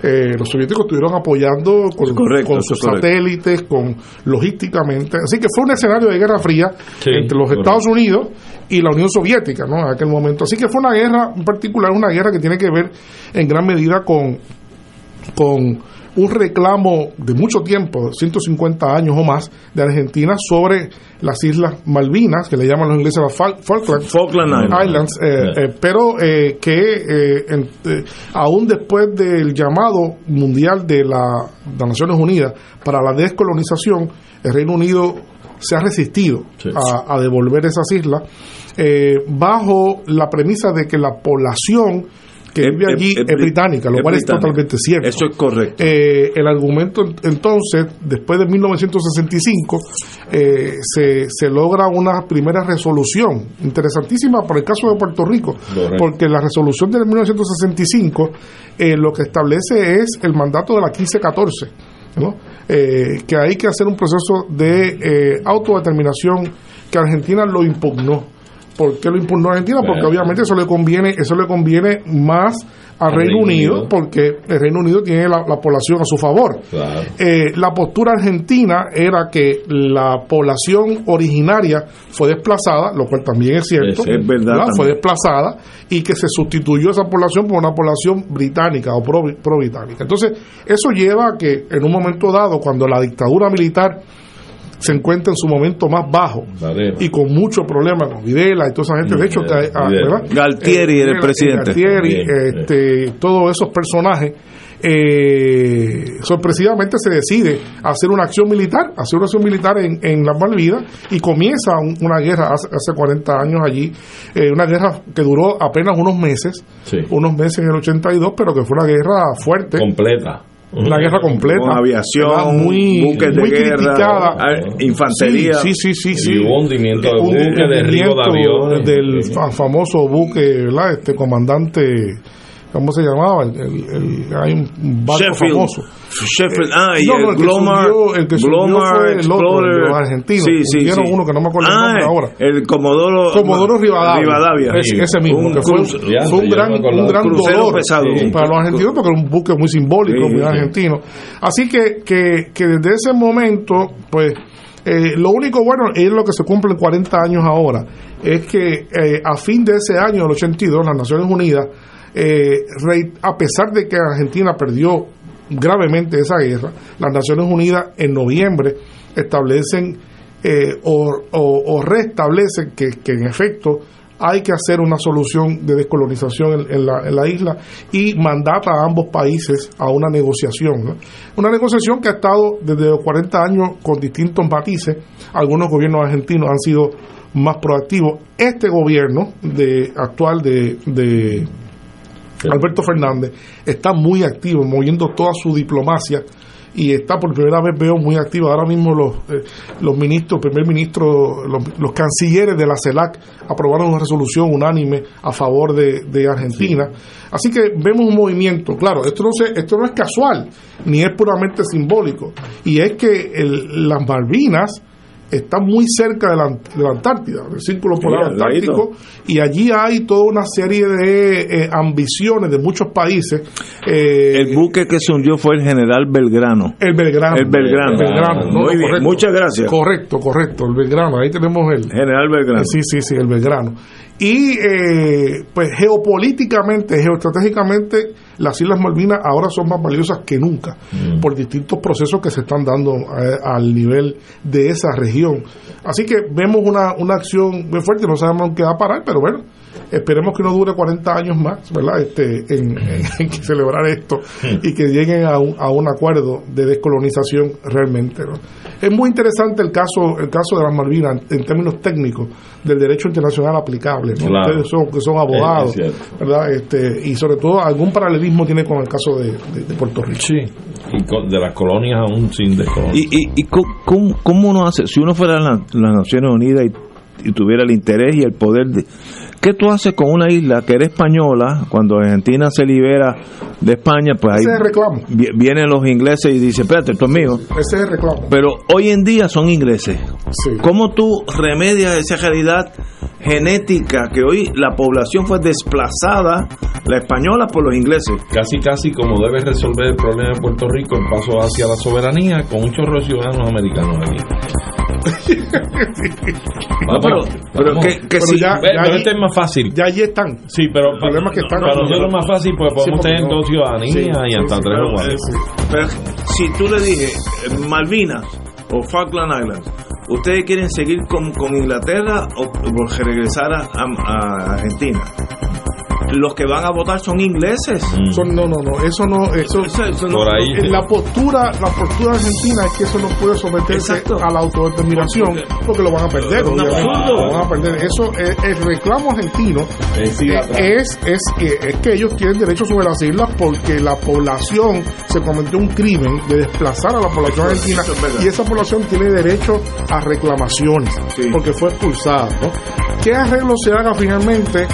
Eh, los soviéticos estuvieron apoyando con, Correcto, con eso sus correcto. satélites, con logísticamente. Así que fue un escenario de guerra fría Sí, entre los correcto. Estados Unidos y la Unión Soviética, ¿no? En aquel momento. Así que fue una guerra, en particular, una guerra que tiene que ver en gran medida con, con un reclamo de mucho tiempo, 150 años o más, de Argentina sobre las Islas Malvinas, que le llaman los ingleses las Fal- Falkland, Falkland Islands. Eh, eh, pero eh, que eh, en- aún después del llamado mundial de la- las Naciones Unidas para la descolonización, el Reino Unido se ha resistido a, a devolver esas islas eh, bajo la premisa de que la población que es- allí es, es bri- británica, lo es cual británica. es totalmente cierto. Eso es correcto. Eh, el argumento entonces, después de 1965, eh, se, se logra una primera resolución interesantísima para el caso de Puerto Rico, Correcto. porque la resolución de 1965 eh, lo que establece es el mandato de la 1514, ¿no? Eh, que hay que hacer un proceso de eh, autodeterminación que Argentina lo impugnó. ¿Por qué lo impugnó Argentina? Porque obviamente eso le conviene, eso le conviene más al Reino, Reino Unido, Unido. porque el Reino Unido tiene la, la población a su favor. Claro. Eh, la postura argentina era que la población originaria fue desplazada, lo cual también es cierto, Es- es verdad fue desplazada y que se sustituyó esa población por una población británica o pro, pro-británica. Entonces, eso lleva a que en un momento dado, cuando la dictadura militar se encuentra en su momento más bajo y con muchos problemas con Videla y toda esa gente. De hecho, que hay- ah, ¿verdad? Galtieri era el presidente. Galtieri, Bien, este, todos esos personajes. Eh, sorpresivamente se decide hacer una acción militar, hacer una acción militar en, en las Malvinas y comienza un- una guerra hace, hace 40 años allí, eh, una guerra que duró apenas unos meses, unos meses en el 82, pero que fue una guerra fuerte. Completa. Una guerra completa. Con aviación, muy, buques de muy guerra, criticada. ah, infantería. Sí, sí, sí, sí. Y hubo hundimiento de Un buques, derribo de hundimiento aviones. Del fa- famoso buque, ¿verdad? Este comandante, ¿cómo se llamaba? El, el- el- hay un barco Sheffield. famoso. Sheffield, ah, y No, no, el el que Glomar, subió- el que subió Glomar fue el otro, Explorer. el de los argentinos. Sí, sí, Hundieron sí. uno que no me acuerdo el Ah, nombre ahora. El Comodoro, Comodoro Rivadavia. Ese, ese mismo, Un que fue, fue un gran, un gran crucero dolor pesado. eh, para los argentinos porque era un buque muy simbólico, Sí, muy sí. argentino. Así que, que, que desde ese momento, pues, eh, lo único bueno es lo que se cumplen 40 años ahora, es que eh, a fin de ese año, el 82, las Naciones Unidas, eh, a pesar de que Argentina perdió gravemente esa guerra, las Naciones Unidas en noviembre establecen eh, o, restablecen que, en efecto hay que hacer una solución de descolonización en, la, en la isla y mandata a ambos países a una negociación. Una negociación que ha estado desde los 40 años con distintos matices. Algunos gobiernos argentinos han sido más proactivos. Este gobierno de, actual de Alberto Fernández está muy activo, moviendo toda su diplomacia y está por primera vez veo muy activo. Ahora mismo los, eh, los ministros, primer ministro, los, los cancilleres de la CELAC aprobaron una resolución unánime a favor de, de Argentina. Así que vemos un movimiento. Claro, esto no, se, esto no es casual, ni es puramente simbólico. Y es que el- las Malvinas están muy cerca de la, de la Antártida, del Círculo Polar Sí. Antártico, y allí hay toda una serie de eh, ambiciones de muchos países. eh, El buque que se hundió fue el general Belgrano. el Belgrano. El Belgrano. El Belgrano. No, Muy no, bien. correcto. Muchas gracias. Correcto, correcto. El Belgrano. Ahí tenemos el. General Belgrano. Sí, sí, sí, el Belgrano. Y eh, pues geopolíticamente, geoestratégicamente, las Islas Malvinas ahora son más valiosas que nunca por distintos procesos que se están dando eh, al nivel de esa región. Así que vemos una, una acción muy fuerte, no sabemos en qué va a parar, pero bueno, esperemos que no dure 40 años más, ¿verdad? Este, en, en- en que celebrar esto y que lleguen a un, a un acuerdo de descolonización realmente. ¿no? Es muy interesante el caso, el caso de las Malvinas en términos técnicos del derecho internacional aplicable. ¿no? Claro. Ustedes son, que son abogados, Es- es cierto. ¿verdad? Este, y sobre todo algún paralelismo tiene con el caso de, de- de Puerto Rico. Sí. Y con- de las colonias aún sin descolonizar. ¿Y, y, y co- cómo, cómo uno hace? Si uno fuera a la- las Naciones Unidas y, y tuviera el interés y el poder de... ¿Qué tú haces con una isla que era española? Cuando Argentina se libera de España, pues ahí Ese es el reclamo. vi- vienen los ingleses y dicen, espérate, esto es mío. Ese es el reclamo. Pero hoy en día son ingleses. ¿Cómo tú remedias esa realidad genética que hoy la población fue desplazada, la española, por los ingleses? Casi, casi como debe resolver el problema de Puerto Rico en paso hacia la soberanía con un chorro de ciudadanos americanos aquí. No, pero- pero que- que si- Ve, pero este es más fácil. Ya allí están. Sí, pero El problema es que están. para nosotros es más fácil porque Sí, podemos porque tener no- dos ciudadanías Sí, y sí, hasta sí, tres pero, o eh, Pero si tú le dije eh, Malvinas o Falkland Islands, ¿ustedes quieren seguir con, con Inglaterra o, o regresar a, a- a Argentina? Los que van a votar son ingleses. Son- no, no, no, eso no, eso, eso no- Por ahí. eh, La postura, la postura argentina es que eso no puede someterse a la autodeterminación porque lo van a perder. Es un obviamente. absurdo. Lo van a perder. Eso, eh, el reclamo argentino eh, atrás. es, es, que, es que ellos tienen derecho sobre las islas porque la población se cometió un crimen de desplazar a la población argentina es y esa población tiene derecho a reclamaciones porque fue expulsada. ¿no? ¿Qué arreglo se haga finalmente?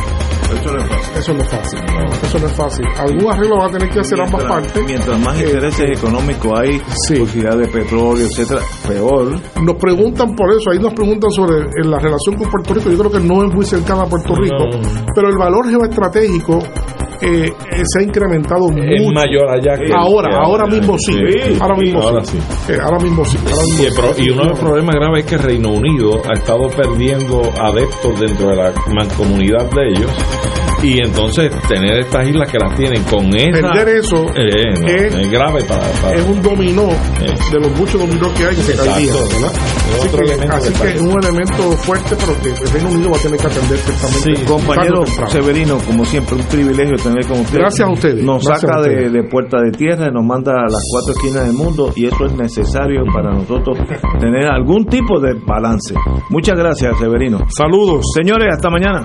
Eso no es fácil. Eso no es fácil. Eso no es fácil. Algún arreglo va a tener que hacer ambas partes. Mientras más intereses económicos hay, posibilidad de petróleo, etcétera, peor. Nos preguntan por eso, ahí nos preguntan sobre eh, la relación con Puerto Rico. Yo creo que no es muy cercana a Puerto Rico, pero el valor geoestratégico eh, eh, se ha incrementado Es mucho. mayor allá que ahora, que ahora mismo sí. ahora mismo ahora sí. sí. Eh, ahora mismo sí. ahora mismo Y, el pro- sí. y uno de los problemas graves es que Reino Unido ha estado perdiendo adeptos dentro de la mancomunidad de ellos y entonces tener estas islas que las tienen con esa Perder eso eh, no, es- es, grave para, para- es un dominó de los muchos dominó que hay que se Exacto. caería, Así otro que, elemento así que que está. es un elemento fuerte, pero que el Reino Unido va a tener que atender ciertamente. Sí, compañero. Severino, como siempre, un privilegio tener con usted. Gracias a ustedes. Nos Gracias saca de, puerta de tierra y nos manda a las cuatro esquinas del mundo y eso es necesario para nosotros tener algún tipo de balance. Muchas gracias, Severino. Saludos. Señores, hasta mañana.